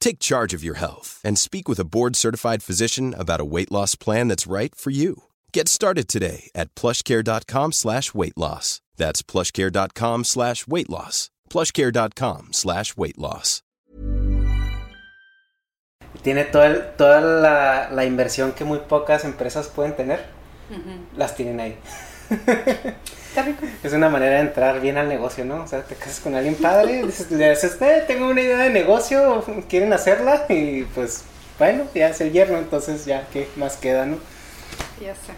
Take charge of your health and speak with a board-certified physician about a weight loss plan that's right for you. Get started today at plushcare.com slash weight loss. That's plushcare.com slash weight loss. plushcare.com slash weight loss. Tiene toda, el- toda la, la inversión que muy pocas empresas pueden tener, las tienen ahí. Está rico. Es una manera de entrar bien al negocio, ¿no? O sea, te casas con alguien padre, le dices, "Eh, tengo una idea de negocio, quieren hacerla, y pues, bueno, ya es el yerno, entonces ya, ¿qué más queda, no? Ya sé.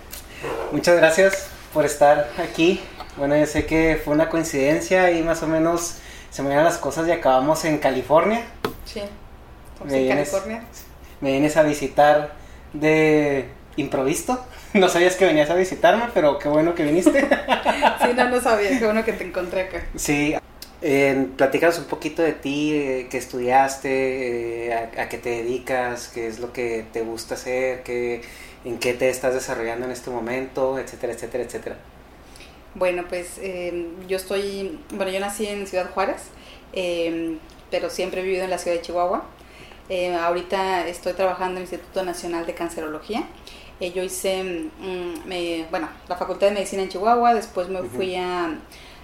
Muchas gracias por estar aquí. Bueno, yo sé que fue una coincidencia y más o menos se me dieron las cosas y acabamos en California. Sí. Estamos Me en vienes- California. Me vienes a visitar de improvisto. No sabías que venías a visitarme, pero qué bueno que viniste. Sí, no, no sabía. Qué bueno que te encontré acá. Sí, eh, platícanos un poquito de ti, eh, qué estudiaste, eh, a, a qué te dedicas, qué es lo que te gusta hacer, qué, en qué te estás desarrollando en este momento, etcétera, etcétera, etcétera. Bueno, pues eh, yo estoy, bueno, yo nací en Ciudad Juárez, eh, pero siempre he vivido en la ciudad de Chihuahua. Eh, ahorita estoy trabajando en el Instituto Nacional de Cancerología. Eh, yo hice, mm, me- bueno, la Facultad de Medicina en Chihuahua, después me fui a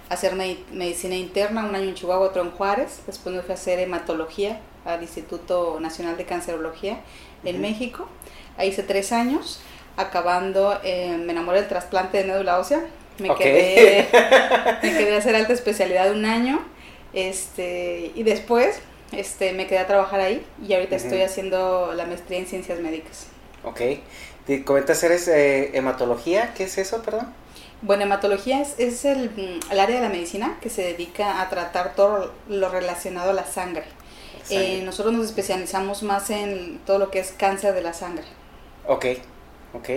hacer me- medicina interna, un año en Chihuahua, otro en Juárez, después me fui a hacer hematología al Instituto Nacional de Cancerología en. México. Ahí hice tres años, acabando, eh, me enamoré del trasplante de médula ósea, me quedé me quedé a hacer alta especialidad un año este y después este me quedé a trabajar ahí y ahorita estoy haciendo la maestría en ciencias médicas Ok. Te comentas, eres eh, hematología, ¿qué es eso, perdón? bueno hematología es, es el, mm, el área de la medicina que se dedica a tratar todo lo relacionado a la sangre, Sangre. Eh, nosotros nos especializamos más en todo lo que es cáncer de la sangre Ok, ok.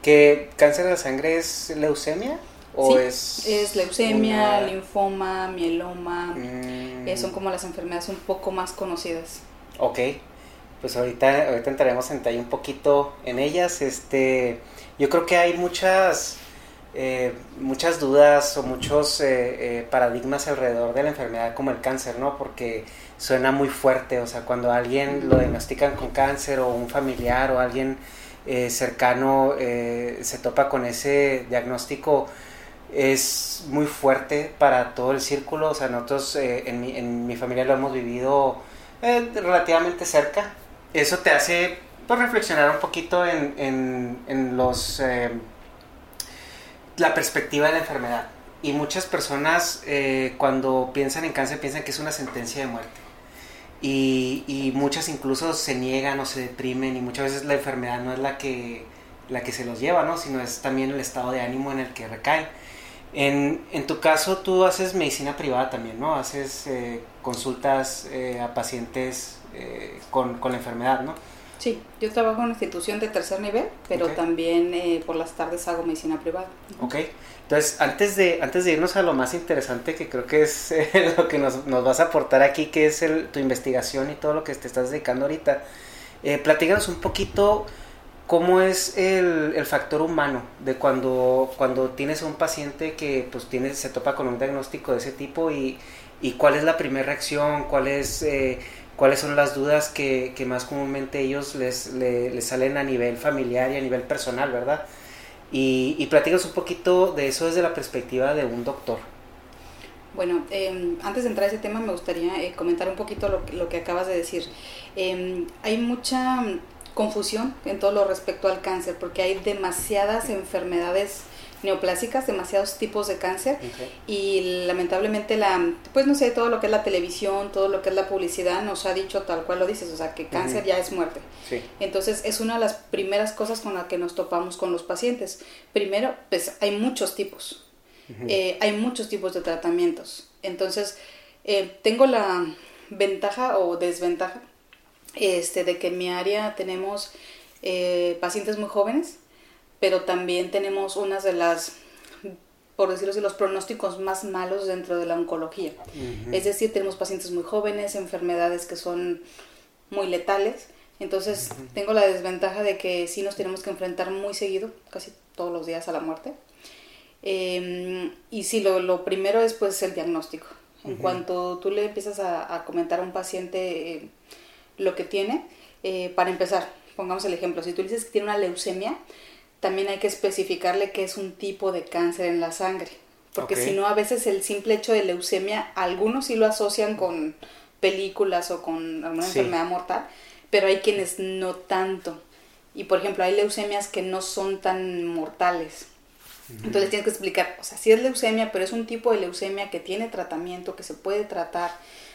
¿Que cáncer de la sangre es leucemia? ¿O Sí, es, es leucemia una- linfoma mieloma Mm, eh, son como las enfermedades un poco más conocidas Ok, pues ahorita, ahorita entraremos en detalle un poquito en ellas. Este, yo creo que hay muchas, eh, muchas dudas o muchos eh, eh, paradigmas alrededor de la enfermedad como el cáncer, ¿no? Porque suena muy fuerte, o sea, cuando alguien lo diagnostican con cáncer o un familiar o alguien eh, cercano se topa con ese diagnóstico, es muy fuerte para todo el círculo. O sea, nosotros en, mi, en mi familia lo hemos vivido relativamente cerca. Eso te hace pues, reflexionar un poquito en, en, en los eh, la perspectiva de la enfermedad. Y muchas personas eh, cuando piensan en cáncer piensan que es una sentencia de muerte. Y, y muchas incluso se niegan o se deprimen y muchas veces la enfermedad no es la que, la que se los lleva, ¿no? sino es también el estado de ánimo en el que recaen. En, en tu caso tú haces medicina privada también, ¿no? Haces eh, consultas eh, a pacientes eh, con, con la enfermedad, ¿no? Sí, yo trabajo en una institución de tercer nivel, pero Ok. también eh, por las tardes hago medicina privada. Ok. Entonces, antes de, antes de irnos a lo más interesante, que creo que es eh, lo que nos, nos vas a aportar aquí, que es el- tu investigación y todo lo que te estás dedicando ahorita, eh, platícanos un poquito cómo es el, el factor humano de cuando, cuando tienes a un paciente que pues tiene, se topa con un diagnóstico de ese tipo y, y cuál es la primera reacción, cuál es, eh, cuáles son las dudas que, más comúnmente ellos les, salen a nivel familiar y a nivel personal, ¿verdad? Y, y platicas un poquito de eso desde la perspectiva de un doctor. Bueno, em, antes de entrar a ese tema me gustaría eh, comentar un poquito lo, lo, que acabas de decir. Em, hay mucha confusión en todo lo respecto al cáncer porque hay demasiadas enfermedades neoplásicas, demasiados tipos de cáncer y lamentablemente la, pues no sé, todo lo que es la televisión, todo lo que es la publicidad nos ha dicho tal cual lo dices, o sea, que cáncer ya es muerte. Entonces es una de las primeras cosas con las que nos topamos con los pacientes. Primero, pues hay muchos tipos, eh, hay muchos tipos de tratamientos. Entonces, eh, tengo la ventaja o desventaja este, de que en mi área tenemos eh, pacientes muy jóvenes, pero también tenemos unas de las, por decirlo así, los pronósticos más malos dentro de la oncología. Es decir, tenemos pacientes muy jóvenes, enfermedades que son muy letales. Entonces, tengo la desventaja de que sí nos tenemos que enfrentar muy seguido, casi todos los días a la muerte. Em, y sí, lo, lo, primero es pues el diagnóstico. En cuanto tú le empiezas a, comentar a un paciente eh, lo que tiene, eh, para empezar, pongamos el ejemplo, si tú dices que tiene una leucemia, también hay que especificarle que es un tipo de cáncer en la sangre. Porque si no, a veces el simple hecho de leucemia, algunos sí lo asocian con películas o con alguna enfermedad mortal, pero hay quienes no tanto. Y por ejemplo, hay leucemias que no son tan mortales. Entonces tienes que explicar, o sea, sí es leucemia, pero es un tipo de leucemia que tiene tratamiento, que se puede tratar.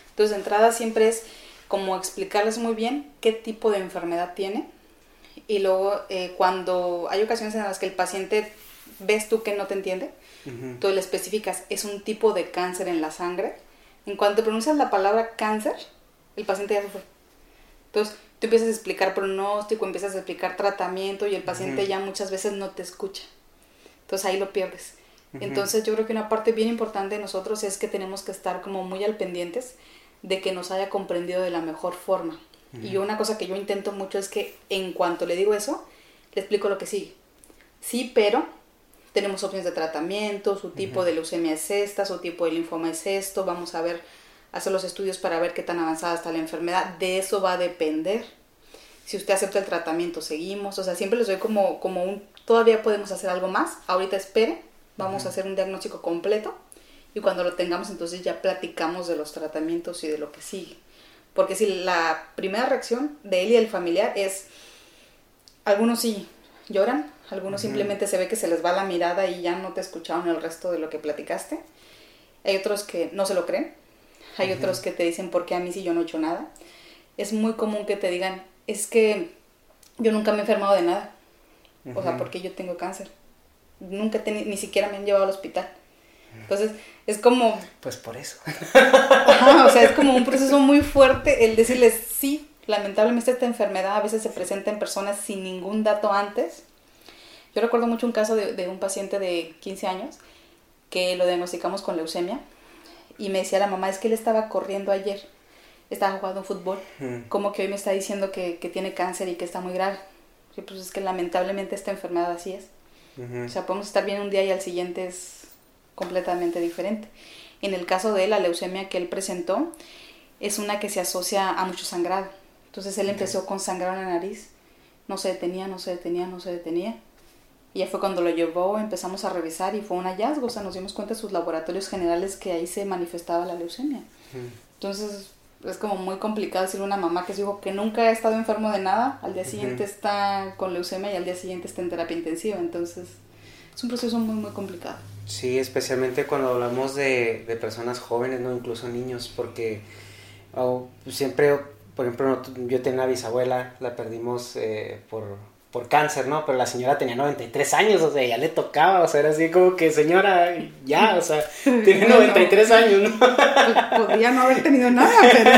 Entonces, de entrada siempre es como explicarles muy bien qué tipo de enfermedad tiene y luego eh, cuando hay ocasiones en las que el paciente ves tú que no te entiende, tú le especificas, es un tipo de cáncer en la sangre. En cuanto pronuncias la palabra cáncer, el paciente ya se fue. Entonces, tú empiezas a explicar pronóstico, empiezas a explicar tratamiento y el paciente ya muchas veces no te escucha. Entonces ahí lo pierdes. Entonces yo creo que una parte bien importante de nosotros es que tenemos que estar como muy al pendientes de que nos haya comprendido de la mejor forma. Y una cosa que yo intento mucho es que en cuanto le digo eso, le explico lo que sigue. Sí, pero tenemos opciones de tratamiento, su tipo de leucemia es esta, su tipo de linfoma es esto, vamos a ver, hacer los estudios para ver qué tan avanzada está la enfermedad, de eso va a depender. Si usted acepta el tratamiento, seguimos, o sea, siempre les doy como, como un, todavía podemos hacer algo más, ahorita espere, vamos a hacer un diagnóstico completo. Y cuando lo tengamos entonces ya platicamos de los tratamientos y de lo que sigue. Porque si la primera reacción de él y el familiar es, algunos sí lloran, algunos simplemente se ve que se les va la mirada y ya no te escucharon el resto de lo que platicaste. Hay otros que no se lo creen, hay otros que te dicen, ¿por qué a mí si yo no he hecho nada? Es muy común que te digan, es que yo nunca me he enfermado de nada. O sea, porque yo tengo cáncer. Nunca ni siquiera me han llevado al hospital. Entonces, es como... Pues por eso. o sea, es como un proceso muy fuerte el decirles, sí, lamentablemente esta enfermedad a veces se presenta en personas sin ningún dato antes. Yo recuerdo mucho un caso de, un paciente de 15 años que lo diagnosticamos con leucemia y me decía la mamá, es que él estaba corriendo ayer, estaba jugando fútbol, mm. como que hoy me está diciendo que, tiene cáncer y que está muy grave. Sí, pues es que lamentablemente esta enfermedad así es. O sea, podemos estar bien un día y al siguiente es completamente diferente. En el caso de la leucemia que él presentó, es una que se asocia a mucho sangrado. Entonces él empezó con sangrado en la nariz, no se detenía, no se detenía, no se detenía. Y ya fue cuando lo llevó, empezamos a revisar y fue un hallazgo, o sea, nos dimos cuenta de sus laboratorios generales que ahí se manifestaba la leucemia. Entonces es como muy complicado decirle a una mamá que su hijo que nunca ha estado enfermo de nada, al día siguiente está con leucemia y al día siguiente está en terapia intensiva. Entonces es un proceso muy, muy complicado. Sí, especialmente cuando hablamos de, de personas jóvenes, no incluso niños, porque siempre, por ejemplo, yo tenía una bisabuela, la perdimos eh, por, por cáncer, ¿no? Pero la señora tenía 93 años, o sea, ya le tocaba, o sea, era así como que señora, ya, o sea, tiene 93 años, ¿no? Pues, podría no haber tenido nada, pero...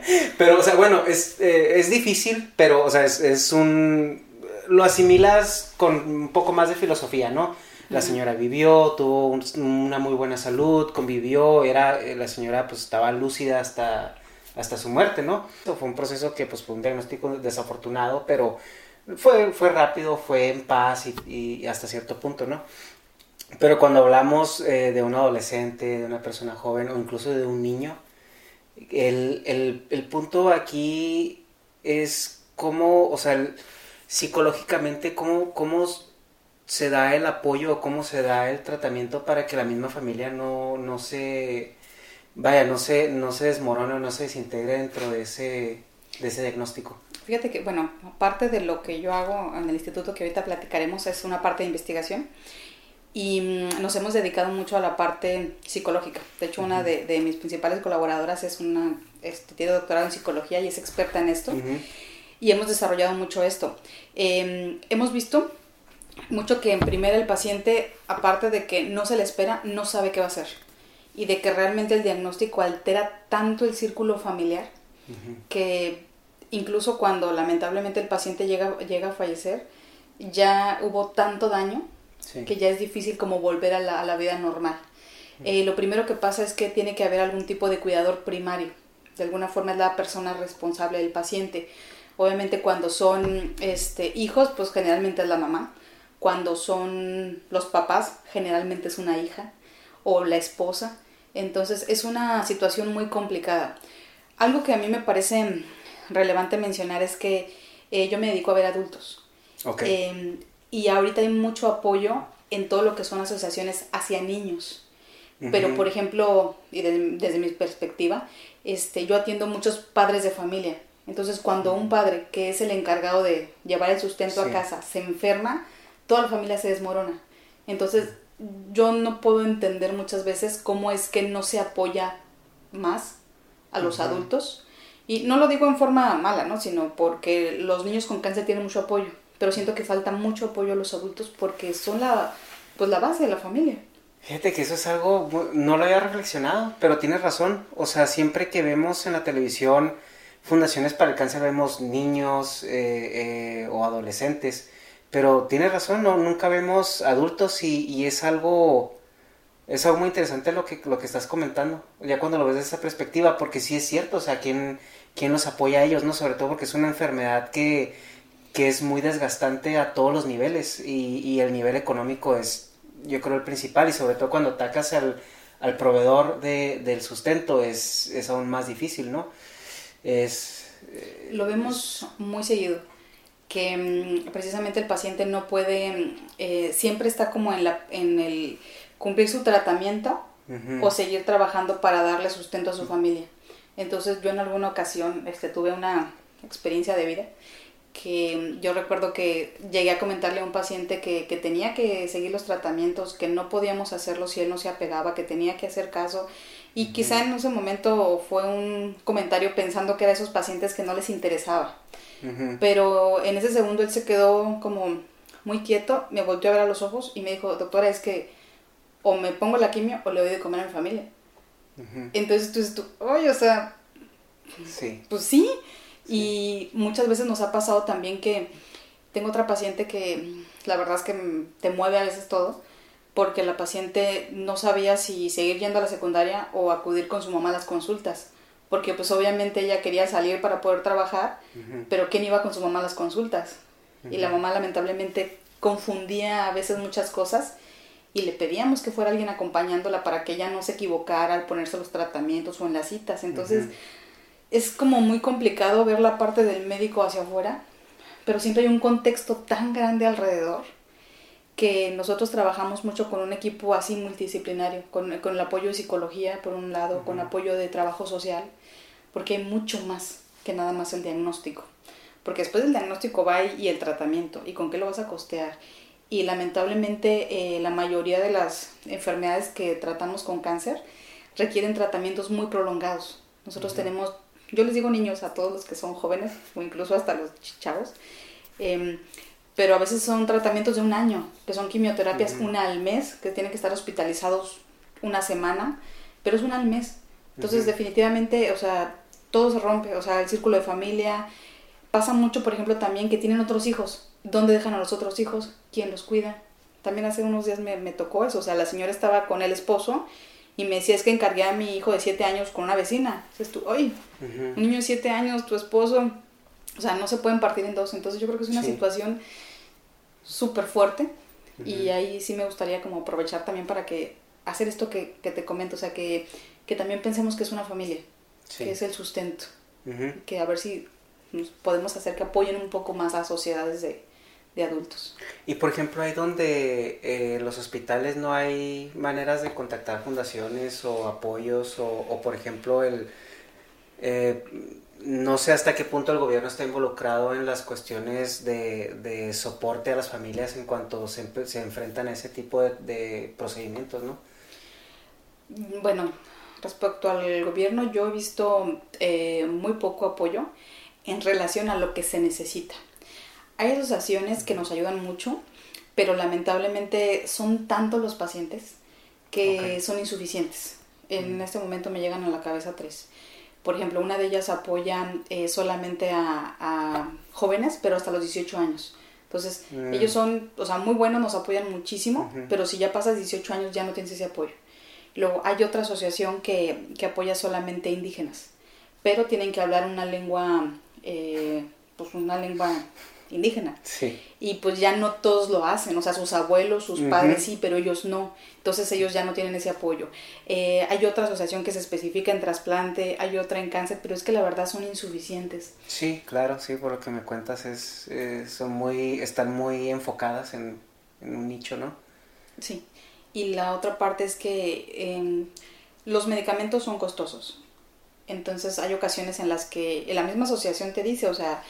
Pero, o sea, bueno, es, eh, es difícil, pero, o sea, es, es un... Lo asimilas con un poco más de filosofía, ¿no? La señora vivió, tuvo una muy buena salud, convivió, era, eh, la señora pues estaba lúcida hasta, hasta su muerte, ¿no? Fue un proceso que pues fue un diagnóstico desafortunado, pero fue, fue rápido, fue en paz y, hasta cierto punto, ¿no? Pero cuando hablamos eh, de un adolescente, de una persona joven o incluso de un niño, el, el, el punto aquí es cómo, o sea, psicológicamente, cómo, cómo se da el apoyo o cómo se da el tratamiento para que la misma familia no, no se, vaya, no se, no se desmorone o no se desintegre dentro de ese, de ese diagnóstico. Fíjate que, bueno, parte de lo que yo hago en el instituto que ahorita platicaremos es una parte de investigación y mm, nos hemos dedicado mucho a la parte psicológica. De hecho, una de, de mis principales colaboradoras es una, este, tiene doctorado en psicología y es experta en esto. Y hemos desarrollado mucho esto. Eh, hemos visto mucho que en primera el paciente, aparte de que no se le espera, no sabe qué va a hacer. Y de que realmente el diagnóstico altera tanto el círculo familiar que incluso cuando lamentablemente el paciente llega, llega a fallecer, ya hubo tanto daño que ya es difícil como volver a la, a la vida normal. Eh, lo primero que pasa es que tiene que haber algún tipo de cuidador primario. De alguna forma es la persona responsable del paciente. Obviamente cuando son este, hijos, pues generalmente es la mamá. Cuando son los papás, generalmente es una hija o la esposa. Entonces es una situación muy complicada. Algo que a mí me parece relevante mencionar es que eh, yo me dedico a ver adultos. Okay. Eh, y ahorita hay mucho apoyo en todo lo que son asociaciones hacia niños. Pero, por ejemplo, y de, desde mi perspectiva, este, yo atiendo muchos padres de familia. Entonces, cuando un padre que es el encargado de llevar el sustento Sí. a casa se enferma, toda la familia se desmorona. Entonces, yo no puedo entender muchas veces cómo es que no se apoya más a los Ujú. adultos. Y no lo digo en forma mala, ¿no? Sino porque los niños con cáncer tienen mucho apoyo. Pero siento que falta mucho apoyo a los adultos porque son la, pues la base de la familia. Fíjate que eso es algo, no lo había reflexionado, pero tienes razón. O sea, siempre que vemos en la televisión fundaciones para el cáncer, vemos niños eh, eh, o adolescentes. Pero tienes razón, no, nunca vemos adultos y, es algo, es algo muy interesante lo que, lo que estás comentando. Ya cuando lo ves desde esa perspectiva, porque sí es cierto, o sea, ¿quién, quién los apoya a ellos, no? Sobre todo porque es una enfermedad que, que es muy desgastante a todos los niveles y, y el nivel económico es yo creo el principal y sobre todo cuando atacas al, al proveedor de, del sustento es, es aún más difícil, ¿no? Es... eh, Lo vemos muy seguido, que mm, precisamente el paciente no puede, mm, eh, siempre está como en, la, en el cumplir su tratamiento o seguir trabajando para darle sustento a su familia. Entonces yo en alguna ocasión este, tuve una experiencia de vida que yo recuerdo que llegué a comentarle a un paciente que, que tenía que seguir los tratamientos, que no podíamos hacerlo si él no se apegaba, que tenía que hacer caso. Y quizá en ese momento fue un comentario pensando que era esos pacientes que no les interesaba. ujú, Pero en ese segundo él se quedó como muy quieto, me volteó a ver a los ojos y me dijo, doctora, es que o me pongo la quimio o le doy de comer a mi familia. Entonces tú dices, tú, oye, o sea, sí, pues sí. Y muchas veces nos ha pasado también que tengo otra paciente que la verdad es que te mueve a veces todo, porque la paciente no sabía si seguir yendo a la secundaria o acudir con su mamá a las consultas, porque pues obviamente ella quería salir para poder trabajar, pero ¿quién iba con su mamá a las consultas? Y la mamá lamentablemente confundía a veces muchas cosas y le pedíamos que fuera alguien acompañándola para que ella no se equivocara al ponerse los tratamientos o en las citas. Entonces. Es como muy complicado ver la parte del médico hacia afuera, pero siempre hay un contexto tan grande alrededor que nosotros trabajamos mucho con un equipo así multidisciplinario, con, con el apoyo de psicología por un lado, con apoyo de trabajo social, porque hay mucho más que nada más el diagnóstico. Porque después del diagnóstico va y el tratamiento, y con qué lo vas a costear. Y lamentablemente eh, la mayoría de las enfermedades que tratamos con cáncer requieren tratamientos muy prolongados. Nosotros tenemos, yo les digo niños a todos los que son jóvenes, o incluso hasta los ch- chavos, em, pero a veces son tratamientos de un año, que son quimioterapias una al mes, que tienen que estar hospitalizados una semana, pero es una al mes. Entonces, Ujú. definitivamente, o sea, todo se rompe, o sea, el círculo de familia. Pasa mucho, por ejemplo, también que tienen otros hijos. ¿Dónde dejan a los otros hijos? ¿Quién los cuida? También hace unos días me, me tocó eso, o sea, la señora estaba con el esposo y me decía, es que encargué a mi hijo de siete años con una vecina. Dices tú, oye, ujú. un niño de siete años, tu esposo, o sea, no se pueden partir en dos. Entonces yo creo que es una Sí. situación súper fuerte Y ahí sí me gustaría como aprovechar también para que hacer esto que, que te comento, o sea, que, que, también pensemos que es una familia, que es el sustento, que a ver si podemos hacer que apoyen un poco más a sociedades de, de adultos. Y por ejemplo, hay donde eh, los hospitales no hay maneras de contactar fundaciones o apoyos o, o por ejemplo el... Eh, no sé hasta qué punto el gobierno está involucrado en las cuestiones de, de soporte a las familias en cuanto se, se enfrentan a ese tipo de, de, procedimientos, ¿no? Bueno, respecto al gobierno, yo he visto eh, muy poco apoyo en relación a lo que se necesita. Hay asociaciones que nos ayudan mucho, pero lamentablemente son tantos los pacientes que okay. son insuficientes. En mm. este momento me llegan a la cabeza tres. Por ejemplo, una de ellas apoya eh, solamente a, a, jóvenes, pero hasta los 18 años. Entonces, mm. ellos son, o sea, muy buenos, nos apoyan muchísimo, uh -huh. pero si ya pasas 18 años ya no tienes ese apoyo. Luego, hay otra asociación que, que apoya solamente indígenas, pero tienen que hablar una lengua, eh, pues una lengua indígena. Sí. Y pues ya no todos lo hacen, o sea, sus abuelos, sus uh -huh. padres sí, pero ellos no. Entonces ellos ya no tienen ese apoyo. Eh, hay otra asociación que se especifica en trasplante, hay otra en cáncer, pero es que la verdad son insuficientes. Sí, claro, sí, por lo que me cuentas, es, eh, son muy, están muy enfocadas en, en, un nicho, ¿no? Sí. Y la otra parte es que eh, los medicamentos son costosos. Entonces hay ocasiones en las que la misma asociación te dice, o sea,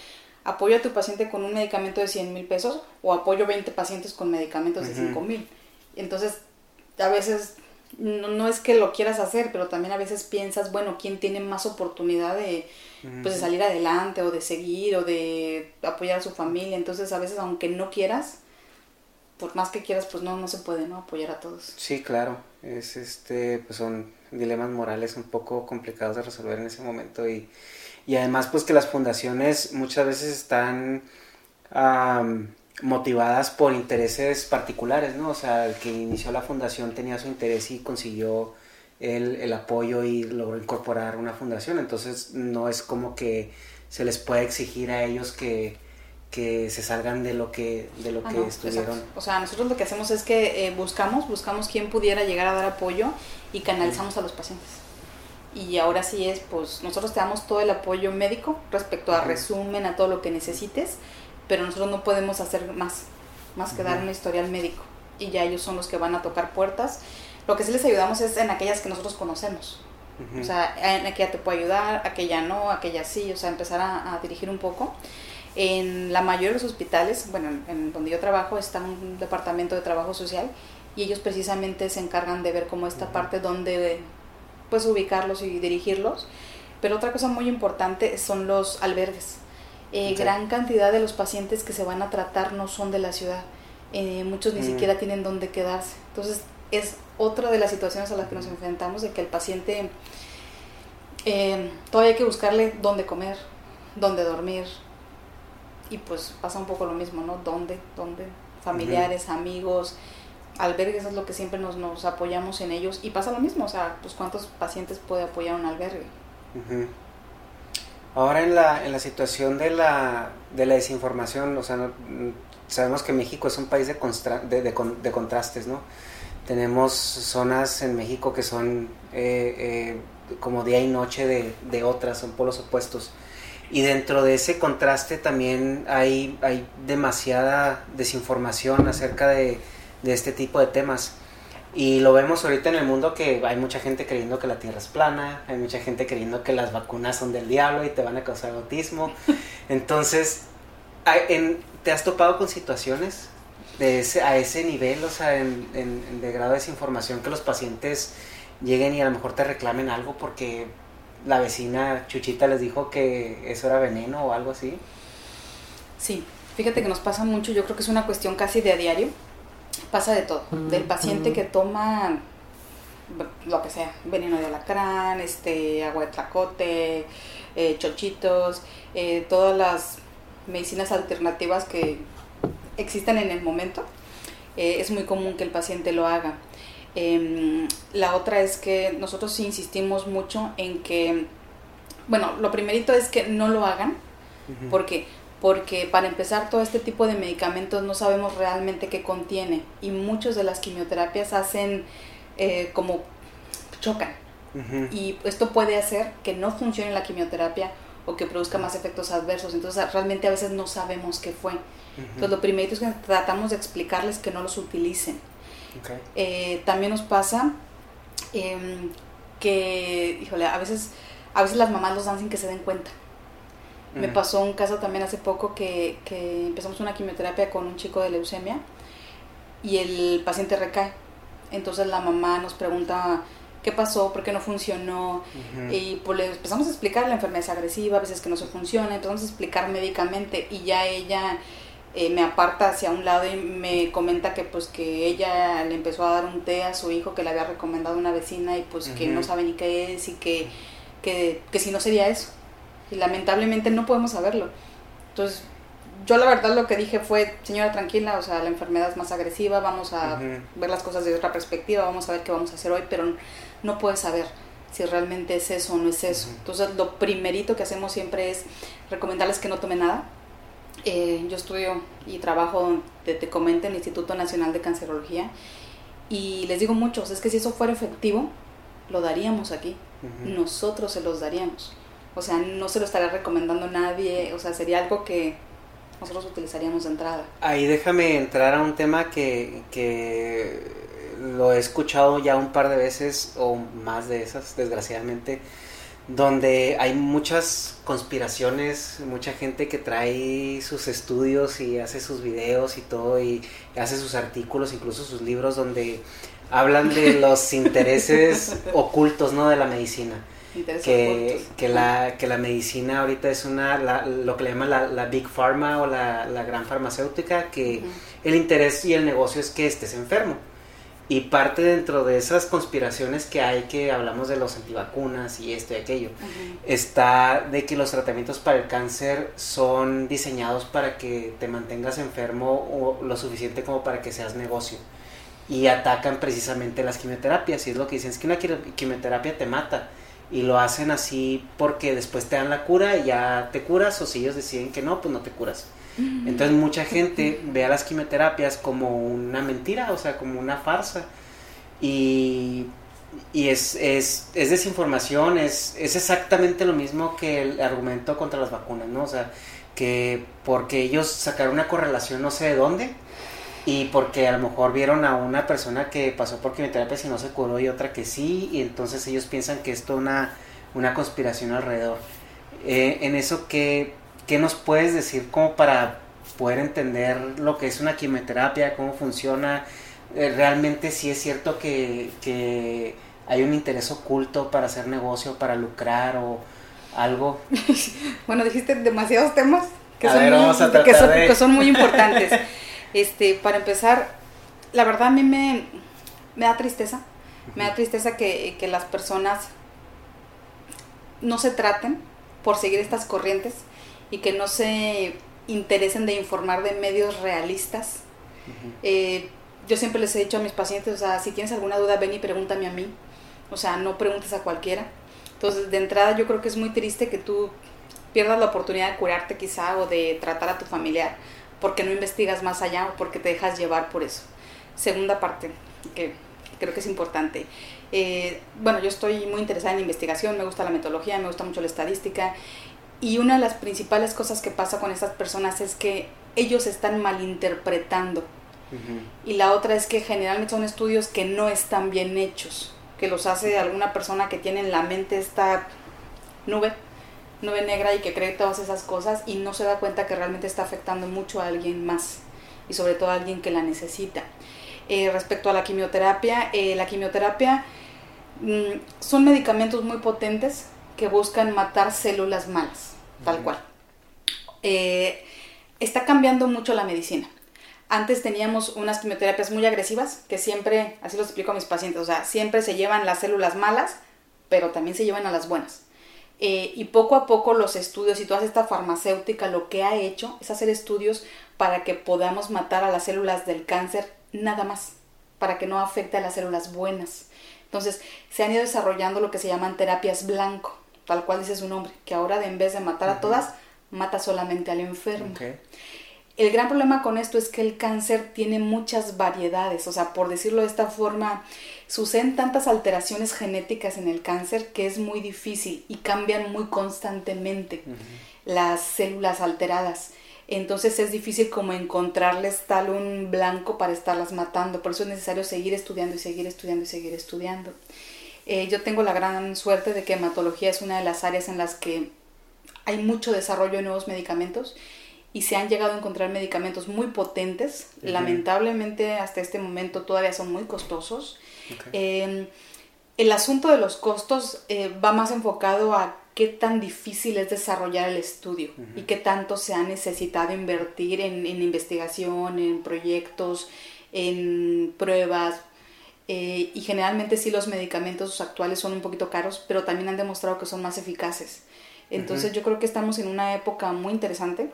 apoyo a tu paciente con un medicamento de 100 mil pesos o apoyo 20 pacientes con medicamentos de 5 mil. Entonces, a veces no, no, es que lo quieras hacer, pero también a veces piensas, bueno, ¿quién tiene más oportunidad de, pues, de salir adelante o de seguir o de apoyar a su familia? Entonces, a veces, aunque no quieras, por más que quieras, pues no, no se puede, ¿no? Apoyar a todos. Sí, claro. Es este, pues son dilemas morales un poco complicados de resolver en ese momento y y además pues que las fundaciones muchas veces están um, motivadas por intereses particulares, ¿no? O sea, el que inició la fundación tenía su interés y consiguió el, el apoyo y logró incorporar una fundación, entonces no es como que se les puede exigir a ellos que, que se salgan de lo que de lo ah, que no, estuvieron. Exacto. O sea, nosotros lo que hacemos es que eh, buscamos, buscamos quién pudiera llegar a dar apoyo y canalizamos a los pacientes y ahora sí es, pues nosotros te damos todo el apoyo médico respecto a resumen, a todo lo que necesites, pero nosotros no podemos hacer más, más que dar un historial médico y ya ellos son los que van a tocar puertas. Lo que sí les ayudamos es en aquellas que nosotros conocemos. O sea, en aquella te puede ayudar, aquella no, aquella sí, o sea, empezar a, a dirigir un poco. En la mayoría de los hospitales, bueno, en, donde yo trabajo, está un departamento de trabajo social y ellos precisamente se encargan de ver como esta parte donde pues ubicarlos y dirigirlos. Pero otra cosa muy importante son los albergues. Eh, okay. Gran cantidad de los pacientes que se van a tratar no son de la ciudad. Eh, muchos ni mm. siquiera tienen dónde quedarse. Entonces es otra de las situaciones a las que nos enfrentamos de que el paciente eh, todavía hay que buscarle dónde comer, dónde dormir. Y pues pasa un poco lo mismo, ¿no? ¿Dónde? ¿Dónde? Familiares, amigos albergues es lo que siempre nos, nos apoyamos en ellos y pasa lo mismo, o sea, pues cuántos pacientes puede apoyar un albergue. Ahora en la, en la situación de la, de la desinformación, o sea, no, sabemos que México es un país de, de, contrastes, ¿no? Tenemos zonas en México que son eh, eh, como día y noche de, de otras, son polos opuestos. Y dentro de ese contraste también hay, hay demasiada desinformación acerca de, de este tipo de temas. Y lo vemos ahorita en el mundo que hay mucha gente creyendo que la Tierra es plana, hay mucha gente creyendo que las vacunas son del diablo y te van a causar autismo. Entonces, en, ¿te has topado con situaciones de ese, a ese nivel, o sea, en, en, de grado de desinformación, que los pacientes lleguen y a lo mejor te reclamen algo porque la vecina Chuchita les dijo que eso era veneno o algo así? Sí, fíjate que nos pasa mucho, yo creo que es una cuestión casi de a diario pasa de todo, del paciente que toma lo que sea, veneno de alacrán, este, agua de tlacote, eh, chochitos, eh, todas las medicinas alternativas que existen en el momento, eh, es muy común que el paciente lo haga. Em, la otra es que nosotros insistimos mucho en que, bueno, lo primerito es que no lo hagan, porque porque para empezar todo este tipo de medicamentos no sabemos realmente qué contiene y muchas de las quimioterapias hacen eh, como chocan y esto puede hacer que no funcione la quimioterapia o que produzca más efectos adversos, entonces realmente a veces no sabemos qué fue. Entonces lo primero es que tratamos de explicarles que no los utilicen. Eh, también nos pasa em, que, híjole, a veces, a veces las mamás los dan sin que se den cuenta. Me pasó un caso también hace poco que, que, empezamos una quimioterapia con un chico de leucemia y el paciente recae. Entonces la mamá nos pregunta qué pasó, por qué no funcionó. Y pues le empezamos a explicar la enfermedad es agresiva, a veces que no se funciona, empezamos a explicar médicamente y ya ella eh, me aparta hacia un lado y me comenta que pues que ella le empezó a dar un té a su hijo que le había recomendado una vecina y pues que no sabe ni qué es y que, que, que si no sería eso y lamentablemente no podemos saberlo. Entonces, yo la verdad lo que dije fue, señora, tranquila, o sea, la enfermedad es más agresiva, vamos a ver las cosas desde otra perspectiva, vamos a ver qué vamos a hacer hoy, pero no puedes saber si realmente es eso o no es eso. Entonces, lo primerito que hacemos siempre es recomendarles que no tomen nada. Eh, yo estudio y trabajo, te, te comento, en el Instituto Nacional de Cancerología, y les digo muchos, es que si eso fuera efectivo, lo daríamos aquí, nosotros se los daríamos. O sea, no se lo estaría recomendando a nadie, o sea, sería algo que nosotros utilizaríamos de entrada. Ahí déjame entrar a un tema que, que lo he escuchado ya un par de veces o más de esas, desgraciadamente, donde hay muchas conspiraciones, mucha gente que trae sus estudios y hace sus videos y todo y hace sus artículos, incluso sus libros donde hablan de los intereses ocultos, ¿no? de la medicina que, que, la, que la medicina ahorita es una, lo que le llaman la, Big Pharma o la, gran farmacéutica, que el interés y el negocio es que estés enfermo. Y parte dentro de esas conspiraciones que hay, que hablamos de los antivacunas y esto y aquello, está de que los tratamientos para el cáncer son diseñados para que te mantengas enfermo o lo suficiente como para que seas negocio. Y atacan precisamente las quimioterapias. Y es lo que dicen, es que una quimioterapia te mata y lo hacen así porque después te dan la cura y ya te curas o si ellos deciden que no, pues no te curas. Entonces mucha gente ve a las quimioterapias como una mentira, o sea, como una farsa. Y, y es, es, es, desinformación, es, es exactamente lo mismo que el argumento contra las vacunas, ¿no? O sea, que porque ellos sacaron una correlación no sé de dónde, y porque a lo mejor vieron a una persona que pasó por quimioterapia y no se curó y otra que sí, y entonces ellos piensan que esto es una, una conspiración alrededor. Eh, en eso, ¿qué, ¿qué nos puedes decir como para poder entender lo que es una quimioterapia, cómo funciona? Eh, realmente sí es cierto que, que hay un interés oculto para hacer negocio, para lucrar o algo. bueno, dijiste demasiados temas que, son, que, son, que son muy importantes. Este, para empezar, la verdad a mí me, da tristeza. Me da tristeza que, las personas no se traten por seguir estas corrientes y que no se interesen de informar de medios realistas. Eh, yo siempre les he dicho a mis pacientes, o sea, si tienes alguna duda, ven y pregúntame a mí. O sea, no preguntes a cualquiera. Entonces, de entrada, yo creo que es muy triste que tú pierdas la oportunidad de curarte quizá o de tratar a tu familiar porque no investigas más allá o porque te dejas llevar por eso. Segunda parte, que creo que es importante. Eh, bueno, yo estoy muy interesada en investigación, me gusta la metodología, me gusta mucho la estadística y una de las principales cosas que pasa con estas personas es que ellos están malinterpretando. Y la otra es que generalmente son estudios que no están bien hechos, que los hace alguna persona que tiene en la mente esta nube nube negra y que cree todas esas cosas y no se da cuenta que realmente está afectando mucho a alguien más y sobre todo a alguien que la necesita. Eh, respecto a la quimioterapia, eh, la quimioterapia mm, son medicamentos muy potentes que buscan matar células malas, tal cual. Eh, está cambiando mucho la medicina. Antes teníamos unas quimioterapias muy agresivas que siempre, así lo explico a mis pacientes, o sea, siempre se llevan las células malas, pero también se llevan a las buenas. Eh, y poco a poco los estudios y toda esta farmacéutica lo que ha hecho es hacer estudios para que podamos matar a las células del cáncer nada más, para que no afecte a las células buenas. Entonces se han ido desarrollando lo que se llaman terapias blanco, tal cual dice su nombre, que ahora en vez de matar a todas, mata solamente al enfermo. El gran problema con esto es que el cáncer tiene muchas variedades, o sea, por decirlo de esta forma, suceden tantas alteraciones genéticas en el cáncer que es muy difícil y cambian muy constantemente las células alteradas. Entonces es difícil como encontrarles tal un blanco para estarlas matando. Por eso es necesario seguir estudiando y seguir estudiando y seguir estudiando. Eh, yo tengo la gran suerte de que hematología es una de las áreas en las que hay mucho desarrollo de nuevos medicamentos y se han llegado a encontrar medicamentos muy potentes. Lamentablemente hasta este momento todavía son muy costosos. Em, el asunto de los costos eh, va más enfocado a qué tan difícil es desarrollar el estudio y qué tanto se ha necesitado invertir en, investigación, en proyectos, en pruebas. Eh, y generalmente sí los medicamentos actuales son un poquito caros, pero también han demostrado que son más eficaces. Entonces yo creo que estamos en una época muy interesante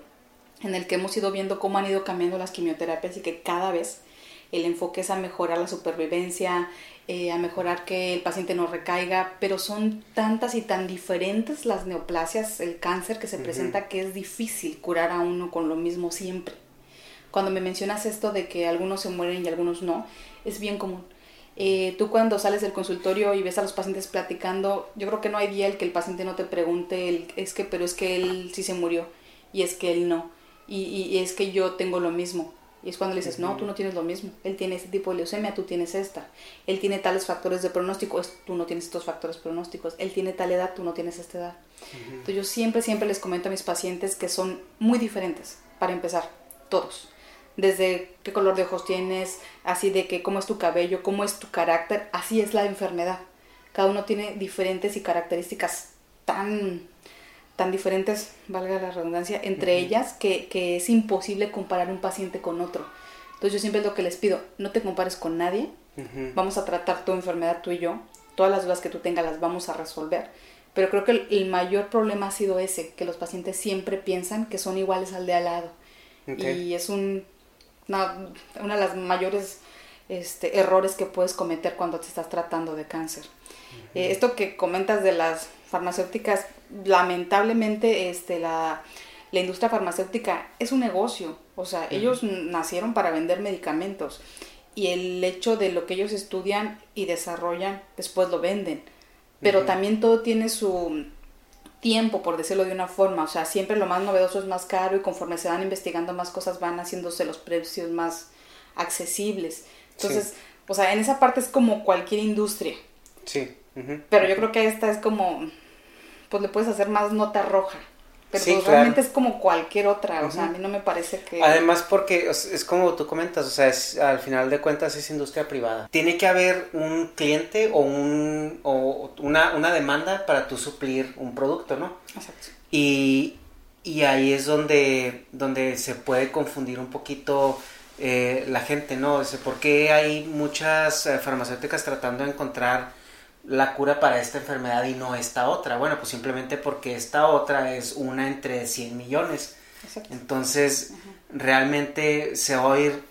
en el que hemos ido viendo cómo han ido cambiando las quimioterapias y que cada vez el enfoque es a mejorar la supervivencia, eh, a mejorar que el paciente no recaiga, pero son tantas y tan diferentes las neoplasias, el cáncer que se presenta, que es difícil curar a uno con lo mismo siempre. Cuando me mencionas esto de que algunos se mueren y algunos no, es bien común. Eh, tú cuando sales del consultorio y ves a los pacientes platicando, yo creo que no hay día el que el paciente no te pregunte, es que, pero es que él sí se murió y es que él no y, es que yo tengo lo mismo. Y es cuando le dices, no, tú no tienes lo mismo. Él tiene este tipo de leucemia, tú tienes esta. Él tiene tales factores de pronóstico, tú no tienes estos factores pronósticos. Él tiene tal edad, tú no tienes esta edad. Entonces yo siempre, siempre les comento a mis pacientes que son muy diferentes, para empezar, todos. Desde qué color de ojos tienes, así de que cómo es tu cabello, cómo es tu carácter, así es la enfermedad. Cada uno tiene diferentes y características tan tan diferentes, valga la redundancia, entre ellas que, que, es imposible comparar un paciente con otro. Entonces yo siempre es lo que les pido, no te compares con nadie, vamos a tratar tu enfermedad tú y yo, todas las dudas que tú tengas las vamos a resolver. Pero creo que el, mayor problema ha sido ese, que los pacientes siempre piensan que son iguales al de al lado. Y es un, una, una, de las mayores este, errores que puedes cometer cuando te estás tratando de cáncer. Eh, esto que comentas de las farmacéuticas, lamentablemente este, la, industria farmacéutica es un negocio, o sea, ellos nacieron para vender medicamentos y el hecho de lo que ellos estudian y desarrollan, después lo venden. Pero también todo tiene su tiempo, por decirlo de una forma, o sea, siempre lo más novedoso es más caro y conforme se van investigando más cosas van haciéndose los precios más accesibles. Entonces, o sea, en esa parte es como cualquier industria. Sí. Pero yo creo que esta es como pues le puedes hacer más nota roja. Pero pues, realmente es como cualquier otra, o sea, a mí no me parece que... Además porque es, como tú comentas, o sea, es, al final de cuentas es industria privada. Tiene que haber un cliente o, un, o una, una demanda para tú suplir un producto, ¿no? Exacto. Y, y ahí es donde, donde se puede confundir un poquito eh, la gente, ¿no? O ¿Por qué hay muchas eh, farmacéuticas tratando de encontrar la cura para esta enfermedad y no esta otra. Bueno, pues simplemente porque esta otra es una entre 100 millones. Entonces, realmente se va a oír,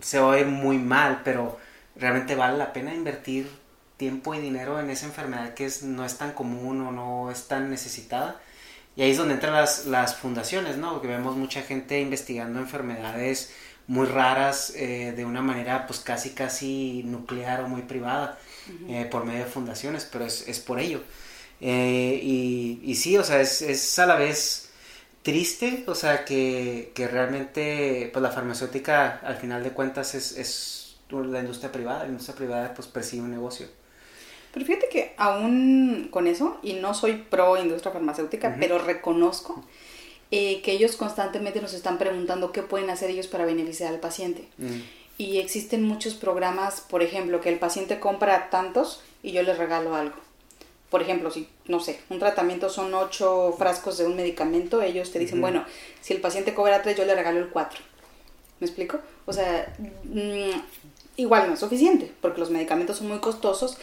se muy mal, pero realmente vale la pena invertir tiempo y dinero en esa enfermedad que es, no es tan común o no es tan necesitada. Y ahí es donde entran las, las fundaciones, ¿no? Porque vemos mucha gente investigando enfermedades muy raras eh, de una manera pues casi casi nuclear o muy privada. Eh, por medio de fundaciones, pero es, es por ello. Eh, y, y, sí, o sea, es, es, a la vez triste, o sea, que, que, realmente pues la farmacéutica al final de cuentas es, es la industria privada, la industria privada pues persigue un negocio. Pero fíjate que aún con eso, y no soy pro industria farmacéutica, pero reconozco eh, que ellos constantemente nos están preguntando qué pueden hacer ellos para beneficiar al paciente y existen muchos programas, por ejemplo, que el paciente compra tantos y yo le regalo algo. Por ejemplo, si, no sé, un tratamiento son ocho frascos de un medicamento, ellos te dicen, bueno, si el paciente cobra tres, yo le regalo el cuatro. ¿Me explico? O sea, mm, igual no es suficiente, porque los medicamentos son muy costosos,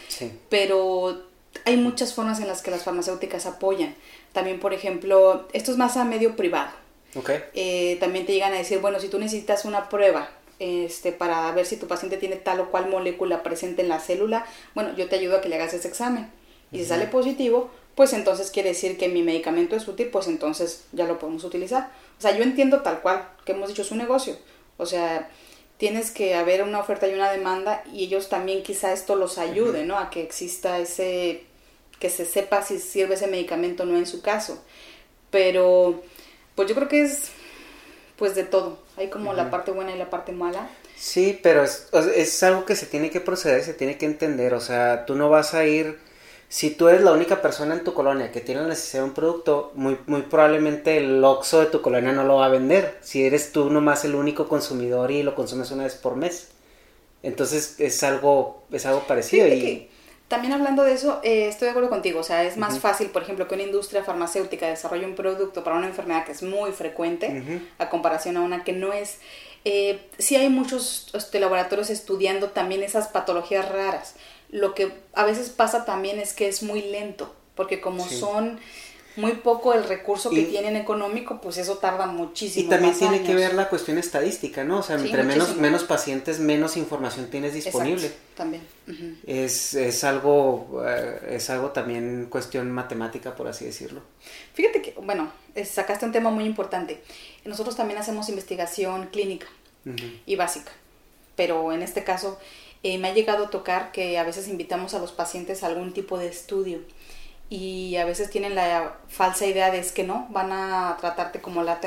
pero hay muchas formas en las que las farmacéuticas apoyan. También, por ejemplo, esto es más a medio privado. Okay. Eh, también te llegan a decir, bueno, si tú necesitas una prueba este, para ver si tu paciente tiene tal o cual molécula presente en la célula, bueno, yo te ayudo a que le hagas ese examen. Y si sale positivo, pues entonces quiere decir que mi medicamento es útil, pues entonces ya lo podemos utilizar. O sea, yo entiendo tal cual, que hemos dicho, es un negocio. O sea, tienes que haber una oferta y una demanda y ellos también quizá esto los ayude, ¿no? A que exista ese, que se sepa si sirve ese medicamento o no en su caso. Pero, pues yo creo que es, pues de todo. Hay como la parte buena y la parte mala. Sí, pero es, es algo que se tiene que proceder, se tiene que entender. O sea, tú no vas a ir si tú eres la única persona en tu colonia que tiene la necesidad de un producto, muy, muy probablemente el Oxxo de tu colonia no lo va a vender. Si eres tú nomás el único consumidor y lo consumes una vez por mes. Entonces es algo, es algo parecido. y... también hablando de eso, eh, estoy de acuerdo contigo. O sea, es más fácil, por ejemplo, que una industria farmacéutica desarrolle un producto para una enfermedad que es muy frecuente a comparación a una que no es. Eh, sí hay muchos este, laboratorios estudiando también esas patologías raras lo que a veces pasa también es que es muy lento, porque como son muy poco el recurso que tienen económico, pues eso tarda muchísimo. Y también tiene que ver la cuestión estadística, ¿no? O sea, entre menos, menos pacientes, menos información tienes disponible. también. es, es, algo, eh, es algo también cuestión matemática, por así decirlo. Fíjate que, bueno, sacaste un tema muy importante. Nosotros también hacemos investigación clínica y básica, pero en este caso eh, me ha llegado a tocar que a veces invitamos a los pacientes a algún tipo de estudio y a veces tienen la falsa idea de es que no, van a tratarte como la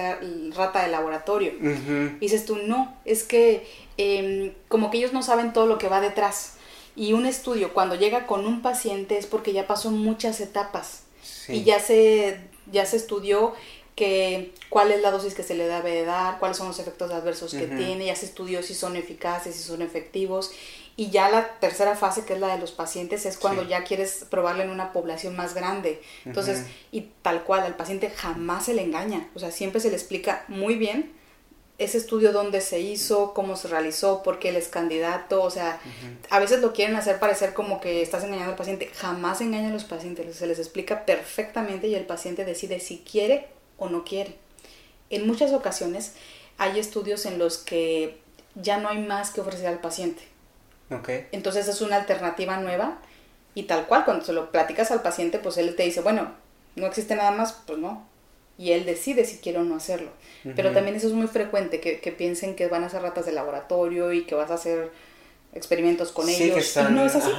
rata de laboratorio. Y dices tú, no, es que em, como que ellos no saben todo lo que va detrás. Y un estudio cuando llega con un paciente es porque ya pasó muchas etapas. Y ya se, ya se estudió que cuál es la dosis que se le debe dar, cuáles son los efectos adversos que tiene, ya se estudió si son eficaces, si son efectivos y ya la tercera fase, que es la de los pacientes, es cuando ya quieres probarlo en una población más grande. Entonces, y tal cual, al paciente jamás se le engaña. O sea, siempre se le explica muy bien ese estudio dónde se hizo, cómo se realizó, por qué él es candidato. O sea, a veces lo quieren hacer parecer como que estás engañando al paciente. Jamás engañan a los pacientes. Se les explica perfectamente y el paciente decide si quiere o no quiere. En muchas ocasiones hay estudios en los que ya no hay más que ofrecer al paciente entonces es una alternativa nueva y tal cual, cuando se lo platicas al paciente, pues él te dice, bueno, no existe nada más, pues no. Y él decide si quiere o no hacerlo. Pero también eso es muy frecuente, que, piensen que van a ser ratas de laboratorio y que vas a hacer experimentos con ellos. y no es así.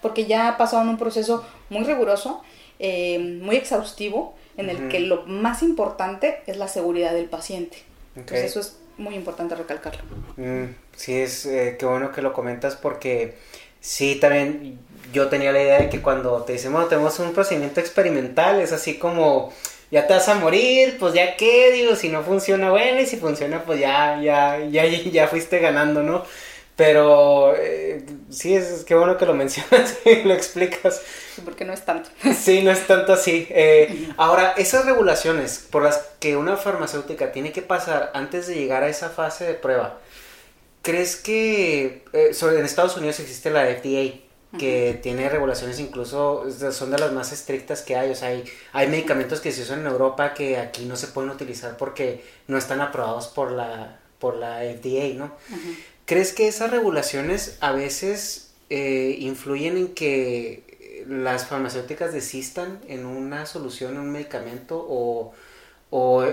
Porque ya ha pasado en un proceso muy riguroso, eh, muy exhaustivo, en el que lo más importante es la seguridad del paciente. Entonces eso es muy importante recalcarlo. Mm, sí, es eh, qué bueno que lo comentas porque sí, también yo tenía la idea de que cuando te dicen, bueno, tenemos un procedimiento experimental, es así como, ya te vas a morir, pues ya qué, digo, si no funciona, bueno, y si funciona, pues ya, ya, ya, ya fuiste ganando, ¿no? Pero eh, sí, es, qué bueno que lo mencionas y lo explicas. Porque no es tanto. Sí, no es tanto así. Eh, ahora, esas regulaciones por las que una farmacéutica tiene que pasar antes de llegar a esa fase de prueba, ¿crees que eh, sobre, en Estados Unidos existe la FDA? que tiene regulaciones incluso, son de las más estrictas que hay, o sea, hay, hay medicamentos que se usan en Europa que aquí no se pueden utilizar porque no están aprobados por la, por la FDA, ¿no? ¿Crees que esas regulaciones a veces eh, influyen en que las farmacéuticas desistan en una solución, en un medicamento o,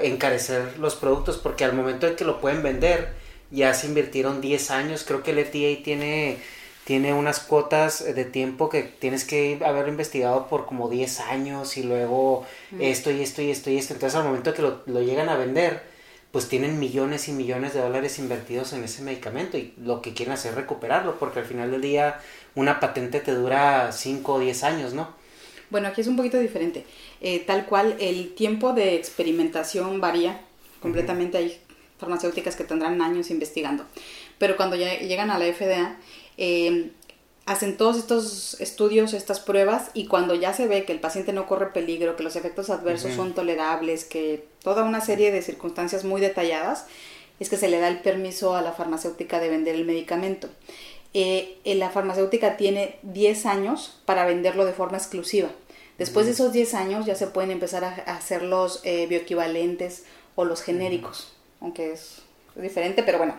encarecer los productos? Porque al momento en que lo pueden vender, ya se invirtieron 10 años. Creo que el FDA tiene, tiene unas cuotas de tiempo que tienes que haber investigado por como 10 años y luego esto y esto y esto y esto. Entonces al momento que lo, lo llegan a vender, pues tienen millones y millones de dólares invertidos en ese medicamento y lo que quieren hacer es recuperarlo, porque al final del día una patente te dura 5 o 10 años, ¿no? Bueno, aquí es un poquito diferente. Eh, tal cual, el tiempo de experimentación varía completamente. Hay farmacéuticas que tendrán años investigando. Pero cuando ya llegan a la FDA, eh, hacen todos estos estudios, estas pruebas, y cuando ya se ve que el paciente no corre peligro, que los efectos adversos son tolerables, que toda una serie de circunstancias muy detalladas, es que se le da el permiso a la farmacéutica de vender el medicamento. Eh, la farmacéutica tiene 10 años para venderlo de forma exclusiva. Después de esos 10 años ya se pueden empezar a, hacer los eh, bioequivalentes o los genéricos, aunque es diferente, pero bueno,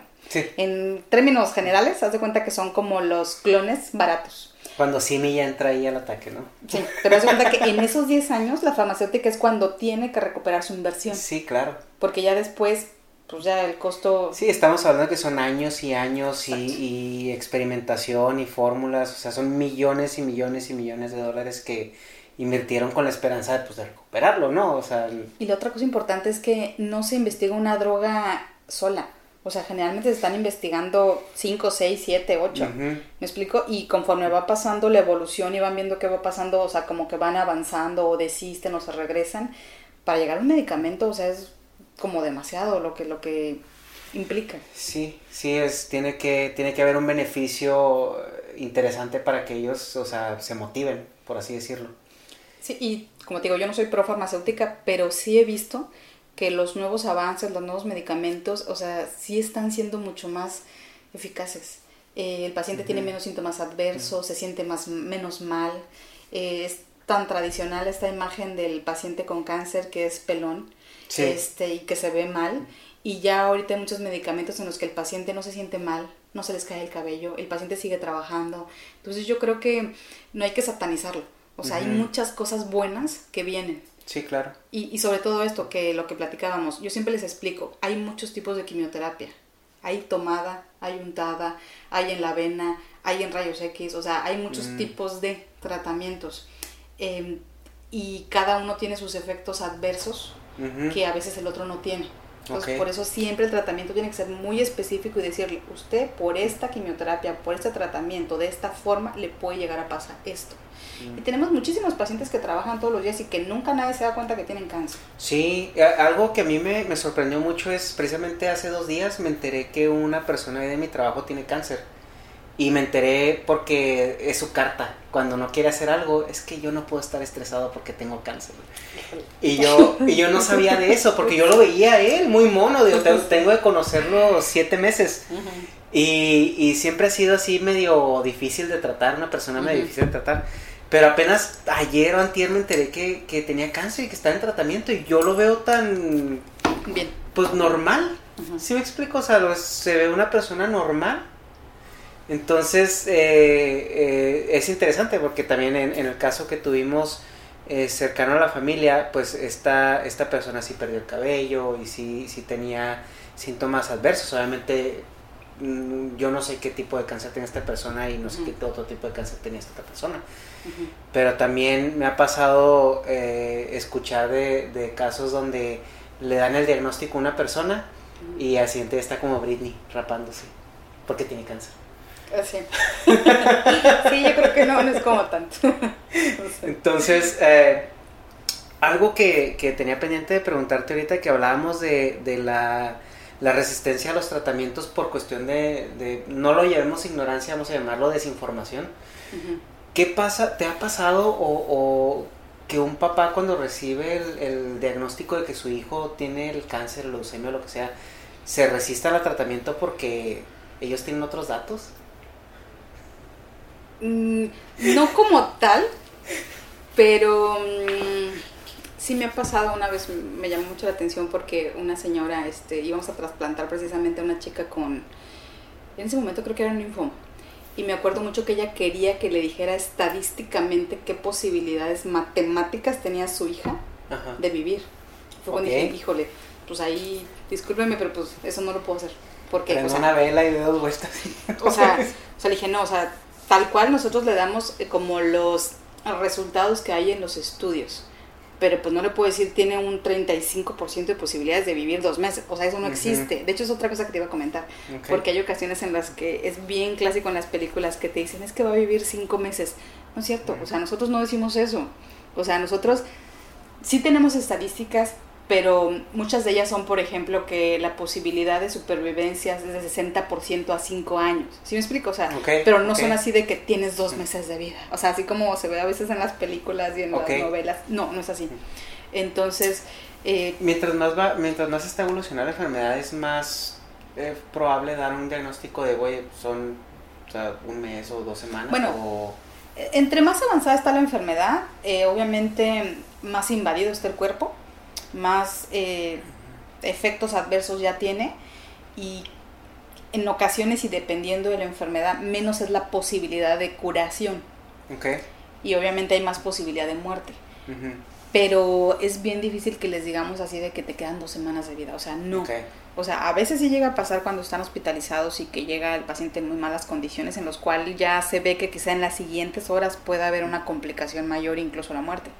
en términos generales, haz de cuenta que son como los clones baratos. Cuando Simi ya entra ahí al ataque, ¿no? Sí, pero es cuenta que en esos 10 años la farmacéutica es cuando tiene que recuperar su inversión. Sí, claro. Porque ya después, pues ya el costo... Sí, estamos hablando que son años y años y, y, experimentación y fórmulas, o sea, son millones y millones y millones de dólares que invirtieron con la esperanza de, pues, de recuperarlo, ¿no? O sea... Y la otra cosa importante es que no se investiga una droga sola. O sea, generalmente se están investigando 5, 6, 7, 8. ¿Me explico? Y conforme va pasando la evolución y van viendo qué va pasando, o sea, como que van avanzando o desisten o se regresan, para llegar a un medicamento, o sea, es como demasiado lo que, lo que implica. Sí, sí, es, tiene, que, tiene que haber un beneficio interesante para que ellos, o sea, se motiven, por así decirlo. Sí, y como te digo, yo no soy pro farmacéutica, pero sí he visto que los nuevos avances, los nuevos medicamentos, o sea, sí están siendo mucho más eficaces. Eh, el paciente tiene menos síntomas adversos, se siente más, menos mal. Eh, es tan tradicional esta imagen del paciente con cáncer que es pelón este, y que se ve mal. Y ya ahorita hay muchos medicamentos en los que el paciente no se siente mal, no se les cae el cabello, el paciente sigue trabajando. Entonces yo creo que no hay que satanizarlo. O sea, hay muchas cosas buenas que vienen. Sí, claro. Y, y, sobre todo esto, que lo que platicábamos, yo siempre les explico, hay muchos tipos de quimioterapia. Hay tomada, hay untada, hay en la vena, hay en rayos X, o sea, hay muchos tipos de tratamientos. Eh, y cada uno tiene sus efectos adversos que a veces el otro no tiene. Entonces, por eso siempre el tratamiento tiene que ser muy específico y decirle, usted por esta quimioterapia, por este tratamiento, de esta forma, le puede llegar a pasar esto. Y tenemos muchísimos pacientes que trabajan todos los días y que nunca nadie se da cuenta que tienen cáncer. Sí, algo que a mí me, me sorprendió mucho es precisamente hace dos días me enteré que una persona de mi trabajo tiene cáncer. Y me enteré porque es su carta. Cuando no quiere hacer algo, es que yo no puedo estar estresado porque tengo cáncer. Y yo, y yo no sabía de eso, porque yo lo veía él, muy mono. Digo, tengo de conocerlo siete meses. Y, y, siempre ha sido así medio difícil de tratar, una persona medio difícil de tratar. Pero apenas ayer o antier me enteré que, que, tenía cáncer y que estaba en tratamiento y yo lo veo tan... Bien. Pues normal. ¿Sí me explico? O sea, se ve una persona normal. Entonces, eh, eh, es interesante porque también en, el caso que tuvimos eh, cercano a la familia, pues esta, esta persona sí perdió el cabello y sí, sí tenía síntomas adversos. Obviamente Mm, yo no sé qué tipo de cáncer tiene esta persona y no sé qué otro tipo de cáncer tenía esta persona. Pero también me ha pasado eh, escuchar de, casos donde le dan el diagnóstico a una persona y al siguiente está como Britney rapándose porque tiene cáncer. Ah, sí. yo creo que no, no es como tanto. Entonces, eh, algo que, que, tenía pendiente de preguntarte ahorita que hablábamos de, de la la resistencia a los tratamientos por cuestión de, no lo llevemos ignorancia, vamos a llamarlo desinformación. ¿Qué pasa? ¿Te ha pasado o, que un papá cuando recibe el, diagnóstico de que su hijo tiene el cáncer, leucemia o lo que sea, se resista al tratamiento porque ellos tienen otros datos? Mm, no como tal, pero... Mm, Sí me ha pasado una vez, me llamó mucho la atención porque una señora, este, íbamos a trasplantar precisamente a una chica con, en ese momento creo que era un linfoma. Y me acuerdo mucho que ella quería que le dijera estadísticamente qué posibilidades matemáticas tenía su hija de vivir. Fue cuando dije, híjole, pues ahí, discúlpeme, pero pues eso no lo puedo hacer. Porque, o sea, una vela y de dos vueltas. o sea, o sea, le dije, no, o sea, tal cual nosotros le damos eh, como los resultados que hay en los estudios pero pues no le puedo decir tiene un 35% de posibilidades de vivir dos meses. O sea, eso no existe. De hecho, es otra cosa que te iba a comentar. Porque hay ocasiones en las que es bien clásico en las películas que te dicen es que va a vivir cinco meses. No es cierto. O sea, nosotros no decimos eso. O sea, nosotros sí tenemos estadísticas pero muchas de ellas son, por ejemplo, que la posibilidad de supervivencia es de 60% a 5 años. ¿Sí me explico? O sea, pero no son así de que tienes dos meses de vida. O sea, así como se ve a veces en las películas y en las novelas. No, no es así. Entonces... Eh, mientras, más va, mientras más está evolucionando la enfermedad, es más eh, probable dar un diagnóstico de, güey, son o sea, un mes o dos semanas. Bueno, entre más avanzada está la enfermedad, eh, obviamente más invadido está el cuerpo más eh, efectos adversos ya tiene y en ocasiones y dependiendo de la enfermedad, menos es la posibilidad de curación. Y obviamente hay más posibilidad de muerte. Pero es bien difícil que les digamos así de que te quedan dos semanas de vida. O sea, no. O sea, a veces sí llega a pasar cuando están hospitalizados y que llega el paciente en muy malas condiciones, en los cuales ya se ve que quizá en las siguientes horas pueda haber una complicación mayor, incluso la muerte.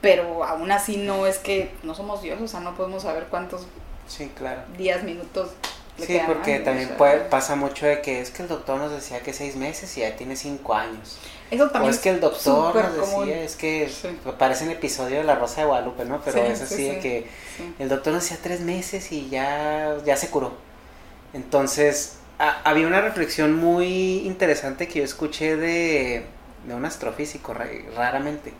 Pero aún así no es que no somos dioses, o sea, no podemos saber cuántos sí, claro. días, minutos. sí, porque también puede, pasa mucho de que es que el doctor nos decía que seis meses y ya tiene cinco años. Eso también o es que el doctor nos decía, es que parece un episodio de La Rosa de Guadalupe, ¿no? Pero es así de que el doctor nos decía tres meses y ya, ya se curó. Entonces, había una reflexión muy interesante que yo escuché de, de un astrofísico raramente,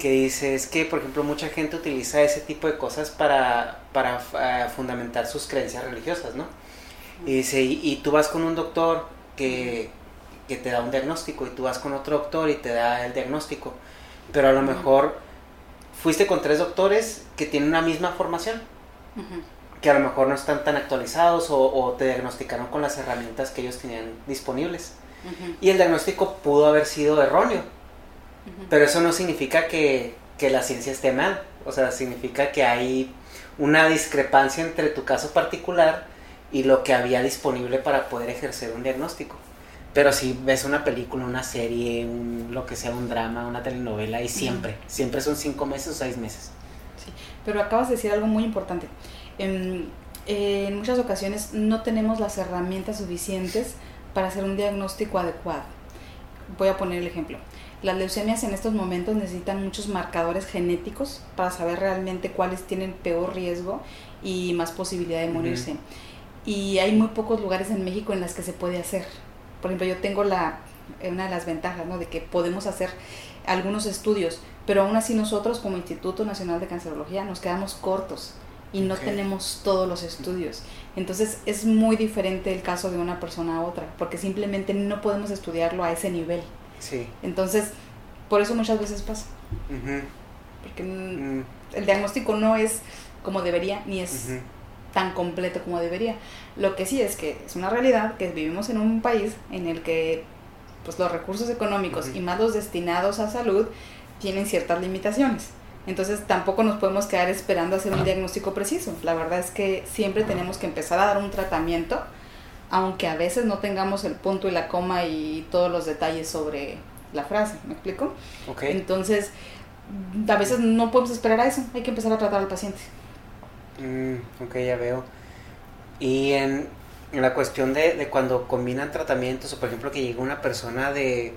que dice, es que, por ejemplo, mucha gente utiliza ese tipo de cosas para, para eh, fundamentar sus creencias religiosas, ¿no? Y dice, y tú vas con un doctor que que te da un diagnóstico y tú vas con otro doctor y te da el diagnóstico. Pero a lo mejor fuiste con tres doctores que tienen una misma formación, que a lo mejor no están tan actualizados o, te diagnosticaron con las herramientas que ellos tenían disponibles. Y el diagnóstico pudo haber sido erróneo, pero eso no significa que, que la ciencia esté mal, o sea, significa que hay una discrepancia entre tu caso particular y lo que había disponible para poder ejercer un diagnóstico. Pero si ves una película, una serie, un, lo que sea, un drama, una telenovela, y siempre, siempre son cinco meses o seis meses. Sí, pero acabas de decir algo muy importante. En, en muchas ocasiones no tenemos las herramientas suficientes para hacer un diagnóstico adecuado. Voy a poner el ejemplo. Las leucemias en estos momentos necesitan muchos marcadores genéticos para saber realmente cuáles tienen peor riesgo y más posibilidad de morirse. Y hay muy pocos lugares en México en las que se puede hacer por ejemplo, yo tengo la, una de las ventajas, ¿no? De que podemos hacer algunos estudios, pero aún así nosotros como Instituto Nacional de Cancerología nos quedamos cortos y no tenemos todos los estudios. Entonces es muy diferente el caso de una persona a otra, porque simplemente no podemos estudiarlo a ese nivel. Sí. Entonces, por eso muchas veces pasa. Porque mm. el diagnóstico no es como debería, ni es tan completo como debería. Lo que sí es que es una realidad que vivimos en un país en el que pues los recursos económicos y más los destinados a salud tienen ciertas limitaciones. Entonces tampoco nos podemos quedar esperando hacer un diagnóstico preciso. La verdad es que siempre tenemos que empezar a dar un tratamiento, aunque a veces no tengamos el punto y la coma y todos los detalles sobre la frase. ¿Me explico? Entonces, a veces no podemos esperar a eso. Hay que empezar a tratar al paciente. Mm, ok, ya veo. Y en, la cuestión de, de, cuando combinan tratamientos, o por ejemplo que llega una persona de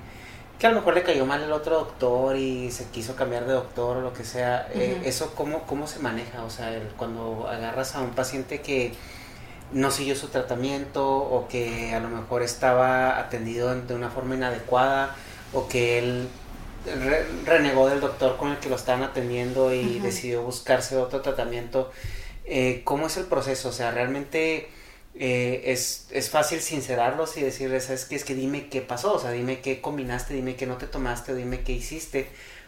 que a lo mejor le cayó mal el otro doctor y se quiso cambiar de doctor o lo que sea, eh, ¿eso cómo, cómo se maneja? O sea, cuando agarras a un paciente que no siguió su tratamiento o que a lo mejor estaba atendido de una forma inadecuada o que él renegó del doctor con el que lo estaban atendiendo y decidió buscarse otro tratamiento. Eh, ¿cómo es el proceso? O sea, realmente eh, es, es, fácil sincerarlos y decirles, ¿sabes qué? Es que dime qué pasó, o sea, dime qué combinaste, dime qué no te tomaste, o dime qué hiciste,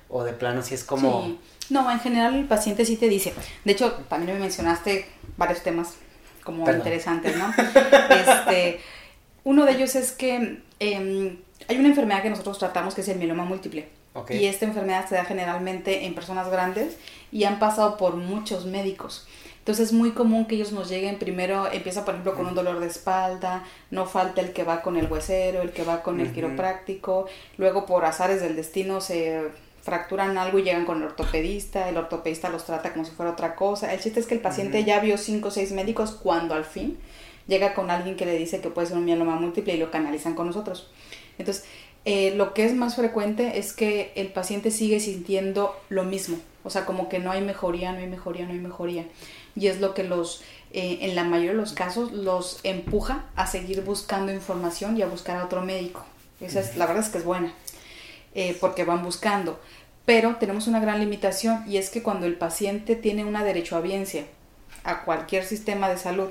o de plano si es como... No, en general el paciente sí te dice. De hecho, también me mencionaste varios temas como interesantes, ¿no? este, uno de ellos es que em, hay una enfermedad que nosotros tratamos que es el mieloma múltiple. Y esta enfermedad se da generalmente en personas grandes y han pasado por muchos médicos. Entonces es muy común que ellos nos lleguen primero, empieza por ejemplo con un dolor de espalda, no falta el que va con el huesero, el que va con el quiropráctico, luego por azares del destino se fracturan algo y llegan con el ortopedista, el ortopedista los trata como si fuera otra cosa. El chiste es que el paciente ya vio cinco o seis médicos cuando al fin llega con alguien que le dice que puede ser un mieloma múltiple y lo canalizan con nosotros. Entonces, eh, lo que es más frecuente es que el paciente sigue sintiendo lo mismo, o sea, como que no hay mejoría, no hay mejoría, no hay mejoría y es lo que los, eh, en la mayoría de los casos, los empuja a seguir buscando información y a buscar a otro médico. Esa es, la verdad es que es buena, eh, porque van buscando. Pero tenemos una gran limitación y es que cuando el paciente tiene una derechohabiencia a cualquier sistema de salud,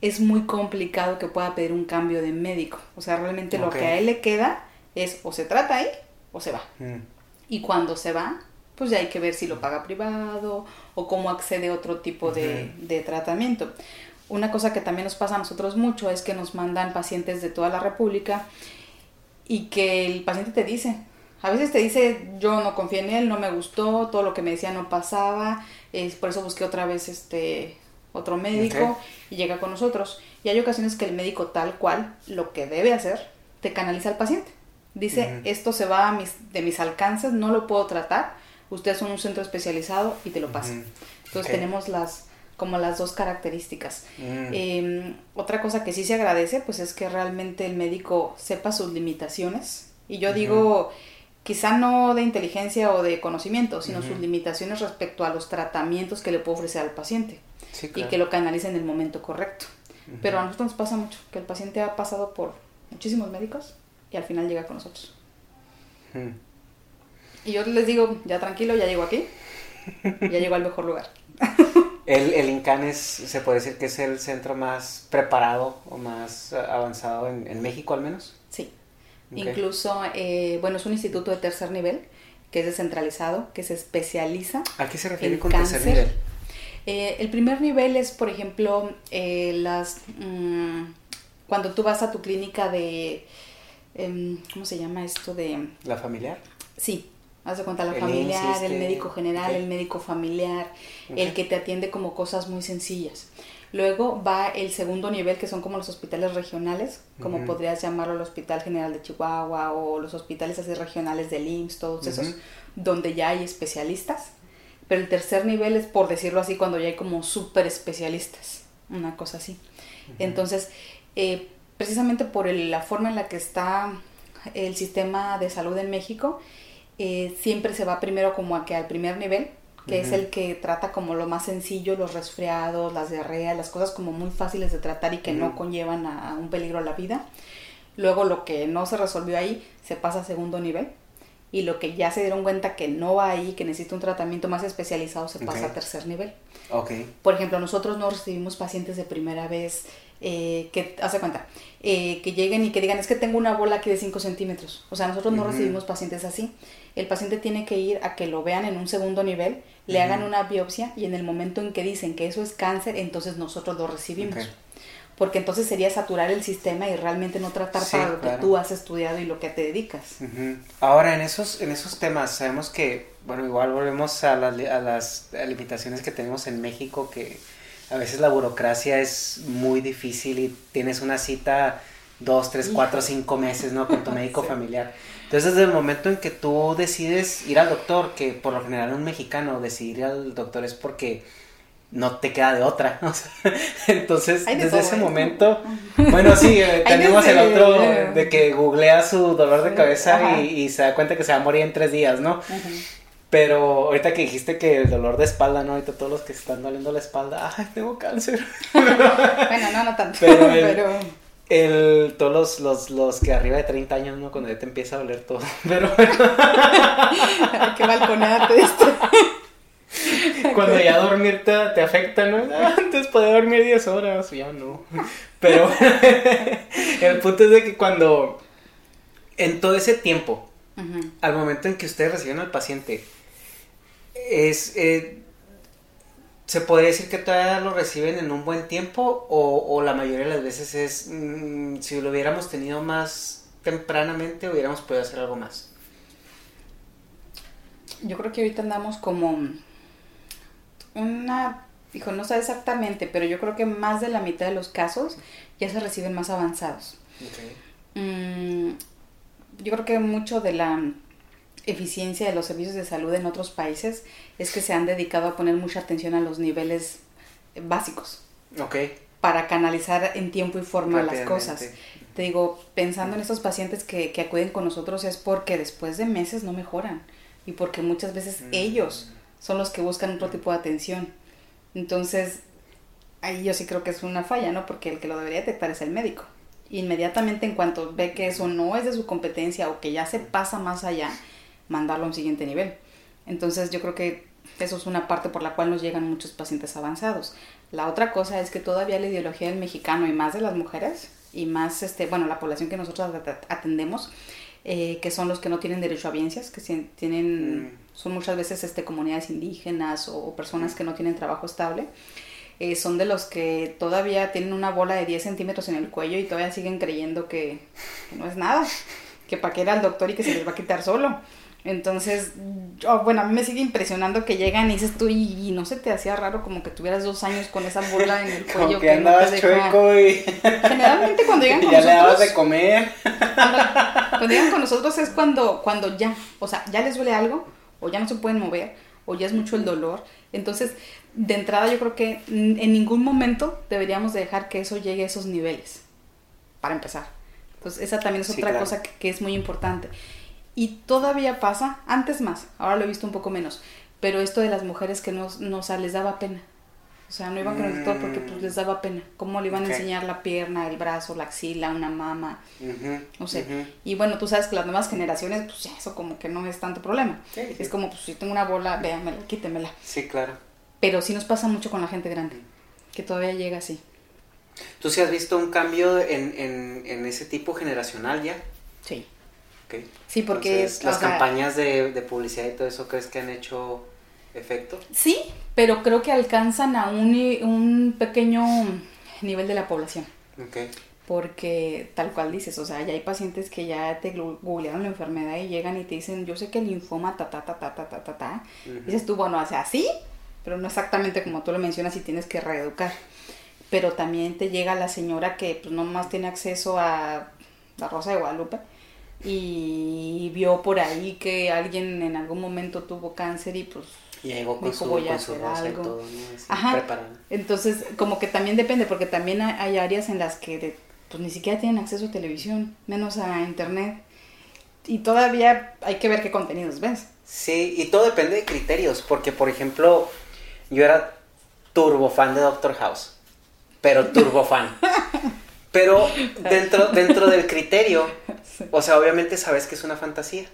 es muy complicado que pueda pedir un cambio de médico. O sea, realmente lo que a él le queda es o se trata ahí o se va. Mm. Y cuando se va, pues ya hay que ver si lo paga privado o cómo accede a otro tipo de, de, tratamiento. Una cosa que también nos pasa a nosotros mucho es que nos mandan pacientes de toda la República y que el paciente te dice, a veces te dice, yo no confío en él, no me gustó, todo lo que me decía no pasaba, es por eso busqué otra vez este otro médico y llega con nosotros. Y hay ocasiones que el médico tal cual lo que debe hacer te canaliza al paciente. Dice, esto se va a mis, de mis alcances, no lo puedo tratar, usted es un centro especializado y te lo pasa. Entonces tenemos las como las dos características. Mm. Em, otra cosa que sí se agradece, pues es que realmente el médico sepa sus limitaciones. Y yo digo, quizá no de inteligencia o de conocimiento, sino sus limitaciones respecto a los tratamientos que le puede ofrecer al paciente. Y que lo canalice en el momento correcto. Pero a nosotros nos pasa mucho, que el paciente ha pasado por muchísimos médicos y al final llega con nosotros. Y yo les digo, ya tranquilo, ya llego aquí, ya llego al mejor lugar. el, el INCAN es, se puede decir que es el centro más preparado o más eh, avanzado en, México al menos. Incluso, eh, bueno, es un instituto de tercer nivel que es descentralizado, que se especializa. ¿A qué se refiere con tercer nivel? Eh, el primer nivel es, por ejemplo, las mm, cuando tú vas a tu clínica de, em, ¿cómo se llama esto? de ¿La familiar? Sí, haz de cuenta la familiar, el médico general, el médico familiar, el que te atiende como cosas muy sencillas. Luego va el segundo nivel, que son como los hospitales regionales, como podrías llamarlo el Hospital General de Chihuahua o los hospitales así regionales del IMSS, todos esos, donde ya hay especialistas. Pero el tercer nivel es, por decirlo así, cuando ya hay como súper especialistas, una cosa así. Entonces, eh, precisamente por la forma en la que está el sistema de salud en México, eh, siempre se va primero como a que al primer nivel, que es el que trata como lo más sencillo, los resfriados, las diarreas, las cosas como muy fáciles de tratar y que no conllevan a, un peligro a la vida. Luego lo que no se resolvió ahí se pasa a segundo nivel y lo que ya se dieron cuenta que no va ahí, que necesita un tratamiento más especializado, se pasa a tercer nivel. Okay. Por ejemplo, nosotros no recibimos pacientes de primera vez eh, que, hace cuenta, eh, que lleguen y que digan, es que tengo una bola aquí de 5 centímetros. O sea, nosotros no recibimos pacientes así. El paciente tiene que ir a que lo vean en un segundo nivel, le hagan una biopsia y en el momento en que dicen que eso es cáncer, entonces nosotros lo recibimos. Porque entonces sería saturar el sistema y realmente no tratar para lo que tú has estudiado y lo que te dedicas. Ahora, en esos, en esos temas, sabemos que, bueno, igual volvemos a, las, a las limitaciones que tenemos en México, que a veces la burocracia es muy difícil y tienes una cita dos, tres, cuatro, cinco meses, ¿no? Con tu médico familiar. Entonces, desde el momento en que tú decides ir al doctor, que por lo general un mexicano decidir ir al doctor es porque no te queda de otra. entonces, desde ese momento, bueno, sí, eh, tenemos el otro de que googlea su dolor de cabeza y, se da cuenta que se va a morir en tres días, ¿no? Pero ahorita que dijiste que el dolor de espalda, ¿no? Ahorita todos los que están doliendo la espalda, ay, tengo cáncer. bueno, no, no tanto. Pero, el, todos los, los, los, que arriba de 30 años, ¿no? Cuando ya te empieza a doler todo. Pero bueno. Qué balconeate esto. Cuando ya dormir te, afecta, ¿no? Antes podía dormir 10 horas, ya no. Pero el punto es de que cuando en todo ese tiempo, al momento en que ustedes reciben al paciente, es... Eh, ¿Se podría decir que todavía lo reciben en un buen tiempo o, la mayoría de las veces es, mm, si lo hubiéramos tenido más tempranamente, hubiéramos podido hacer algo más? Yo creo que ahorita andamos como una, dijo, no sé exactamente, pero yo creo que más de la mitad de los casos ya se reciben más avanzados. Mm, yo creo que mucho de la eficiencia de los servicios de salud en otros países es que se han dedicado a poner mucha atención a los niveles básicos. Ok. Para canalizar en tiempo y forma las cosas. Te digo, pensando en estos pacientes que, que, acuden con nosotros es porque después de meses no mejoran y porque muchas veces mm. ellos son los que buscan otro tipo de atención. Entonces, ahí yo sí creo que es una falla, ¿no? Porque el que lo debería detectar es el médico. Inmediatamente en cuanto ve que eso no es de su competencia o que ya se pasa más allá, mandarlo a un siguiente nivel. Entonces yo creo que eso es una parte por la cual nos llegan muchos pacientes avanzados. La otra cosa es que todavía la ideología del mexicano y más de las mujeres y más, este, bueno, la población que nosotros atendemos, eh, que son los que no tienen derecho a biencias, que tienen, mm. Son muchas veces este, comunidades indígenas o, personas que no tienen trabajo estable, eh, son de los que todavía tienen una bola de 10 centímetros en el cuello y todavía siguen creyendo que, que no es nada que para qué era el doctor y que se les va a quitar solo. Entonces, yo, bueno, a mí me sigue impresionando que llegan y dices tú, y, no se te hacía raro como que tuvieras dos años con esa burla en el cuello. Como que, andabas no chueco y... Generalmente cuando llegan con ya nosotros... le dabas de comer. Cuando llegan con nosotros es cuando, cuando ya, o sea, ya les duele algo, o ya no se pueden mover, o ya es mucho el dolor. Entonces, de entrada yo creo que en ningún momento deberíamos dejar que eso llegue a esos niveles, para empezar. Entonces, esa también es Sí, otra claro. cosa que, que es muy importante. Y todavía pasa, antes más, ahora lo he visto un poco menos, pero esto de las mujeres que no, no o sea, les daba pena. O sea, no iban con el doctor porque pues, les daba pena. ¿Cómo le iban a enseñar la pierna, el brazo, la axila, una mama? Ujú, O sea, ujú. y bueno, tú sabes que las nuevas generaciones, pues ya eso como que no es tanto problema. Sí, sí. Es como, pues si tengo una bola, véanmela, quítemela. Sí, claro. Pero sí nos pasa mucho con la gente grande, que todavía llega así. ¿Tú sí has visto un cambio en, en, en ese tipo generacional ya? Sí. Ok. Sí, porque Entonces, las sea, campañas de, de publicidad y todo eso, ¿crees que han hecho efecto? Sí, pero creo que alcanzan a un, pequeño nivel de la población. Ok. Porque tal cual dices, o sea, ya hay pacientes que ya te googlearon la enfermedad y llegan y te dicen, yo sé que el linfoma ta ta ta ta ta ta ta ta. Dices tú, bueno, o sea, sí, pero no exactamente como tú lo mencionas y tienes que reeducar. Pero también te llega la señora que pues nomás tiene acceso a la Rosa de Guadalupe y vio por ahí que alguien en algún momento tuvo cáncer y pues llegó con Dijo, su, voy a con su hacer algo. todo, ¿no? Así, Ajá. preparada. Entonces, como que también depende, porque también hay, hay áreas en las que de- pues ni siquiera tienen acceso a televisión, menos a internet. Y todavía hay que ver qué contenidos ves. Sí, y todo depende de criterios, porque por ejemplo, yo era turbo fan de Doctor House, pero turbo fan. Pero dentro, dentro del criterio, o sea, obviamente sabes que es una fantasía,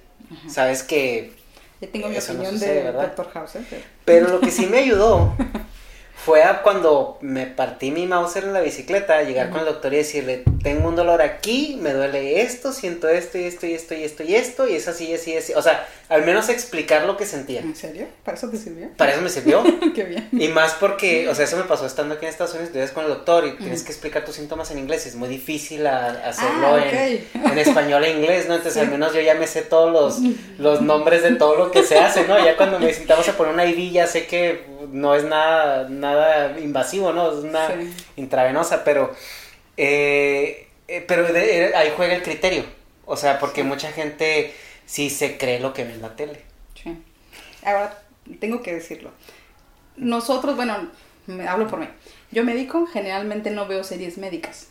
sabes que... Yo tengo mi Eso opinión de. Doctor House. ¿eh? Pero lo que sí me ayudó fue a cuando me partí mi Mauser en la bicicleta, llegar con el doctor y decirle, tengo un dolor aquí, me duele esto, siento esto y esto y esto y esto y esto, y es así, así, así. O sea, al menos explicar lo que sentía. ¿En serio? ¿Para eso te sirvió? Para eso me sirvió. Qué bien. Y más porque, o sea, eso me pasó estando aquí en Estados Unidos, llegas con el doctor y tienes que explicar tus síntomas en inglés. Es muy difícil a- hacerlo Ah, en, español e inglés, ¿no? Entonces, al menos yo ya me sé todos los, los nombres de todo lo que se hace, ¿no? Ya cuando necesitamos a poner una IV, ya sé que no es nada, nada invasivo, ¿no? Es una Sí. intravenosa, pero, eh, eh, pero de- eh, ahí juega el criterio. O sea, porque mucha gente sí se cree lo que ve en la tele. Sí. Ahora, tengo que decirlo. Nosotros, bueno, me hablo por mí. Yo médico generalmente no veo series médicas.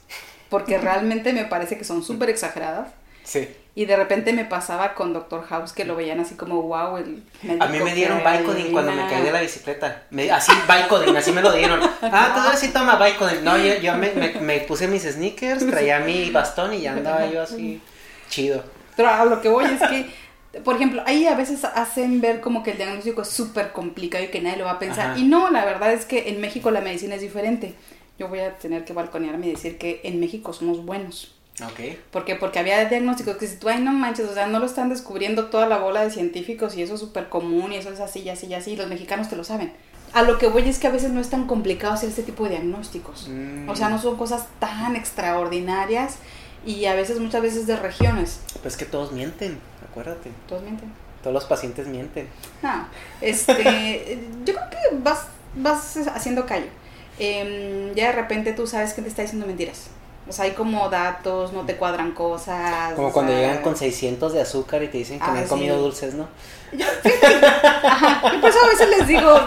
Porque realmente me parece que son súper exageradas. Sí. Y de repente me pasaba con Doctor House que lo veían así como, wow, el A mí me dieron Vicodin cuando me adivina". caí de la bicicleta. Me- así, Vicodin, así me lo dieron. Ah, tú sí toma Vicodin. No, yo, yo me, me- me puse mis sneakers, traía mi bastón y ya andaba yo así chido. Pero a lo que voy es que, por ejemplo, ahí a veces hacen ver como que el diagnóstico es súper complicado y que nadie lo va a pensar. Ajá. Y no, la verdad es que en México la medicina es diferente. Yo voy a tener que balconearme y decir que en México somos buenos. Ok. ¿Por qué? Porque había diagnósticos que si tú, ay, no manches, o sea, no lo están descubriendo toda la bola de científicos y eso es súper común y eso es así y así y así, y los mexicanos te lo saben. A lo que voy es que a veces no es tan complicado hacer este tipo de diagnósticos. Mm. O sea, no son cosas tan extraordinarias y a veces, muchas veces de regiones. Pues que todos mienten, acuérdate. Todos mienten. Todos los pacientes mienten. No, este, yo creo que vas, vas haciendo callo. Em, ya de repente tú sabes que te está diciendo mentiras. O sea, hay como datos, no te cuadran cosas. Como cuando sea, llegan con 600 de azúcar y te dicen que Ah, no han sí. comido dulces, ¿no? Ajá, yo por eso a veces les digo,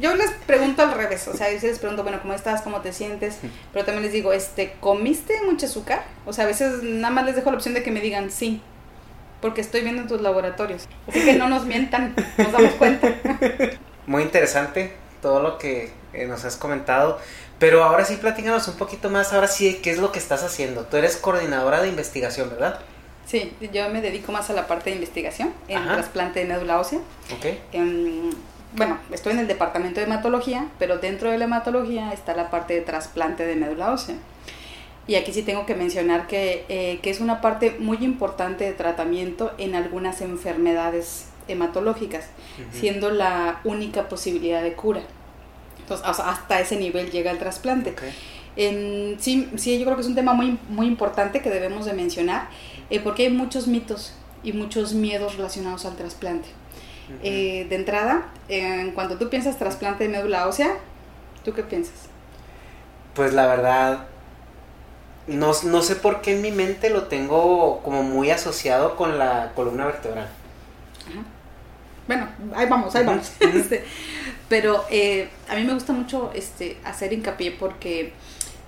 yo les pregunto al revés, o sea, a veces les pregunto, bueno, ¿cómo estás? ¿Cómo te sientes? Pero también les digo, este, ¿comiste mucho azúcar? O sea, a veces nada más les dejo la opción de que me digan sí, porque estoy viendo en tus laboratorios. Así que no nos mientan, nos damos cuenta. Muy interesante todo lo que eh, nos has comentado. Pero ahora sí, platícanos un poquito más. Ahora sí, ¿qué es lo que estás haciendo? Tú eres coordinadora de investigación, ¿verdad? Sí, yo me dedico más a la parte de investigación en Ajá. trasplante de médula ósea. Ok. Em, bueno, estoy en el departamento de hematología, pero dentro de la hematología está la parte de trasplante de médula ósea. Y aquí sí tengo que mencionar que, eh, que es una parte muy importante de tratamiento en algunas enfermedades hematológicas, siendo la única posibilidad de cura. Entonces, hasta ese nivel llega el trasplante. Sí, sí, yo creo que es un tema muy, muy importante que debemos de mencionar, eh, porque hay muchos mitos y muchos miedos relacionados al trasplante. Eh, de entrada, cuando tú piensas trasplante de médula ósea, ¿tú qué piensas? Pues la verdad, no, no, sé por qué en mi mente lo tengo como muy asociado con la columna vertebral. Bueno, ahí vamos, ahí vamos. Este, pero eh, a mí me gusta mucho este, hacer hincapié porque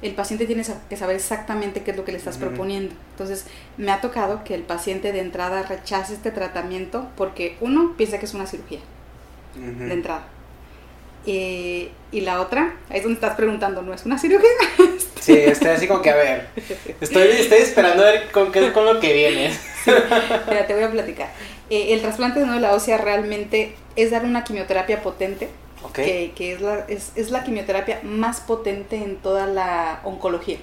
el paciente tiene que saber exactamente qué es lo que le estás proponiendo. Entonces, me ha tocado que el paciente de entrada rechace este tratamiento porque uno piensa que es una cirugía de entrada. y la otra, ahí es donde estás preguntando, ¿no es una cirugía? Sí, estoy así como que, a ver, estoy, estoy esperando a ver con, qué, con lo que viene. mira, te voy a platicar. Eh, el trasplante de médula ósea realmente es dar una quimioterapia potente que, es, la, es, la quimioterapia más potente en toda la oncología.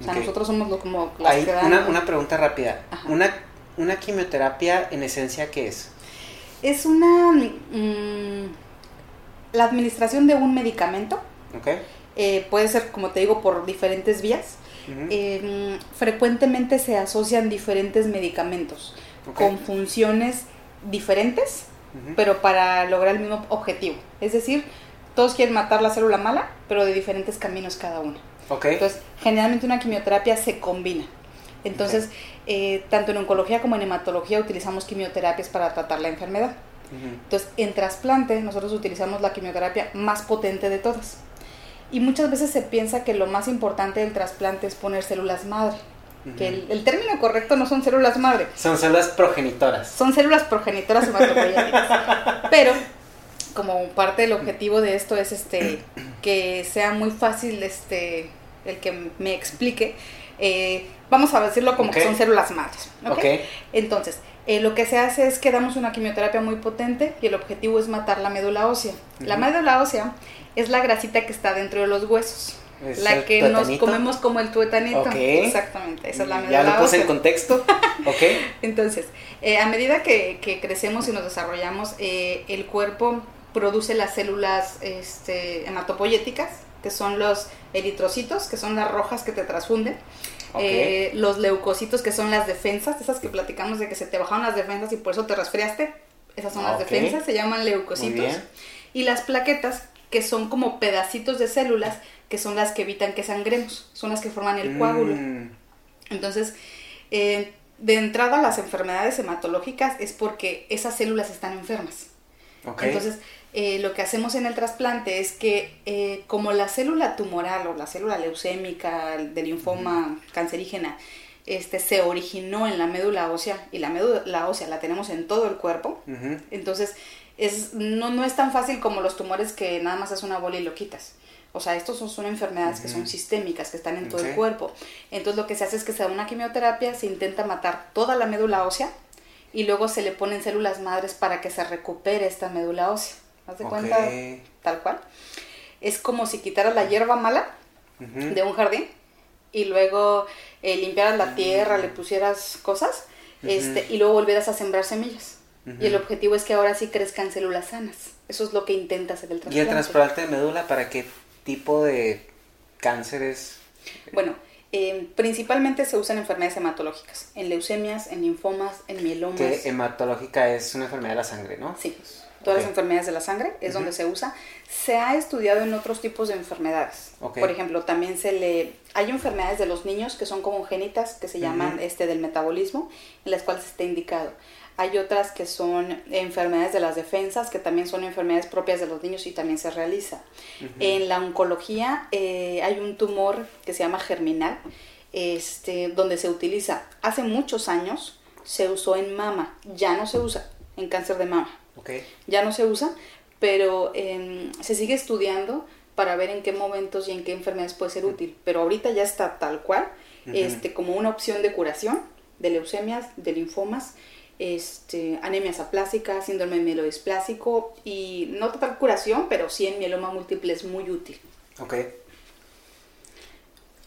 O sea, nosotros somos lo, como Hay una, una, pregunta rápida. Una, ¿Una quimioterapia en esencia qué es? Es una... Mm, la administración de un medicamento. Eh, puede ser, como te digo, por diferentes vías. Em, frecuentemente se asocian diferentes medicamentos con funciones diferentes pero para lograr el mismo objetivo. Es decir, todos quieren matar la célula mala, pero de diferentes caminos cada uno. Entonces, generalmente una quimioterapia se combina. Entonces, eh, tanto en oncología como en hematología utilizamos quimioterapias para tratar la enfermedad. Entonces, en trasplante nosotros utilizamos la quimioterapia más potente de todas. Y muchas veces se piensa que lo más importante del trasplante es poner células madre que el, término correcto no son células madre. Son células progenitoras. Son células progenitoras Pero como parte del objetivo de esto es este que sea muy fácil este el que me explique. Eh, vamos a decirlo como que son células madres. ¿okay? Entonces, eh, lo que se hace es que damos una quimioterapia muy potente y el objetivo es matar la médula ósea. La médula ósea es la grasita que está dentro de los huesos la que nos comemos como el tuetanito. Exactamente, esa es la medida. Ya lo puse en contexto. ok. Entonces, eh, a medida que, crecemos y nos desarrollamos, eh, el cuerpo produce las células este, hematopoyéticas, que son los eritrocitos, que son las rojas que te transfunden. Eh, los leucocitos, que son las defensas, esas que platicamos de que se te bajaron las defensas y por eso te resfriaste. Esas son las defensas, se llaman leucocitos. Y las plaquetas, que son como pedacitos de células que son las que evitan que sangremos, son las que forman el coágulo. Mm. Entonces, eh, de entrada las enfermedades hematológicas es porque esas células están enfermas. Entonces, eh, lo que hacemos en el trasplante es que eh, como la célula tumoral o la célula leucémica de linfoma cancerígena este, se originó en la médula ósea y la médula ósea la tenemos en todo el cuerpo, entonces es, no, no es tan fácil como los tumores que nada más es una bola y lo quitas. O sea, estos son, enfermedades que son sistémicas, que están en todo el cuerpo. Entonces lo que se hace es que se da una quimioterapia, se intenta matar toda la médula ósea y luego se le ponen células madres para que se recupere esta médula ósea. ¿Haz de cuenta? Tal cual. Es como si quitaras la hierba mala de un jardín y luego eh, limpiaras la tierra, le pusieras cosas este, y luego volvieras a sembrar semillas. Y el objetivo es que ahora sí crezcan células sanas. Eso es lo que intenta hacer el trasplante. ¿Y el trasplante de médula para qué tipo de cánceres? Bueno, eh, principalmente se usan enfermedades hematológicas, en leucemias, en linfomas, en mielomas. Que hematológica es una enfermedad de la sangre, ¿no? Sí, todas las enfermedades de la sangre es donde se usa. Se ha estudiado en otros tipos de enfermedades. Por ejemplo, también se le... Hay enfermedades de los niños que son congénitas, que se llaman este del metabolismo, en las cuales está indicado. Hay otras que son enfermedades de las defensas, que también son enfermedades propias de los niños y también se realiza. En la oncología eh, hay un tumor que se llama germinal, este, donde se utiliza. Hace muchos años se usó en mama, ya no se usa en cáncer de mama. Ya no se usa, pero em, se sigue estudiando para ver en qué momentos y en qué enfermedades puede ser útil. Pero ahorita ya está tal cual, este, como una opción de curación de leucemias, de linfomas este, anemias aplásicas, síndrome mielodisplásico y no total curación, pero sí en mieloma múltiple es muy útil. Ok.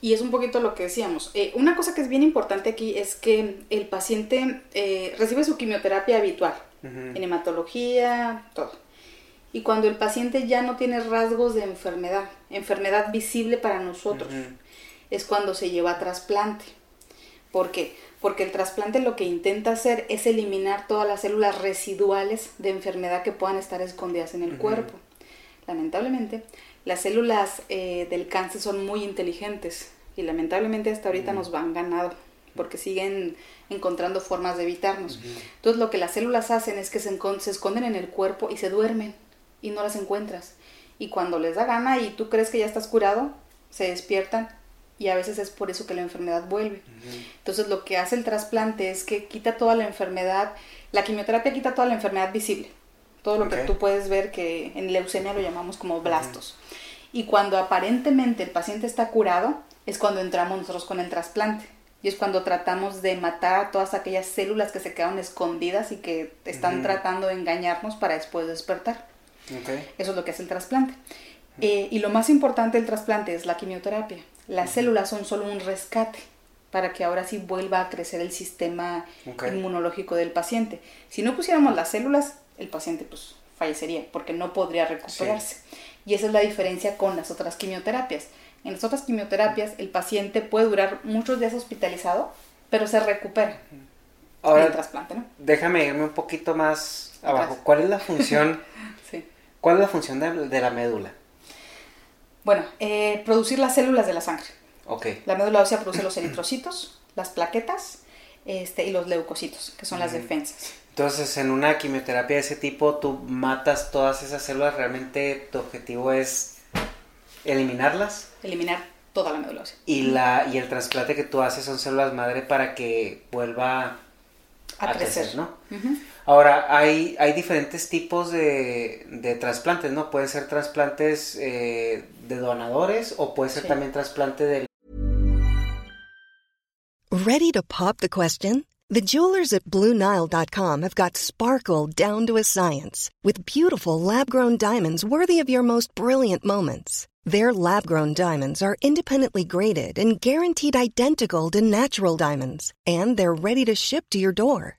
Y es un poquito lo que decíamos. Eh, una cosa que es bien importante aquí es que el paciente eh, recibe su quimioterapia habitual, en hematología, todo. y cuando el paciente ya no tiene rasgos de enfermedad, enfermedad visible para nosotros, es cuando se lleva a trasplante. ¿Por qué? Porque el trasplante lo que intenta hacer es eliminar todas las células residuales de enfermedad que puedan estar escondidas en el cuerpo. Lamentablemente, las células eh, del cáncer son muy inteligentes y lamentablemente hasta ahorita nos van ganado porque siguen encontrando formas de evitarnos. Entonces lo que las células hacen es que se, se esconden en el cuerpo y se duermen y no las encuentras. Y cuando les da gana y tú crees que ya estás curado, se despiertan y a veces es por eso que la enfermedad vuelve. Entonces lo que hace el trasplante es que quita toda la enfermedad, la quimioterapia quita toda la enfermedad visible, todo lo que tú puedes ver que en leucemia lo llamamos como blastos. Y cuando aparentemente el paciente está curado, es cuando entramos nosotros con el trasplante. Y es cuando tratamos de matar todas aquellas células que se quedaron escondidas y que están tratando de engañarnos para después despertar. Eso es lo que hace el trasplante. Eh, y lo más importante del trasplante es la quimioterapia. Las células son solo un rescate para que ahora sí vuelva a crecer el sistema inmunológico del paciente. Si no pusiéramos las células, el paciente pues fallecería porque no podría recuperarse. Y esa es la diferencia con las otras quimioterapias. En las otras quimioterapias el paciente puede durar muchos días hospitalizado, pero se recupera. Ahora, el trasplante, ¿no? Déjame irme un poquito más abajo. ¿Cuál es la función? ¿Cuál es la función de, la médula? Bueno, eh, producir las células de la sangre. Okay. La médula ósea produce los eritrocitos, las plaquetas este, y los leucocitos, que son las defensas. Entonces, en una quimioterapia de ese tipo, tú matas todas esas células, realmente tu objetivo es eliminarlas. Eliminar toda la médula ósea. Y, la, y el trasplante que tú haces son células madre para que vuelva a, crecer. ¿no? Ahora, hay, hay diferentes tipos de, de trasplantes, ¿no? Pueden ser trasplantes eh, de donadores o puede ser sí. también trasplante del... ¿Ready to pop the question? The jewelers at BlueNile.com have got sparkle down to a science with beautiful lab-grown diamonds worthy of your most brilliant moments. Their lab grown diamonds are independently graded and guaranteed identical to natural diamonds, and they're ready to ship to your door.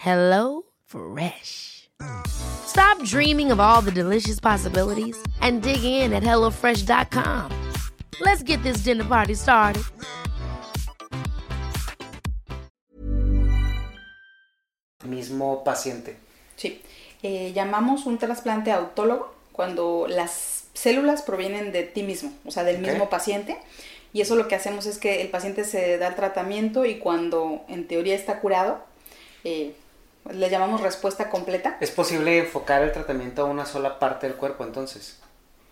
Hello Fresh. Stop dreaming of all the delicious possibilities and dig in at HelloFresh.com. Let's get this dinner party started. Mismo paciente. Sí. Eh, llamamos un trasplante autólogo cuando las células provienen de ti mismo, o sea, del mismo paciente. Y eso lo que hacemos es que el paciente se da el tratamiento y cuando en teoría está curado, eh, le llamamos respuesta completa. ¿Es posible enfocar el tratamiento a una sola parte del cuerpo entonces?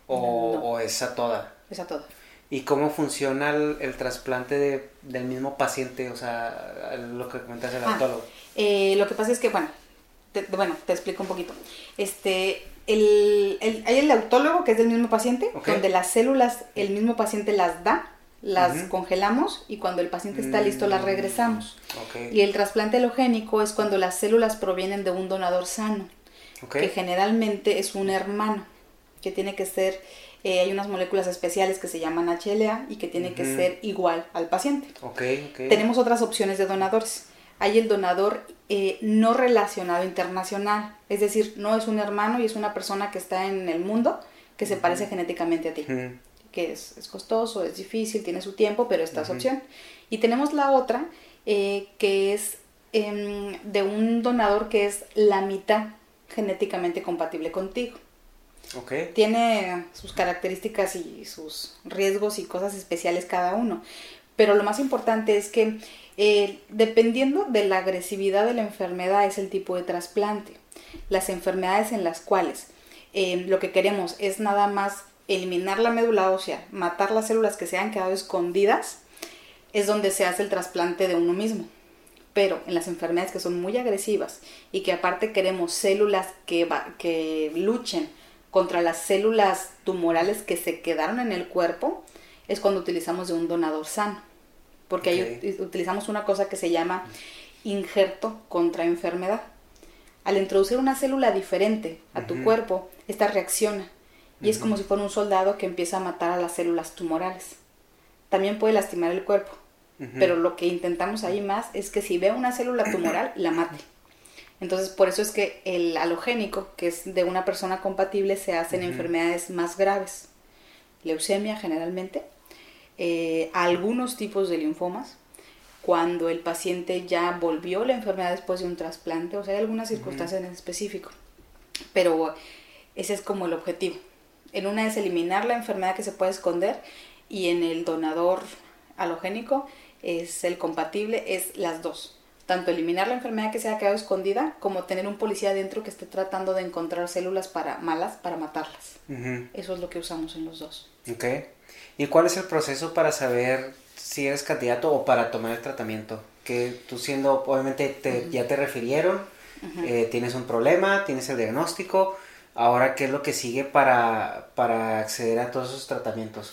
¿O, es a toda? Es a toda. ¿Y cómo funciona el, trasplante del mismo paciente? O sea, lo que comentas el ah, eh, lo que pasa es que, bueno, bueno, te explico un poquito. Este, el, hay el autólogo que es del mismo paciente, donde las células el mismo paciente las da, las congelamos y cuando el paciente está listo las mm, regresamos. Y el trasplante halogénico es cuando las células provienen de un donador sano, que generalmente es un hermano, que tiene que ser, eh, hay unas moléculas especiales que se llaman HLA y que tiene que ser igual al paciente. Tenemos otras opciones de donadores. Hay el donador eh, no relacionado internacional, es decir, no es un hermano y es una persona que está en el mundo que se parece genéticamente a ti, que es, costoso, es difícil, tiene su tiempo, pero esta es opción. Y tenemos la otra, eh, que es em, de un donador que es la mitad genéticamente compatible contigo. Okay. Tiene sus características y sus riesgos y cosas especiales cada uno. Pero lo más importante es que eh, dependiendo de la agresividad de la enfermedad es el tipo de trasplante. Las enfermedades en las cuales eh, lo que queremos es nada más eliminar la médula ósea, matar las células que se han quedado escondidas, es donde se hace el trasplante de uno mismo. Pero en las enfermedades que son muy agresivas y que aparte queremos células que, que luchen contra las células tumorales que se quedaron en el cuerpo es cuando utilizamos de un donador sano. Porque ahí utilizamos una cosa que se llama injerto contra enfermedad. Al introducir una célula diferente a tu cuerpo, esta reacciona y es como si fuera un soldado que empieza a matar a las células tumorales. También puede lastimar el cuerpo, pero lo que intentamos ahí más es que si ve una célula tumoral, la mate. Entonces, por eso es que el halogénico, que es de una persona compatible, se hace en enfermedades más graves. Leucemia generalmente, eh, algunos tipos de linfomas, cuando el paciente ya volvió la enfermedad después de un trasplante, o sea, hay algunas circunstancias en específico. Pero ese es como el objetivo. En una es eliminar la enfermedad que se puede esconder y en el donador halogénico es el compatible, es las dos. Tanto eliminar la enfermedad que se ha quedado escondida como tener un policía adentro que esté tratando de encontrar células para malas para matarlas. Eso es lo que usamos en los dos. Ok. ¿Y cuál es el proceso para saber si eres candidato o para tomar el tratamiento? Que tú siendo, obviamente ya te refirieron, eh, tienes un problema, tienes el diagnóstico, ahora qué es lo que sigue para, para acceder a todos esos tratamientos?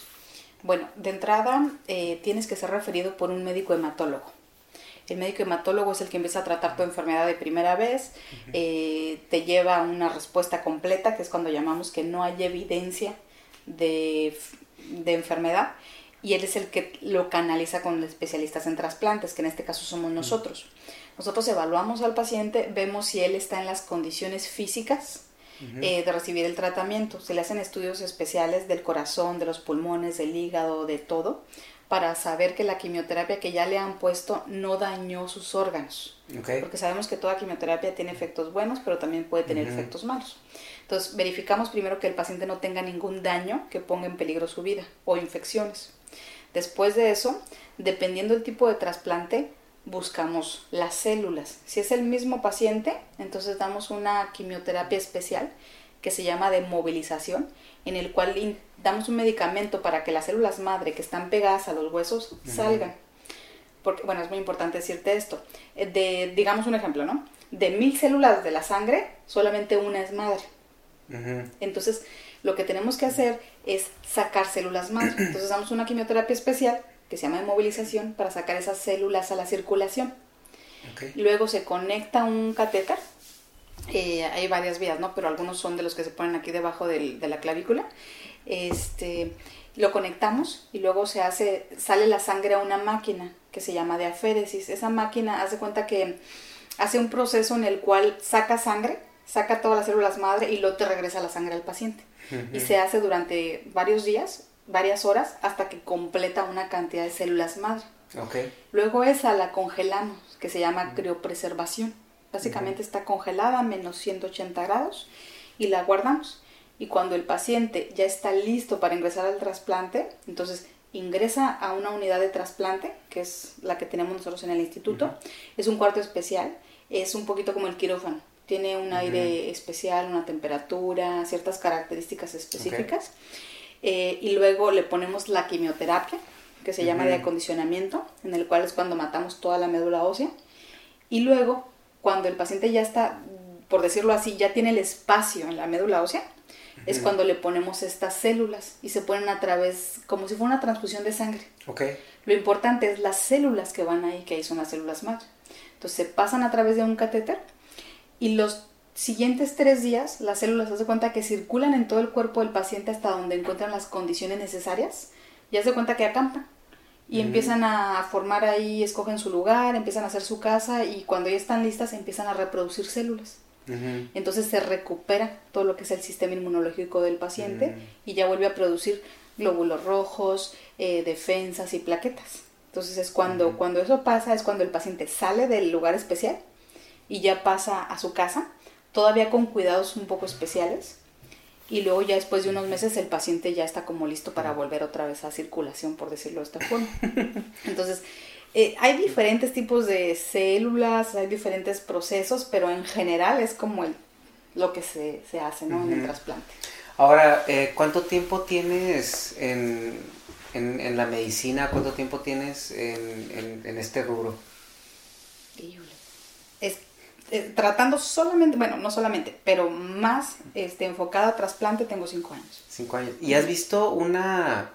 Bueno, de entrada eh, tienes que ser referido por un médico hematólogo. El médico hematólogo es el que empieza a tratar tu enfermedad de primera vez, eh, te lleva a una respuesta completa, que es cuando llamamos que no hay evidencia de, de enfermedad, y él es el que lo canaliza con especialistas en trasplantes, que en este caso somos nosotros. Nosotros evaluamos al paciente, vemos si él está en las condiciones físicas eh, de recibir el tratamiento. Se le hacen estudios especiales del corazón, de los pulmones, del hígado, de todo, para saber que la quimioterapia que ya le han puesto no dañó sus órganos. Porque sabemos que toda quimioterapia tiene efectos buenos, pero también puede tener efectos malos. Entonces, verificamos primero que el paciente no tenga ningún daño que ponga en peligro su vida o infecciones. Después de eso, dependiendo del tipo de trasplante, buscamos las células. Si es el mismo paciente, entonces damos una quimioterapia especial que se llama de movilización, en el cual damos un medicamento para que las células madre que están pegadas a los huesos salgan. Porque, bueno, es muy importante decirte esto. Eh, de, digamos un ejemplo, ¿no? De mil células de la sangre, solamente una es madre. Entonces, lo que tenemos que hacer es sacar células madre. Entonces, damos una quimioterapia especial que se llama movilización para sacar esas células a la circulación. Luego se conecta un catéter. Eh, hay varias vías, ¿no? Pero algunos son de los que se ponen aquí debajo de la clavícula. Este, lo conectamos y luego se hace, sale la sangre a una máquina que se llama de aféresis. Esa máquina hace cuenta que hace un proceso en el cual saca sangre, saca todas las células madre y luego te regresa la sangre al paciente. Y se hace durante varios días varias horas hasta que completa una cantidad de células madre. Luego esa la congelamos, que se llama criopreservación. Básicamente está congelada a menos 180 grados y la guardamos. Y cuando el paciente ya está listo para ingresar al trasplante, entonces ingresa a una unidad de trasplante, que es la que tenemos nosotros en el instituto. Es un cuarto especial, es un poquito como el quirófano. Tiene un aire especial, una temperatura, ciertas características específicas. Eh, y luego le ponemos la quimioterapia, que se llama de acondicionamiento, en el cual es cuando matamos toda la médula ósea. Y luego, cuando el paciente ya está, por decirlo así, ya tiene el espacio en la médula ósea, es cuando le ponemos estas células y se ponen a través, como si fuera una transfusión de sangre. Okay. Lo importante es las células que van ahí, que ahí son las células madre. Entonces se pasan a través de un catéter y los siguientes tres días, las células se hace cuenta que circulan en todo el cuerpo del paciente hasta donde encuentran las condiciones necesarias. Ya se cuenta que acampan y empiezan a formar ahí, escogen su lugar, empiezan a hacer su casa y cuando ya están listas empiezan a reproducir células. Entonces se recupera todo lo que es el sistema inmunológico del paciente y ya vuelve a producir glóbulos rojos, eh, defensas y plaquetas. Entonces es cuando, cuando eso pasa, es cuando el paciente sale del lugar especial y ya pasa a su casa todavía con cuidados un poco especiales. Y luego ya después de unos meses el paciente ya está como listo para volver otra vez a circulación, por decirlo de esta forma. Entonces, eh, hay diferentes tipos de células, hay diferentes procesos, pero en general es como el, lo que se, hace ¿no? en el trasplante. Ahora, eh, ¿cuánto tiempo tienes en, en, la medicina? ¿Cuánto tiempo tienes en, en este rubro? Es eh, tratando solamente, bueno, no solamente, pero más este, enfocada a trasplante, tengo cinco años. Cinco años. ¿Y has visto una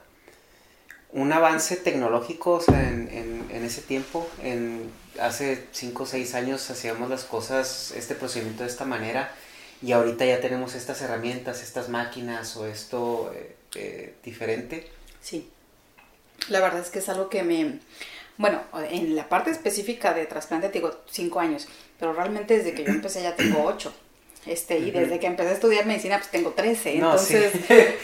un avance tecnológico o sea, en, en, ese tiempo? En, hace cinco o seis años hacíamos las cosas, este procedimiento de esta manera, y ahorita ya tenemos estas herramientas, estas máquinas o esto eh, eh, diferente. Sí, la verdad es que es algo que me... Bueno, en la parte específica de trasplante digo cinco años, pero realmente desde que yo empecé ya tengo ocho. Este, y desde que empecé a estudiar medicina, pues tengo 13. entonces,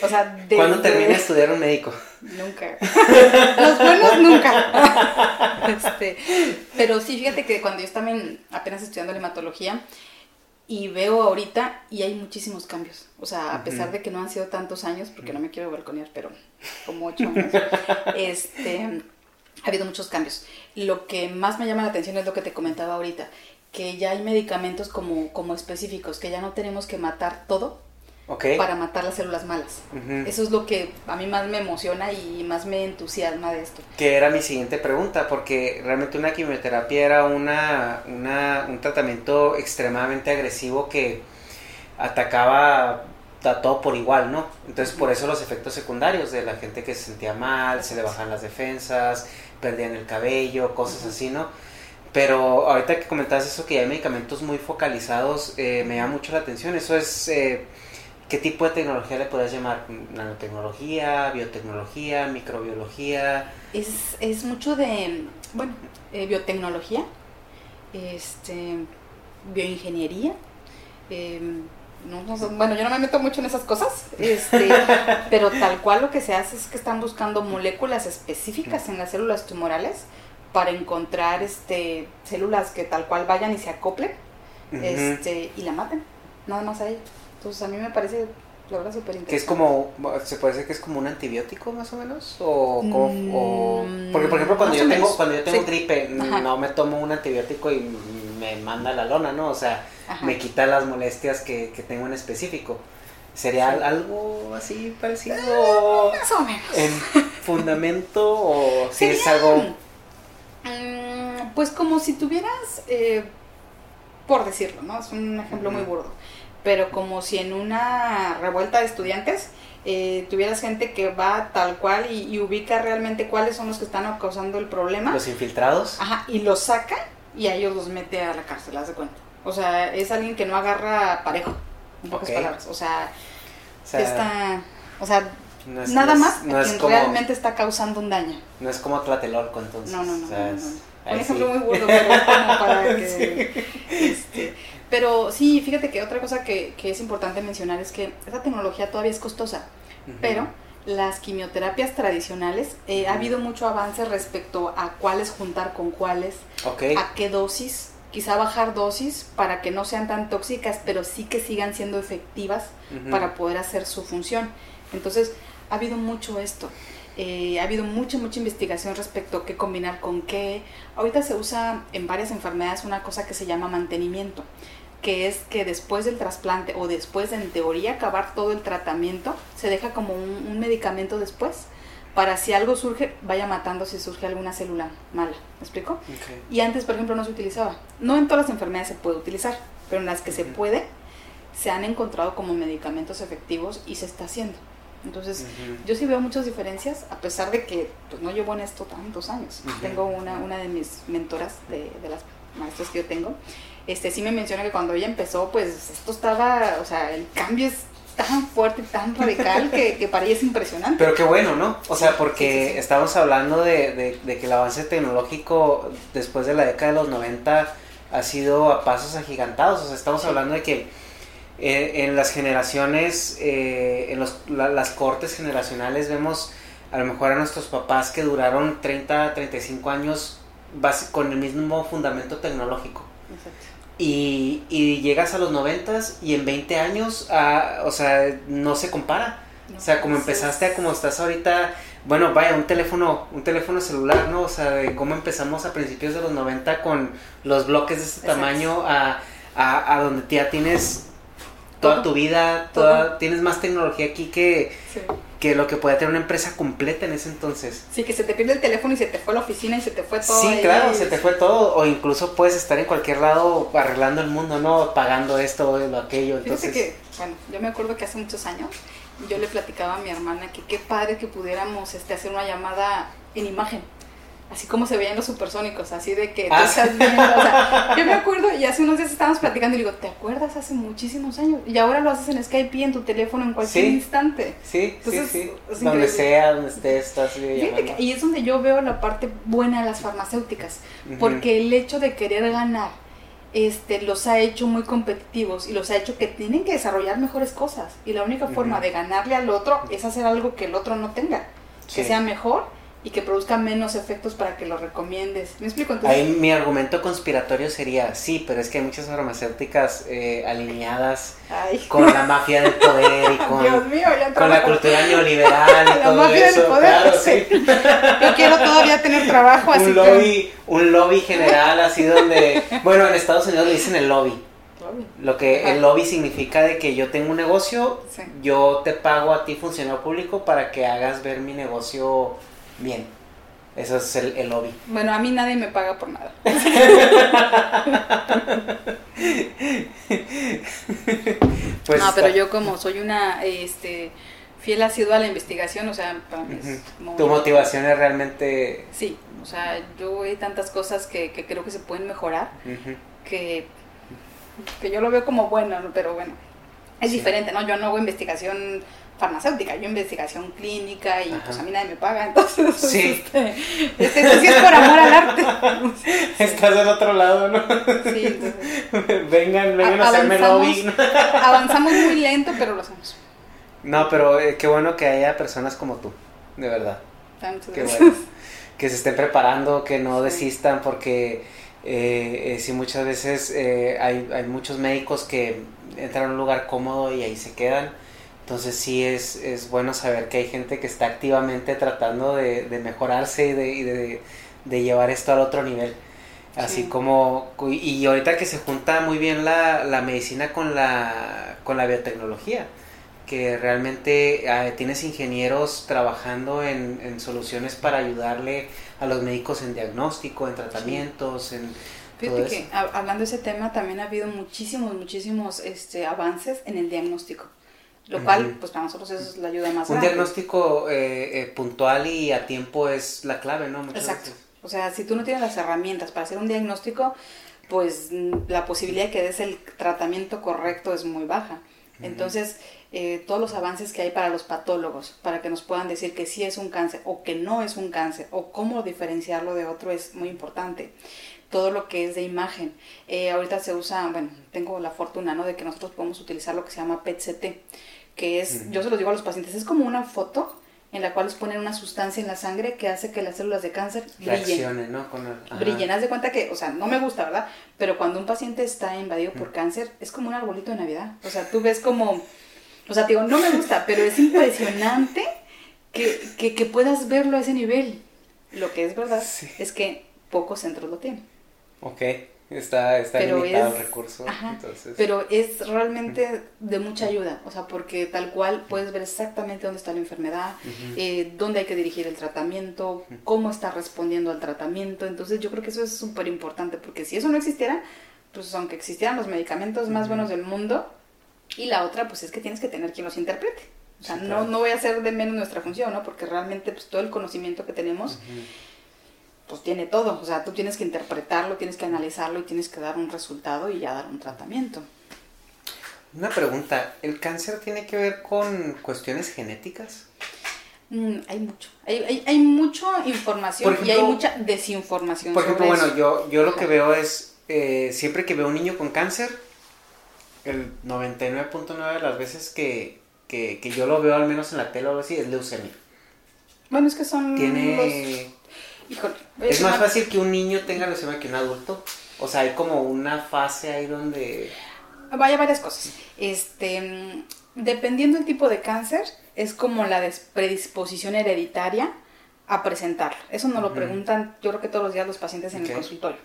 o sea, ¿Cuándo terminé de estudiar un médico? Nunca. Los buenos nunca. Este, pero sí, fíjate que cuando yo estaba apenas estudiando hematología y veo ahorita y hay muchísimos cambios. O sea, a pesar de que no han sido tantos años, porque no me quiero balconear, pero como ocho años, este, ha habido muchos cambios. Lo que más me llama la atención es lo que te comentaba ahorita que ya hay medicamentos como, como específicos, que ya no tenemos que matar todo para matar las células malas. Eso es lo que a mí más me emociona y más me entusiasma de esto. Que era mi siguiente pregunta, porque realmente una quimioterapia era una, una un tratamiento extremadamente agresivo que atacaba a todo por igual, ¿no? Entonces por eso los efectos secundarios de la gente que se sentía mal, se le bajan las defensas, perdían el cabello, cosas así, ¿no? Pero ahorita que comentabas eso, que hay medicamentos muy focalizados, eh, me llama mucho la atención. Eso es, eh, ¿qué tipo de tecnología le puedes llamar? ¿Nanotecnología, biotecnología, microbiología? Es, es mucho de, bueno, eh, biotecnología, este, bioingeniería. Em, bueno, yo no me meto mucho en esas cosas, este, pero tal cual lo que se hace es que están buscando moléculas específicas en las células tumorales para encontrar este células que tal cual vayan y se acoplen este, y la maten, nada más a ella. Entonces a mí me parece la verdad súper interesante. Que es como, se puede decir que es como un antibiótico más o menos, o, mm, porque por ejemplo cuando yo tengo cuando yo tengo gripe no me tomo un antibiótico y me manda la lona, ¿no? O sea, me quita las molestias que, que tengo en específico. ¿Sería algo así parecido? Eh, más o menos. ¿En fundamento o si es algo Mm, pues como si tuvieras, eh, por decirlo, ¿no? Es un ejemplo muy burdo, pero como si en una revuelta de estudiantes eh, tuvieras gente que va tal cual y, ubica realmente cuáles son los que están causando el problema. Los infiltrados. Ajá, y los saca y a ellos los mete a la cárcel, haz de cuenta. O sea, es alguien que no agarra parejo, en pocas palabras. O sea, está, o sea, Nada más no quien realmente está causando un daño. No es como Tlatelolco, entonces. No, no, no. Un ejemplo muy burdo, pero como para que... Este, pero sí, fíjate que otra cosa que, que, es importante mencionar es que esta tecnología todavía es costosa, pero las quimioterapias tradicionales, eh, ha habido mucho avance respecto a cuáles juntar con cuáles, a qué dosis, quizá bajar dosis para que no sean tan tóxicas, pero sí que sigan siendo efectivas para poder hacer su función. Entonces, ha habido mucho esto. Eh, ha habido mucha, mucha investigación respecto a qué combinar con qué. Ahorita se usa en varias enfermedades una cosa que se llama mantenimiento, que es que después del trasplante o después de, en teoría, acabar todo el tratamiento, se deja como un, medicamento después para si algo surge, vaya matando si surge alguna célula mala. ¿Me explico? Y antes, por ejemplo, no se utilizaba. No en todas las enfermedades se puede utilizar, pero en las que se puede, se han encontrado como medicamentos efectivos y se está haciendo. Entonces, yo sí veo muchas diferencias, a pesar de que pues, no llevo en esto tantos años. Tengo una, una de mis mentoras, de, de, las maestras que yo tengo, este sí me menciona que cuando ella empezó, pues esto estaba, o sea, el cambio es tan fuerte tan radical que, que, para ella es impresionante. Pero qué bueno, ¿no? O sea, porque estamos hablando de, de, que el avance tecnológico después de la década de los 90 ha sido a pasos agigantados. O sea, estamos hablando de que eh, en las generaciones, eh, en los, las cortes generacionales vemos a lo mejor a nuestros papás que duraron 30, 35 años con el mismo fundamento tecnológico. Y, y, llegas a los 90 y en 20 años, o sea, no se compara. o sea, como empezaste a como estás ahorita, bueno, vaya, un teléfono, un teléfono celular, ¿no? O sea, de cómo empezamos a principios de los 90 con los bloques de este tamaño a, a, a donde ya tienes toda tu vida, toda, tienes más tecnología aquí que, que lo que podía tener una empresa completa en ese entonces. Sí, que se te pierde el teléfono y se te fue la oficina y se te fue todo. Sí, claro, se te fue todo. O incluso puedes estar en cualquier lado arreglando el mundo, ¿no? Pagando esto o lo aquello. Fíjate Entonces, que, bueno, yo me acuerdo que hace muchos años yo le platicaba a mi hermana que qué padre que pudiéramos este, hacer una llamada en imagen. Así como se veían los supersónicos, así de que tú Ah, estás viendo, o sea, yo me acuerdo y hace unos días estábamos platicando y digo, ¿te acuerdas hace muchísimos años? Y ahora lo haces en Skype y en tu teléfono en cualquier Sí. instante. sí, Entonces, sí, sí. Donde sea, donde estés, estás que ahí es donde yo veo la parte buena de las farmacéuticas, porque el hecho de querer ganar este, los ha hecho muy competitivos y los ha hecho que tienen que desarrollar mejores cosas. Y la única forma de ganarle al otro es hacer algo que el otro no tenga, que sea mejor y que produzca menos efectos para que lo recomiendes. ¿Me explico? Entonces, Ahí mi argumento conspiratorio sería, sí, pero es que hay muchas farmacéuticas eh, alineadas ay, con la mafia del poder y con, Dios mío, ya con la cultura neoliberal y La todo mafia del eso. poder, claro, sí. sí. Yo quiero todavía tener trabajo, así un lobby, un lobby general así donde, bueno, en Estados Unidos le dicen el lobby. Lo que Ajá. el lobby significa de que yo tengo un negocio, Sí. yo te pago a ti funcionario público para que hagas ver mi negocio bien. Eso es el, el lobby. Bueno, a mí nadie me paga por nada. Pues no, pero yo como soy una este, fiel asidua a la investigación, o sea, para mí es Tu motivación es realmente... Sí, o sea, yo hay tantas cosas que, que creo que se pueden mejorar que, que yo lo veo como bueno, ¿no? pero bueno, es Sí. diferente, ¿no? Yo no hago investigación farmacéutica, yo investigación clínica y Ajá. pues a mí nadie me paga, entonces Sí. este, este, esto sí es por amor al arte. Estás del otro lado, ¿no? Sí, entonces, vengan, vengan a, A- hacerme lobby. avanzamos muy lento, pero lo hacemos. No, pero eh, qué bueno que haya personas como tú, de verdad. Qué bueno. Que se estén preparando, que no Sí. desistan, porque eh, eh, sí muchas veces eh, hay, hay muchos médicos que entran a un lugar cómodo y ahí se quedan. Entonces sí es, es bueno saber que hay gente que está activamente tratando de, de mejorarse y, de, y de, de llevar esto al otro nivel. Así Sí. como, y ahorita que se junta muy bien la, la medicina con la, con la biotecnología, que realmente eh, tienes ingenieros trabajando en, en soluciones para ayudarle a los médicos en diagnóstico, en tratamientos, en Fíjate que hab- hablando de ese tema también ha habido muchísimos, muchísimos este, avances en el diagnóstico, lo cual pues para nosotros eso es la ayuda más Un grande. diagnóstico eh, eh, puntual y a tiempo es la clave, ¿no? Muchas Exacto. veces. O sea, si tú no tienes las herramientas para hacer un diagnóstico, pues mm, la posibilidad de que des el tratamiento correcto es muy baja. Entonces, eh, todos los avances que hay para los patólogos, para que nos puedan decir que sí es un cáncer o que no es un cáncer, o cómo diferenciarlo de otro es muy importante. Todo lo que es de imagen. Eh, ahorita se usa, bueno, tengo la fortuna, ¿no? De que nosotros podemos utilizar lo que se llama PET-CT, que es, yo se lo digo a los pacientes, es como una foto en la cual les ponen una sustancia en la sangre que hace que las células de cáncer brillen ¿no? Con el- ajá. brillen. Haz de cuenta que, o sea, no me gusta, ¿verdad? Pero cuando un paciente está invadido por cáncer, es como un arbolito de Navidad. O sea, tú ves como, o sea, te digo, no me gusta, pero es impresionante que, que, que puedas verlo a ese nivel. Lo que es verdad Sí. es que pocos centros lo tienen. Ok, está, está Pero limitado es- el recurso. Ajá, entonces, Pero es realmente de mucha ayuda, o sea, porque tal cual puedes ver exactamente dónde está la enfermedad, eh, dónde hay que dirigir el tratamiento, cómo está respondiendo al tratamiento. Entonces yo creo que eso es súper importante, porque si eso no existiera, pues aunque existieran los medicamentos más buenos del mundo, y la otra, pues es que tienes que tener quien los interprete. O sea, Sí, no, claro. no voy a hacer de menos nuestra función, ¿no? Porque realmente pues todo el conocimiento que tenemos, pues tiene todo. O sea, tú tienes que interpretarlo, tienes que analizarlo y tienes que dar un resultado y ya dar un tratamiento. Una pregunta, ¿el cáncer tiene que ver con cuestiones genéticas? Mm, hay mucho. Hay, hay, hay mucha información y hay mucha desinformación. Por ejemplo, sobre bueno, eso. yo, yo lo que veo es, eh, siempre que veo un niño con cáncer, el 99.9 de las veces que, que, que yo lo veo, al menos en la tele o algo así, es leucemia. Bueno, es que son Tiene... los... Híjole, Es más fácil que un niño tenga leucemia que un adulto. O sea, hay como una fase ahí donde... Vaya varias cosas. Este, dependiendo del tipo de cáncer, es como la predisposición hereditaria a presentarlo. Eso nos lo Ujú. preguntan, yo creo que todos los días los pacientes en Ok. el consultorio.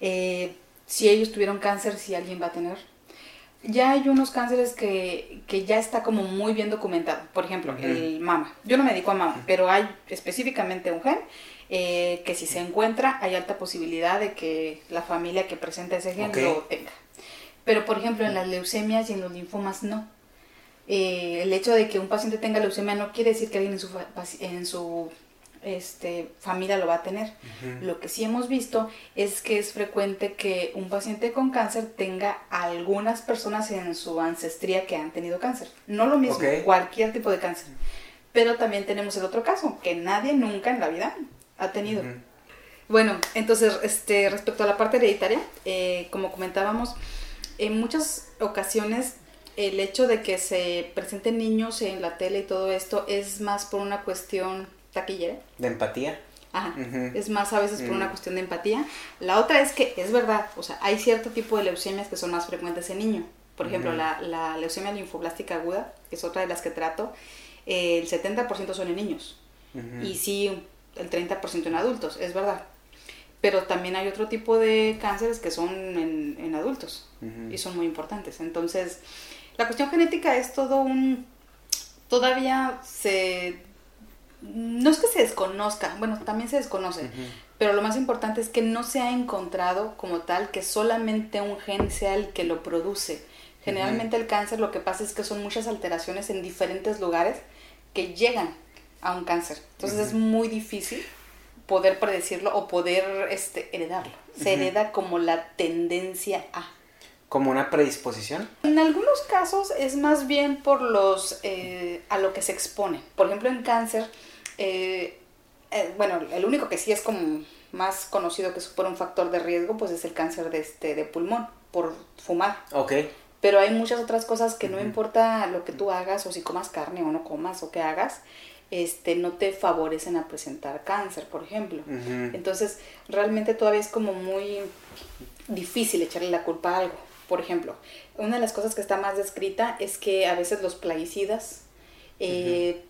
Eh, si ellos tuvieron cáncer, si alguien va a tener. ya hay unos cánceres que, que, ya está como muy bien documentado. Por ejemplo, el mama. Yo no me dedico a mama, pero hay específicamente un gen eh, que si se encuentra hay alta posibilidad de que la familia que presenta ese gen lo tenga. Pero por ejemplo en las leucemias y en los linfomas no. Eh, el hecho de que un paciente tenga leucemia no quiere decir que alguien en su, en su este, familia lo va a tener. Lo que sí hemos visto es que es frecuente que un paciente con cáncer tenga algunas personas en su ancestría que han tenido cáncer. No lo mismo, cualquier tipo de cáncer. Pero también tenemos el otro caso, que nadie nunca en la vida ha tenido. Bueno, entonces, este, respecto a la parte hereditaria, eh, como comentábamos, en muchas ocasiones el hecho de que se presenten niños en la tele y todo esto es más por una cuestión taquillera. ¿De empatía? Ajá. Es más a veces por una mm. cuestión de empatía. La otra es que es verdad, o sea, hay cierto tipo de leucemias que son más frecuentes en niños. Por ejemplo, la, la, leucemia linfoblástica aguda, que es otra de las que trato, el 70% son en niños. Y sí, el 30% en adultos, es verdad. Pero también hay otro tipo de cánceres que son en, en adultos y son muy importantes. Entonces, la cuestión genética es todo un... Todavía se no es que se desconozca, bueno, también se desconoce, pero lo más importante es que no se ha encontrado como tal que solamente un gen sea el que lo produce. Generalmente el cáncer lo que pasa es que son muchas alteraciones en diferentes lugares que llegan a un cáncer. Entonces es muy difícil poder predecirlo o poder este, heredarlo. Se hereda como la tendencia a. ¿Como una predisposición? En algunos casos es más bien por los eh, a lo que se expone. Por ejemplo, en cáncer eh, eh, bueno, el único que sí es como más conocido que supone un factor de riesgo, pues es el cáncer de, este, de pulmón, por fumar. Ok. Pero hay muchas otras cosas que no importa lo que tú hagas, o si comas carne o no comas, o que hagas, este, no te favorecen a presentar cáncer, por ejemplo. Entonces, realmente todavía es como muy difícil echarle la culpa a algo. Por ejemplo, una de las cosas que está más descrita es que a veces los plaguicidas eh,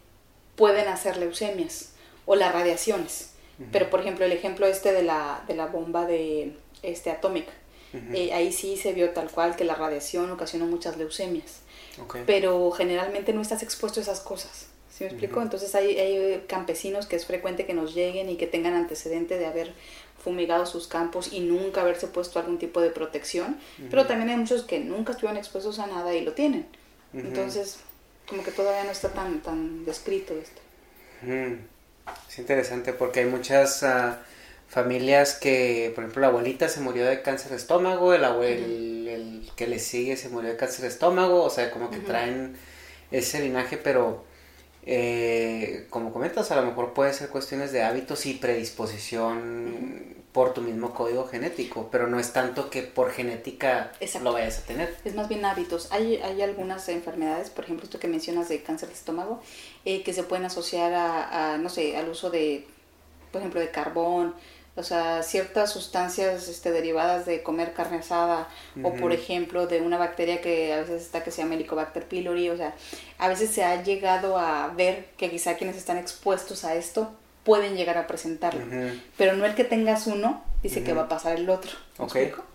pueden hacer leucemias o las radiaciones. Pero por ejemplo, el ejemplo este de la, de la bomba de este atómica, eh, ahí sí se vio tal cual que la radiación ocasionó muchas leucemias. Pero generalmente no estás expuesto a esas cosas. ¿Sí me explico? Entonces hay, hay, campesinos que es frecuente que nos lleguen y que tengan antecedente de haber fumigado sus campos y nunca haberse puesto algún tipo de protección. Pero también hay muchos que nunca estuvieron expuestos a nada y lo tienen. Entonces, como que todavía no está tan, tan descrito esto. Es interesante porque hay muchas ah, familias que, por ejemplo, la abuelita se murió de cáncer de estómago, el abuelo el, que le sigue se murió de cáncer de estómago, o sea, como que traen ese linaje, pero eh, como comentas, a lo mejor puede ser cuestiones de hábitos y predisposición por tu mismo código genético, pero no es tanto que por genética lo vayas a tener. Es más bien hábitos. Hay, hay algunas enfermedades, por ejemplo, esto que mencionas de cáncer de estómago, eh, que se pueden asociar a, no sé, al uso de, por ejemplo, de carbón, o sea, ciertas sustancias este, derivadas de comer carne asada, o por ejemplo, de una bacteria que a veces está que se llama Helicobacter pylori, o sea, a veces se ha llegado a ver que quizá quienes están expuestos a esto pueden llegar a presentarlo. Pero no el que tengas uno dice que va a pasar el otro.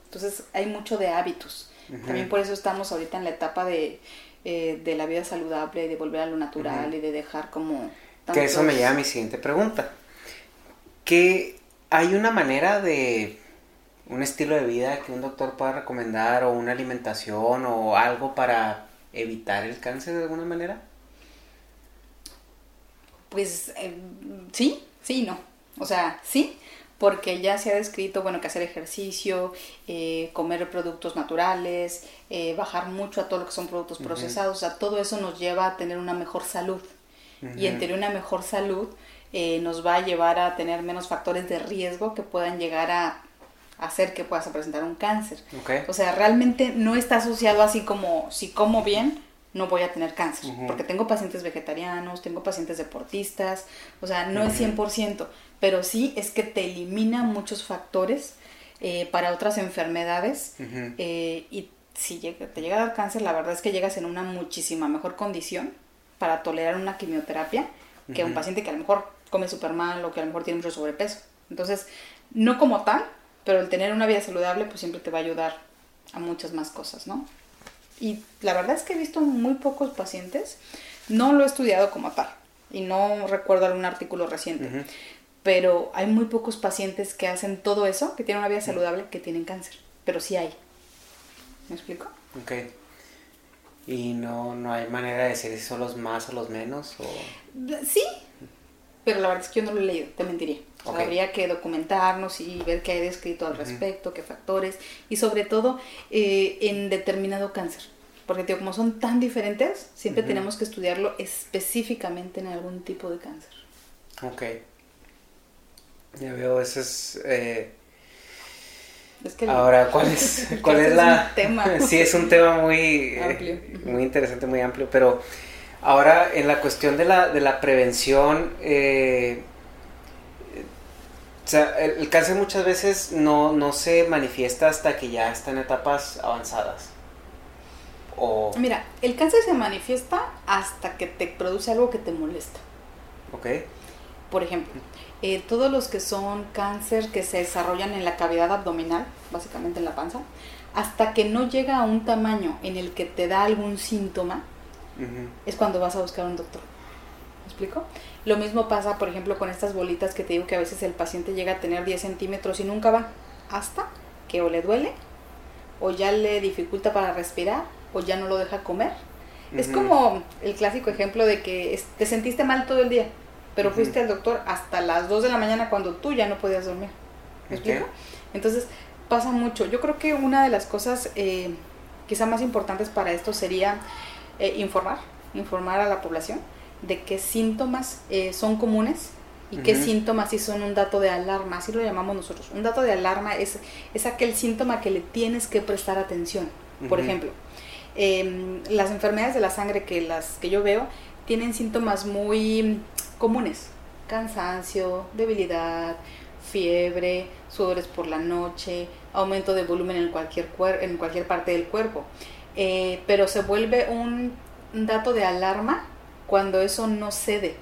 Entonces hay mucho de hábitos. También por eso estamos ahorita en la etapa de, eh, de la vida saludable, de volver a lo natural y de dejar como... Que eso me lleva a mi siguiente pregunta. ¿Que hay una manera de un estilo de vida que un doctor pueda recomendar o una alimentación o algo para evitar el cáncer de alguna manera? Pues eh, sí, sí, no. O sea, sí, porque ya se ha descrito, bueno, que hacer ejercicio, eh, comer productos naturales, eh, bajar mucho a todo lo que son productos procesados, o sea, todo eso nos lleva a tener una mejor salud. Y en tener una mejor salud nos va a llevar a tener menos factores de riesgo que puedan llegar a hacer que puedas presentar un cáncer. O sea, realmente no está asociado así como si como bien, no voy a tener cáncer, porque tengo pacientes vegetarianos, tengo pacientes deportistas, o sea, no es 100%, pero sí es que te elimina muchos factores eh, para otras enfermedades eh, y si te llega a dar cáncer, la verdad es que llegas en una muchísima mejor condición para tolerar una quimioterapia que un paciente que a lo mejor come súper mal o que a lo mejor tiene mucho sobrepeso. Entonces, no como tal, pero el tener una vida saludable pues siempre te va a ayudar a muchas más cosas, ¿no? Y la verdad es que he visto muy pocos pacientes, no lo he estudiado como tal y no recuerdo algún artículo reciente, pero hay muy pocos pacientes que hacen todo eso, que tienen una vida saludable, que tienen cáncer, pero sí hay. ¿Me explico? Ok. ¿Y no, no hay manera de decir si son los más o los menos? O... Sí, pero la verdad es que yo no lo he leído, te mentiría. Habría que documentarnos y ver qué hay descrito al respecto, qué factores, y sobre todo eh, en determinado cáncer. Porque tío, como son tan diferentes, siempre tenemos que estudiarlo específicamente en algún tipo de cáncer. Ok. Ya veo, eso es... Eh, Ahora, ¿cuál es, cuál es, la... tema. sí, es un tema muy, amplio. muy interesante, muy amplio, pero ahora en la cuestión de la, de la prevención, eh, o sea, el, cáncer muchas veces no, no se manifiesta hasta que ya está en etapas avanzadas. O... Mira, el cáncer se manifiesta hasta que te produce algo que te molesta. Ok. Por ejemplo, eh, todos los que son cáncer que se desarrollan en la cavidad abdominal, básicamente en la panza, hasta que no llega a un tamaño en el que te da algún síntoma, es cuando vas a buscar un doctor. ¿Me explico? Lo mismo pasa, por ejemplo, con estas bolitas que te digo que a veces el paciente llega a tener 10 centímetros y nunca va, hasta que o le duele, o ya le dificulta para respirar, o ya no lo deja comer. Es como el clásico ejemplo de que te sentiste mal todo el día pero fuiste al doctor hasta las 2 de la mañana cuando tú ya no podías dormir. ¿Me explico? Entonces pasa mucho. Yo creo que una de las cosas eh, quizá más importantes para esto sería eh, informar, informar a la población de qué síntomas eh, son comunes y qué síntomas sí son un dato de alarma, así lo llamamos nosotros. Un dato de alarma es, es aquel síntoma que le tienes que prestar atención. Por ejemplo, em, las enfermedades de la sangre que, las, que yo veo tienen síntomas muy comunes, cansancio, debilidad, fiebre, sudores por la noche, aumento de volumen en cualquier, en cualquier parte del cuerpo. Eh, pero se vuelve un dato de alarma cuando eso no cede,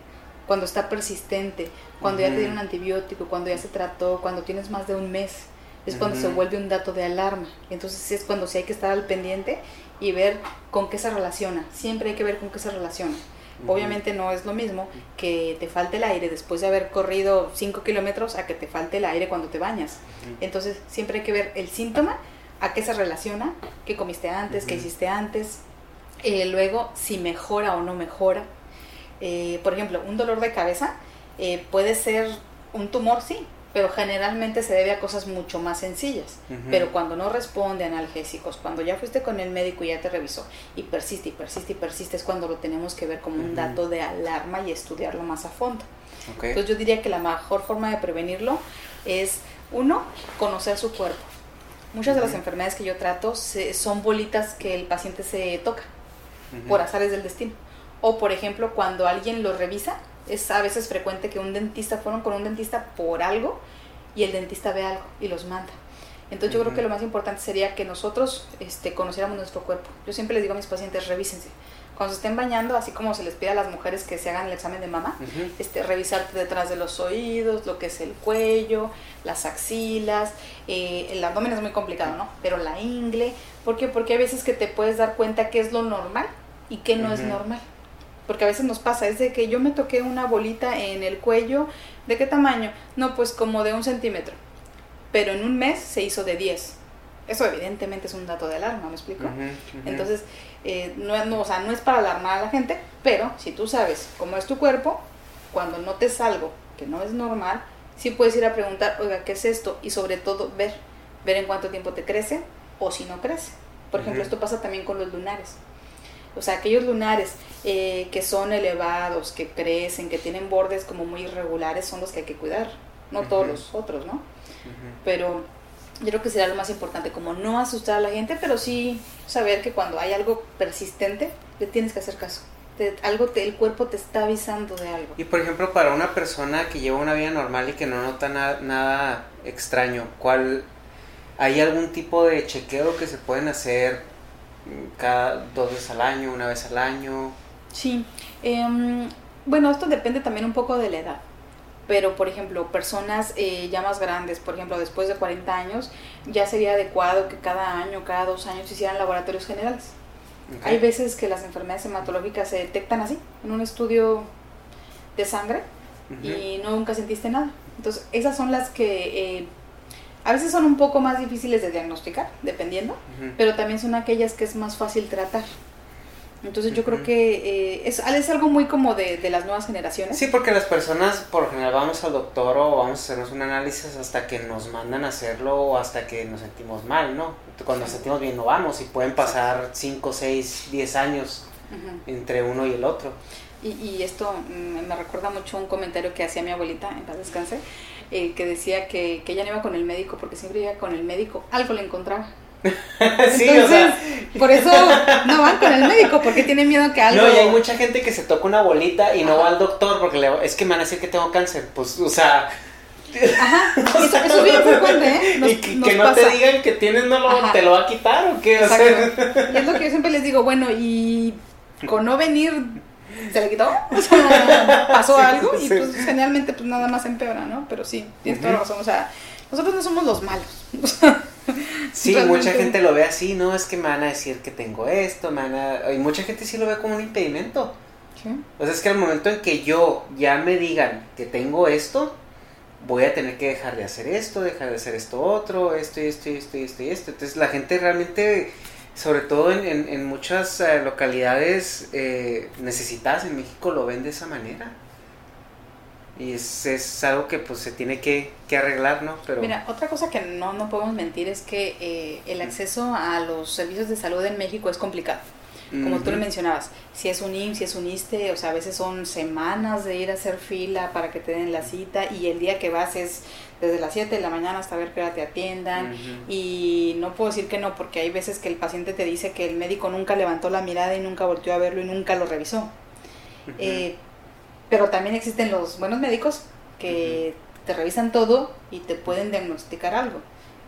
cuando está persistente, cuando ya te dieron antibiótico, cuando ya se trató, cuando tienes más de un mes. Es cuando se vuelve un dato de alarma. Entonces es cuando sí hay que estar al pendiente y ver con qué se relaciona. Siempre hay que ver con qué se relaciona. Obviamente no es lo mismo que te falte el aire después de haber corrido 5 kilómetros a que te falte el aire cuando te bañas. Entonces siempre hay que ver el síntoma, a qué se relaciona, qué comiste antes, qué hiciste antes, eh, luego si mejora o no mejora. Eh, por ejemplo, un dolor de cabeza eh, puede ser un tumor, sí, pero generalmente se debe a cosas mucho más sencillas. Pero cuando no responde a analgésicos, cuando ya fuiste con el médico y ya te revisó y persiste y persiste y persiste, es cuando lo tenemos que ver como un dato de alarma y estudiarlo más a fondo. Entonces yo diría que la mejor forma de prevenirlo es, uno, conocer su cuerpo. Muchas de las enfermedades que yo trato son bolitas que el paciente se toca por azares del destino. O por ejemplo, cuando alguien lo revisa, es a veces frecuente que un dentista fueron con un dentista por algo y el dentista ve algo y los manda. Entonces yo creo que lo más importante sería que nosotros este, conociéramos nuestro cuerpo. Yo siempre les digo a mis pacientes, revísense. Cuando se estén bañando, así como se les pide a las mujeres que se hagan el examen de mama, este, revisarte detrás de los oídos, lo que es el cuello, las axilas, eh, el abdomen es muy complicado, ¿no? Pero la ingle, ¿por qué? Porque hay veces que te puedes dar cuenta qué es lo normal y qué no es normal porque a veces nos pasa, es de que yo me toqué una bolita en el cuello, ¿de qué tamaño? No, pues como de un centímetro, pero en un mes se hizo de 10. Eso evidentemente es un dato de alarma, ¿me explico? Entonces, eh, no, no, o sea, no es para alarmar a la gente, pero si tú sabes cómo es tu cuerpo, cuando notes algo que no es normal, sí puedes ir a preguntar, oiga, ¿qué es esto? Y sobre todo ver, ver en cuánto tiempo te crece o si no crece. Por ejemplo, esto pasa también con los lunares. O sea, aquellos lunares eh, que son elevados, que crecen, que tienen bordes como muy irregulares, son los que hay que cuidar, no todos los otros, ¿no? Pero yo creo que sería lo más importante, como no asustar a la gente, pero sí saber que cuando hay algo persistente, le tienes que hacer caso. algo el cuerpo te está avisando de algo. Y por ejemplo, para una persona que lleva una vida normal y que no nota nada extraño, ¿cuál hay algún tipo de chequeo que se pueden hacer cada dos veces al año, una vez al año. Sí, em, bueno, esto depende también un poco de la edad. Pero, por ejemplo, personas eh, ya más grandes, por ejemplo, después de 40 años, ya sería adecuado que cada año, cada dos años hicieran laboratorios generales. Hay veces que las enfermedades hematológicas se detectan así, en un estudio de sangre, y nunca sentiste nada. Entonces, esas son las que eh, a veces son un poco más difíciles de diagnosticar, dependiendo, pero también son aquellas que es más fácil tratar. Entonces yo creo que eh, es, es, algo muy como de, de, las nuevas generaciones. Sí, porque las personas por lo general vamos al doctor o vamos a hacernos un análisis hasta que nos mandan a hacerlo o hasta que nos sentimos mal, ¿no? Cuando nos sentimos bien no vamos y pueden pasar 5, 6, 10 años entre uno y el otro. Y, y esto mm, me recuerda mucho un comentario que hacía mi abuelita, en paz descanse, eh, que decía que, que ella no iba con el médico porque siempre iba con el médico, algo le encontraba. sí, o sea. Por eso no van con el médico, porque tienen miedo que algo. No, y hay mucha gente que se toca una bolita y no va al doctor porque le, es que me van a decir que tengo cáncer. Pues, o sea. Ajá, eso, eso es bien frecuente, ¿eh? y que, no te digan que tienes, no lo, te lo va a quitar o qué. O sea. Y es lo que yo siempre les digo, bueno, y con no venir se le quitó, o sea, pasó algo y pues generalmente pues nada más empeora, ¿no? Pero sí, tienes toda la razón, o sea, nosotros no somos los malos. Sí, mucha gente lo ve así, no, es que me van a decir que tengo esto, me van a... y mucha gente sí lo ve como un impedimento. O sea, es que al momento en que yo ya me digan que tengo esto, voy a tener que dejar de hacer esto, dejar de hacer esto otro, esto y esto y esto y esto y esto. Entonces la gente realmente, sobre todo en, en, muchas eh, localidades eh, necesitadas en México, lo ven de esa manera. Y es, es, algo que pues se tiene que, que, arreglar, ¿no? Pero... Mira, otra cosa que no, no podemos mentir es que eh, el acceso a los servicios de salud en México es complicado. Como tú lo mencionabas, si es un IMSS, si es un ISTE, o sea, a veces son semanas de ir a hacer fila para que te den la cita y el día que vas es desde las 7 de la mañana hasta ver que te atiendan y no puedo decir que no porque hay veces que el paciente te dice que el médico nunca levantó la mirada y nunca volteó a verlo y nunca lo revisó. eh, pero también existen los buenos médicos que te revisan todo y te pueden diagnosticar algo.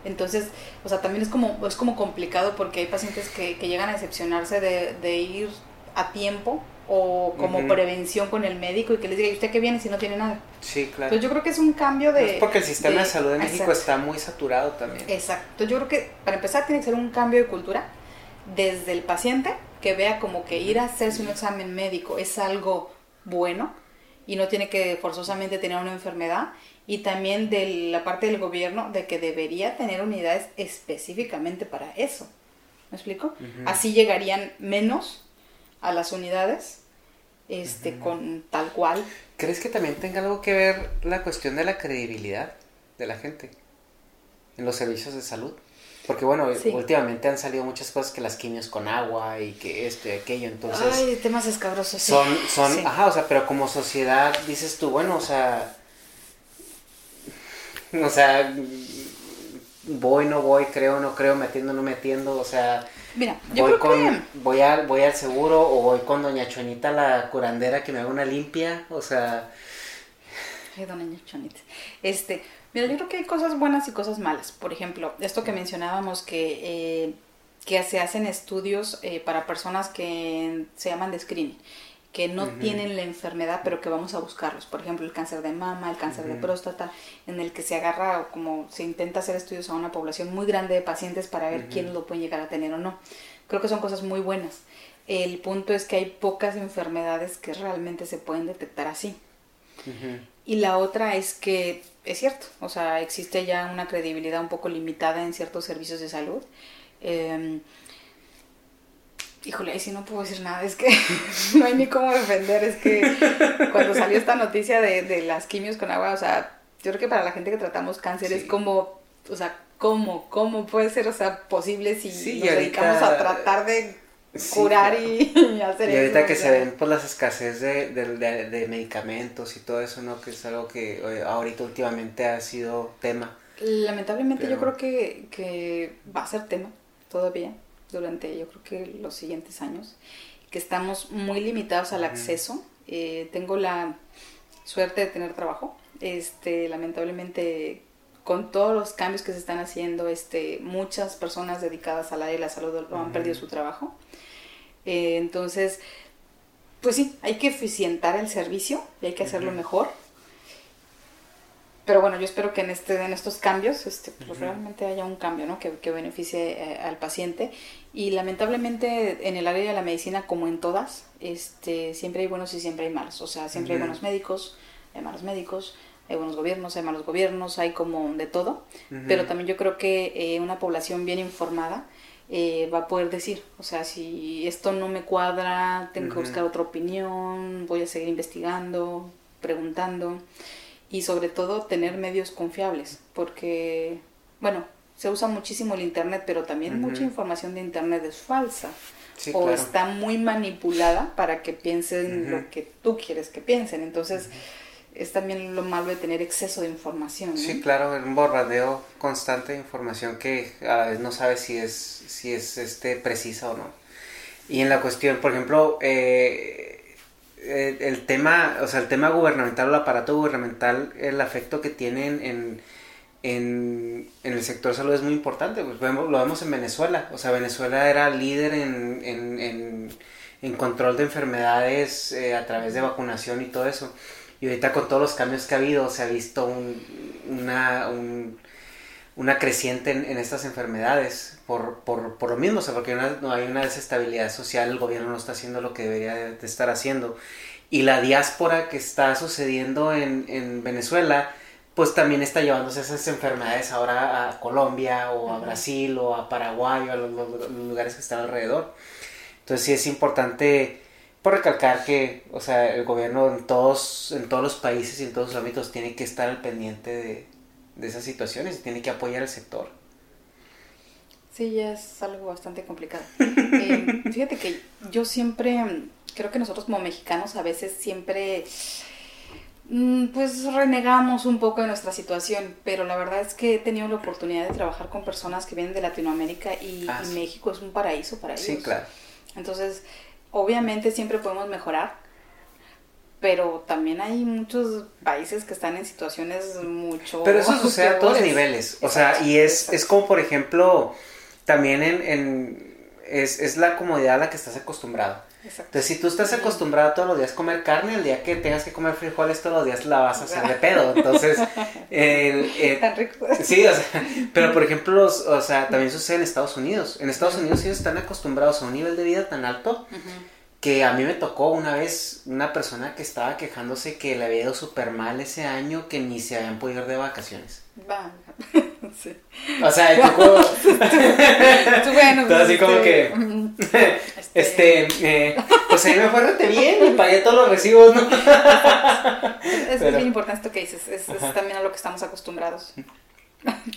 Entonces, o sea, también es como, es como complicado porque hay pacientes que, que llegan a decepcionarse de, de, ir a tiempo o como prevención con el médico y que les diga, ¿y usted qué viene si no tiene nada? Sí, claro. Entonces yo creo que es un cambio de... es porque el sistema de, salud de México está muy saturado también. Exacto. Entonces yo creo que para empezar tiene que ser un cambio de cultura desde el paciente que vea como que ir a hacerse un examen médico es algo bueno y no tiene que forzosamente tener una enfermedad y también de la parte del gobierno de que debería tener unidades específicamente para eso. ¿Me explico? Así llegarían menos a las unidades este con tal cual. ¿Crees que también tenga algo que ver la cuestión de la credibilidad de la gente en los servicios de salud? Porque bueno, últimamente han salido muchas cosas que las quimios con agua y que esto y aquello, entonces... Ay, temas escabrosos. Son, son, ajá, o sea, pero como sociedad dices tú, bueno, o sea... O sea, voy, no voy, creo, no creo, metiendo, no metiendo, o sea... Mira, yo voy creo con, que... voy, al, voy al seguro o voy con doña Chonita, la curandera, que me haga una limpia, o sea... Ay, doña Chonita. Este, Mira, yo creo que hay cosas buenas y cosas malas. Por ejemplo, esto que mencionábamos que, eh, que se hacen estudios eh, para personas que se llaman de screening, que no tienen la enfermedad, pero que vamos a buscarlos. Por ejemplo, el cáncer de mama, el cáncer de próstata, en el que se agarra, como se intenta hacer estudios a una población muy grande de pacientes para ver quién lo puede llegar a tener o no. Creo que son cosas muy buenas. El punto es que hay pocas enfermedades que realmente se pueden detectar así. Y la otra es que es cierto, o sea, existe ya una credibilidad un poco limitada en ciertos servicios de salud. Eh, híjole, ahí sí no puedo decir nada, es que no hay ni cómo defender, es que cuando salió esta noticia de, de, las quimios con agua, o sea, yo creo que para la gente que tratamos cáncer es como, o sea, ¿cómo? ¿Cómo puede ser, o sea, posible si sí, nos dedicamos a tratar de curar y, y, hacer Y ahorita eso, que se ven pues las escasez de, de, de, de medicamentos y todo eso, ¿no? Que es algo que eh, ahorita últimamente ha sido tema. Lamentablemente Pero- yo creo que, que va a ser tema todavía durante yo creo que los siguientes años, que estamos muy limitados al acceso. Eh, tengo la suerte de tener trabajo. Este, lamentablemente con todos los cambios que se están haciendo, este, muchas personas dedicadas al área de la salud han perdido su trabajo. Eh, entonces, pues sí, hay que eficientar el servicio y hay que hacerlo mejor. pero bueno, yo espero que en, este, en estos cambios este, pues realmente haya un cambio ¿no? que, que beneficie eh, al paciente. Y lamentablemente en el área de la medicina, como en todas, este, siempre hay buenos y siempre hay malos. O sea, siempre hay buenos médicos, hay malos médicos, hay buenos gobiernos, hay malos gobiernos, hay como de todo. Pero también yo creo que eh, una población bien informada eh, va a poder decir, o sea, si esto no me cuadra, tengo que buscar otra opinión, voy a seguir investigando, preguntando. Y sobre todo tener medios confiables, porque, bueno, se usa muchísimo el Internet, pero también mucha información de Internet es falsa. o está muy manipulada para que piensen lo que tú quieres que piensen. Entonces, es también lo malo de tener exceso de información. Sí, claro, un borradeo constante de información que a veces no sabes si es, si es este, precisa o no. Y en la cuestión, por ejemplo, eh, eh, el tema, o sea, el tema gubernamental, el aparato gubernamental, el afecto que tienen en, en, el sector salud es muy importante. Pues vemos, lo vemos en Venezuela. O sea, Venezuela era líder en, en, en control de enfermedades eh, a través de vacunación y todo eso. Y ahorita con todos los cambios que ha habido, se ha visto un, una, una creciente en, estas enfermedades por, por, por, lo mismo, o sea, porque no hay una desestabilidad social, el gobierno no está haciendo lo que debería de, estar haciendo. Y la diáspora que está sucediendo en, en, Venezuela, pues también está llevándose esas enfermedades ahora a Colombia o a Brasil o a Paraguay o a los, lugares que están alrededor. Entonces sí es importante por recalcar que, o sea, el gobierno en todos, en todos los países y en todos los ámbitos tiene que estar al pendiente de, de esas situaciones y tiene que apoyar al sector. Sí, ya es algo bastante complicado. Eh, fíjate que yo siempre, creo que nosotros como mexicanos a veces siempre, mm, pues renegamos un poco de nuestra situación, pero la verdad es que he tenido la oportunidad de trabajar con personas que vienen de Latinoamérica y, ah, México es un paraíso para ellos. Sí, claro. Entonces, obviamente siempre podemos mejorar, pero también hay muchos países que están en situaciones mucho pero eso sucede a todos niveles o sea y es, es como por ejemplo también en, en es, es, la comodidad a la que estás acostumbrado Entonces, si tú estás acostumbrado todos los días a comer carne, el día que tengas que comer frijoles todos los días la vas a hacer de pedo. Entonces, el, Tan rico. Sí, o sea, pero por ejemplo, los, o sea, también sucede en Estados Unidos. En Estados Unidos ellos están acostumbrados a un nivel de vida tan alto que a mí me tocó una vez una persona que estaba quejándose que le había ido súper mal ese año que ni se habían podido ir de vacaciones. Va. sí. O sea, tipo... bueno, así como que... Este, eh, pues ahí me fue rete bien y pagué todos los recibos, ¿no? es, bien importante esto que dices, es, también a lo que estamos acostumbrados.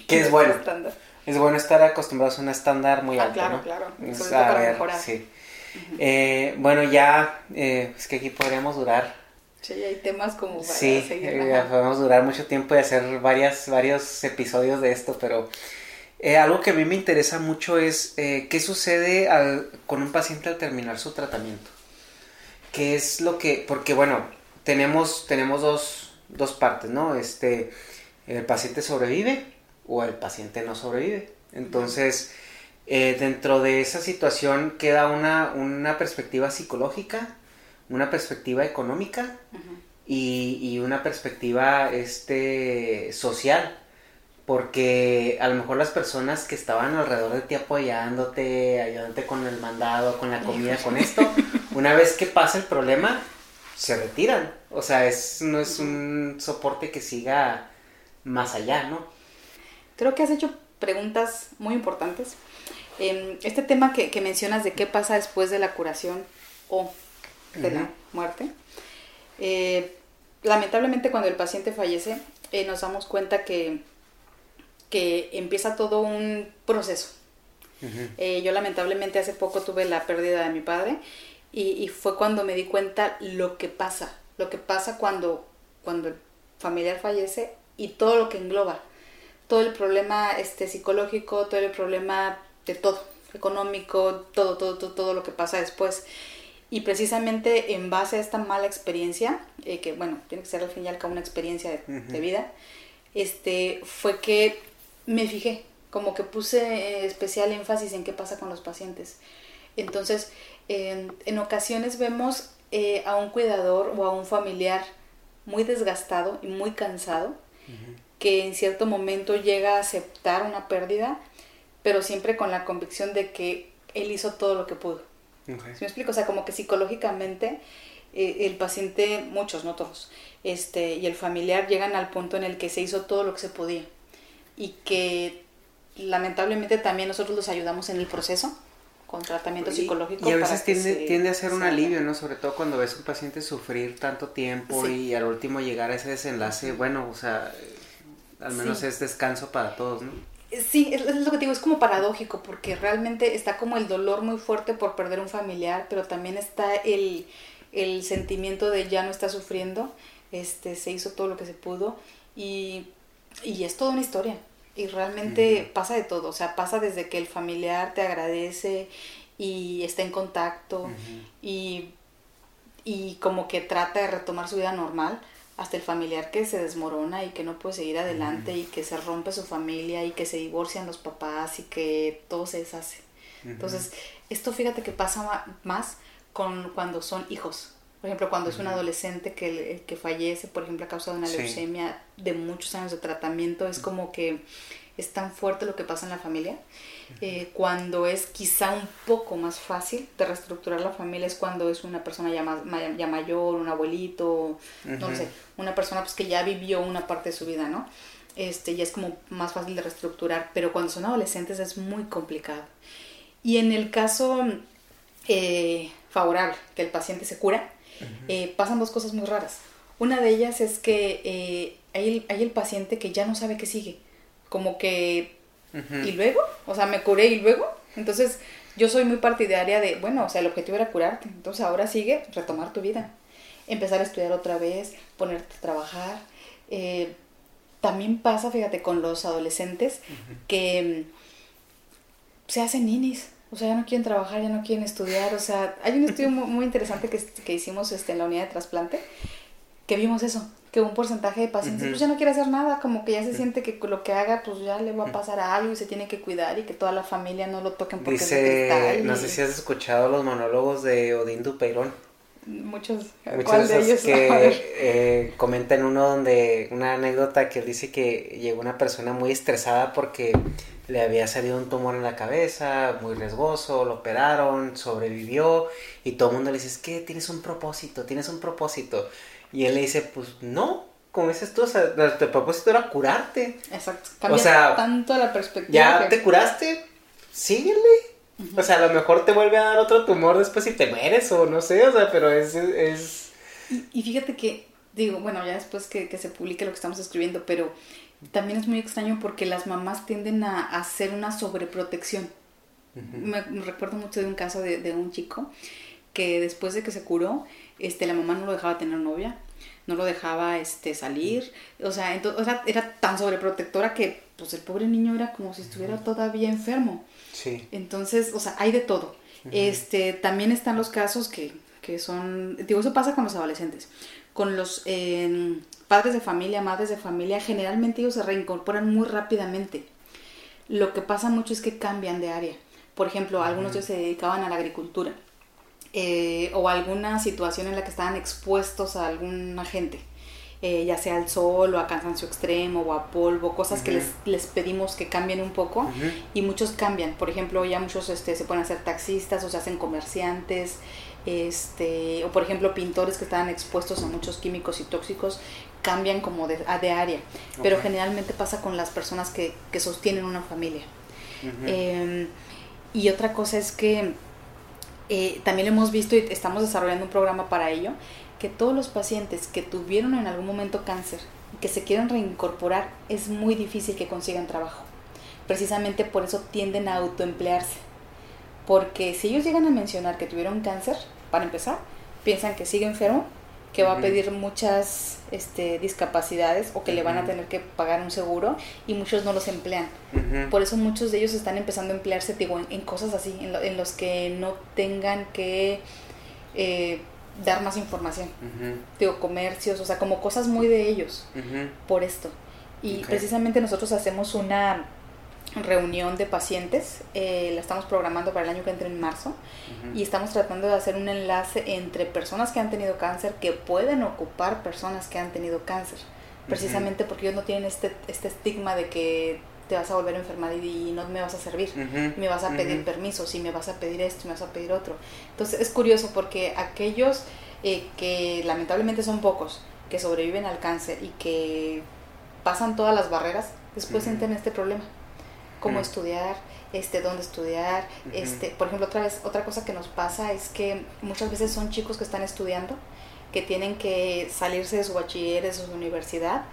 Que es bueno. Es bueno estar acostumbrados a un estándar muy ah, alto, claro, claro. Sobre todo para mejorar. Sí. Eh, bueno, ya, eh, es que aquí podríamos durar. Sí, hay temas como para sí, eh, podemos durar mucho tiempo y hacer varias, varios episodios de esto, pero algo que a mí me interesa mucho es qué sucede con un paciente al terminar su tratamiento. ¿Qué es lo que, porque bueno, tenemos, tenemos dos, dos partes, ¿no? Este, el paciente sobrevive o el paciente no sobrevive. Entonces, eh, dentro de esa situación queda una, una perspectiva psicológica, una perspectiva económica y, y, una perspectiva este, social. Porque a lo mejor las personas que estaban alrededor de ti apoyándote, ayudándote con el mandado, con la comida, con esto, una vez que pasa el problema, se retiran. O sea, es, no es un soporte que siga más allá, ¿no? Creo que has hecho preguntas muy importantes este tema que, mencionas de qué pasa después de la curación o de la muerte, eh, lamentablemente cuando el paciente fallece eh, nos damos cuenta que, que empieza todo un proceso. Eh, yo lamentablemente hace poco tuve la pérdida de mi padre y, fue cuando me di cuenta lo que pasa, lo que pasa cuando, cuando el familiar fallece y todo lo que engloba, todo el problema este, psicológico, todo el problema de todo, económico, todo, todo, todo, todo lo que pasa después. Y precisamente en base a esta mala experiencia, eh, que bueno, tiene que ser al fin y al cabo una experiencia de, vida, este, fue que me fijé, como que puse especial énfasis en qué pasa con los pacientes. Entonces, en ocasiones vemos eh, a un cuidador o a un familiar muy desgastado y muy cansado que en cierto momento llega a aceptar una pérdida, pero siempre con la convicción de que él hizo todo lo que pudo. me explico? O sea, como que psicológicamente eh, el paciente, muchos, no todos, este, y el familiar llegan al punto en el que se hizo todo lo que se podía y que lamentablemente también nosotros los ayudamos en el proceso con tratamiento psicológico. Y a veces tiende, tiende, a ser un alivio, ¿no? Sobre todo cuando ves a un paciente sufrir tanto tiempo y al último llegar a ese desenlace, bueno, o sea, al menos es descanso para todos, ¿no? Sí, es, lo que digo, es como paradójico, porque realmente está como el dolor muy fuerte por perder un familiar, pero también está el, el sentimiento de ya no está sufriendo, este, se hizo todo lo que se pudo y, y es toda una historia. Y realmente pasa de todo, o sea, pasa desde que el familiar te agradece y está en contacto y, y como que trata de retomar su vida normal, hasta el familiar que se desmorona y que no puede seguir adelante y que se rompe su familia y que se divorcian los papás y que todo se deshace. Entonces, esto fíjate que pasa más con cuando son hijos. Por ejemplo, cuando es un adolescente que, que fallece, por ejemplo, a causa de una leucemia de muchos años de tratamiento, es como que es tan fuerte lo que pasa en la familia. Eh, cuando es quizá un poco más fácil de reestructurar la familia es cuando es una persona ya, ya mayor, un abuelito, no sé, una persona pues que ya vivió una parte de su vida, ¿no? Este, ya es como más fácil de reestructurar, pero cuando son adolescentes es muy complicado. Y en el caso eh, favorable, que el paciente se cura, eh, pasan dos cosas muy raras. Una de ellas es que hay, hay el paciente que ya no sabe qué sigue como que, ¿y luego? O sea, me curé y luego. Entonces, yo soy muy partidaria de, bueno, o sea, el objetivo era curarte. Entonces, ahora sigue retomar tu vida. Empezar a estudiar otra vez, ponerte a trabajar. Eh, también pasa, fíjate, con los adolescentes que mm, se hacen ninis. O sea, ya no quieren trabajar, ya no quieren estudiar. O sea, hay un estudio muy, interesante que, que, hicimos este, en la unidad de trasplante que vimos eso que un porcentaje de pacientes pues ya no quiere hacer nada, como que ya se siente que lo que haga pues ya le va a pasar a algo y se tiene que cuidar y que toda la familia no lo toquen porque Dice, no sé si has escuchado los monólogos de Odín Dupeirón. Muchos, Muchos de ellos? que eh, comentan uno donde una anécdota que dice que llegó una persona muy estresada porque le había salido un tumor en la cabeza, muy riesgoso, lo operaron, sobrevivió y todo el mundo le dice, es que tienes un propósito, tienes un propósito. Y él le dice, pues no, como dices tú, o sea, tu propósito era curarte. Exacto. Cambia o sea, tanto la perspectiva. Ya te curaste, síguele. O sea, a lo mejor te vuelve a dar otro tumor después y te mueres o no sé, o sea, pero es... es... Y, fíjate que, digo, bueno, ya después que, que, se publique lo que estamos escribiendo, pero también es muy extraño porque las mamás tienden a, hacer una sobreprotección. me, recuerdo mucho de un caso de, de un chico que después de que se curó, este, la mamá no lo dejaba tener novia, no lo dejaba este, salir, o sea, entonces, era tan sobreprotectora que pues el pobre niño era como si estuviera todavía enfermo. Sí. Entonces, o sea, hay de todo. Este, también están los casos que, que son, digo, eso pasa con los adolescentes. Con los em, padres de familia, madres de familia, generalmente ellos se reincorporan muy rápidamente. Lo que pasa mucho es que cambian de área. Por ejemplo, algunos de ellos se dedicaban a la agricultura eh, o alguna situación en la que estaban expuestos a algún agente, eh, ya sea al sol o a cansancio extremo o a polvo, cosas que les, les, pedimos que cambien un poco y muchos cambian. Por ejemplo, ya muchos este, se pueden hacer taxistas o se hacen comerciantes, este, o por ejemplo pintores que estaban expuestos a muchos químicos y tóxicos cambian como de, de área, pero generalmente pasa con las personas que, que sostienen una familia. Em, y otra cosa es que eh, también hemos visto y estamos desarrollando un programa para ello, que todos los pacientes que tuvieron en algún momento cáncer y que se quieren reincorporar, es muy difícil que consigan trabajo. Precisamente por eso tienden a autoemplearse. Porque si ellos llegan a mencionar que tuvieron cáncer, para empezar, piensan que sigue enfermo que va a pedir muchas este, discapacidades o que le van a tener que pagar un seguro y muchos no los emplean. Por eso muchos de ellos están empezando a emplearse digo, en, cosas así, en, los que no tengan que eh, dar más información. Digo, comercios, o sea, como cosas muy de ellos por esto. Y precisamente nosotros hacemos una reunión de pacientes, eh, la estamos programando para el año que entra en marzo y estamos tratando de hacer un enlace entre personas que han tenido cáncer que pueden ocupar personas que han tenido cáncer. precisamente porque ellos no tienen este, este estigma de que te vas a volver a enfermar y, no me vas a servir, me vas a pedir permiso, si me vas a pedir esto, me vas a pedir otro. Entonces es curioso porque aquellos eh, que lamentablemente son pocos, que sobreviven al cáncer y que pasan todas las barreras, después sienten este problema. Cómo estudiar, este, dónde estudiar, este, por ejemplo, otra vez, otra cosa que nos pasa es que muchas veces son chicos que están estudiando, que tienen que salirse de su bachiller, de su universidad,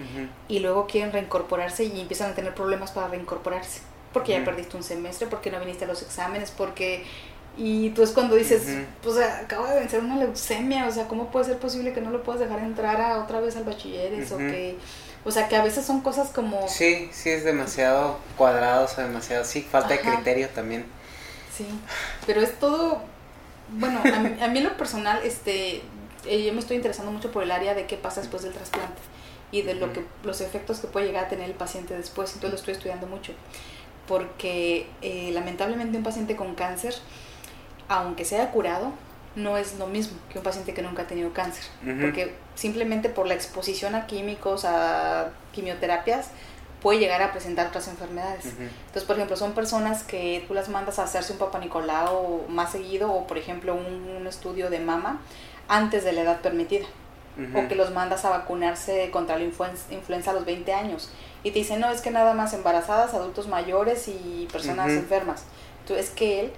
y luego quieren reincorporarse y empiezan a tener problemas para reincorporarse, porque ya perdiste un semestre, porque no viniste a los exámenes, porque... Y tú es cuando dices, pues acabo de vencer una leucemia, o sea, ¿cómo puede ser posible que no lo puedas dejar entrar a, otra vez al bachiller? o que o sea, que a veces son cosas como... Sí, sí, es demasiado cuadrado, o sea, demasiado... Sí, falta de criterio también. Sí, pero es todo... Bueno, a mí, a mí en lo personal, este, eh, yo me estoy interesando mucho por el área de qué pasa después del trasplante y de lo que los efectos que puede llegar a tener el paciente después. Entonces lo estoy estudiando mucho. Porque eh, lamentablemente un paciente con cáncer, aunque sea curado, no es lo mismo que un paciente que nunca ha tenido cáncer, porque simplemente por la exposición a químicos, a quimioterapias, puede llegar a presentar otras enfermedades. Entonces, por ejemplo, son personas que tú las mandas a hacerse un Papa Nicolau más seguido o, por ejemplo, un, estudio de mama antes de la edad permitida. O que los mandas a vacunarse contra la influenza, a los 20 años. Y te dicen, no, es que nada más embarazadas, adultos mayores y personas enfermas. Entonces, es que él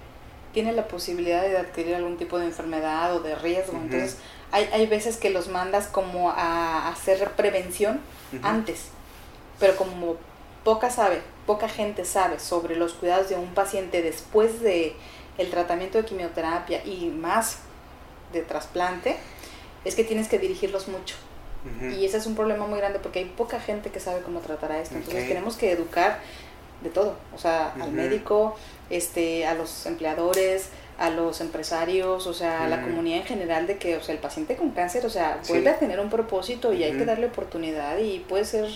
tiene la posibilidad de adquirir algún tipo de enfermedad o de riesgo. Entonces, hay, hay veces que los mandas como a hacer prevención antes, pero como poca sabe, poca gente sabe sobre los cuidados de un paciente después de el tratamiento de quimioterapia y más de trasplante, es que tienes que dirigirlos mucho. Y ese es un problema muy grande porque hay poca gente que sabe cómo tratar a esto. Entonces tenemos que educar de todo, o sea, al médico, este, a los empleadores, a los empresarios, o sea, a la comunidad en general de que, o sea, el paciente con cáncer, o sea, vuelve a tener un propósito y hay que darle oportunidad y puede ser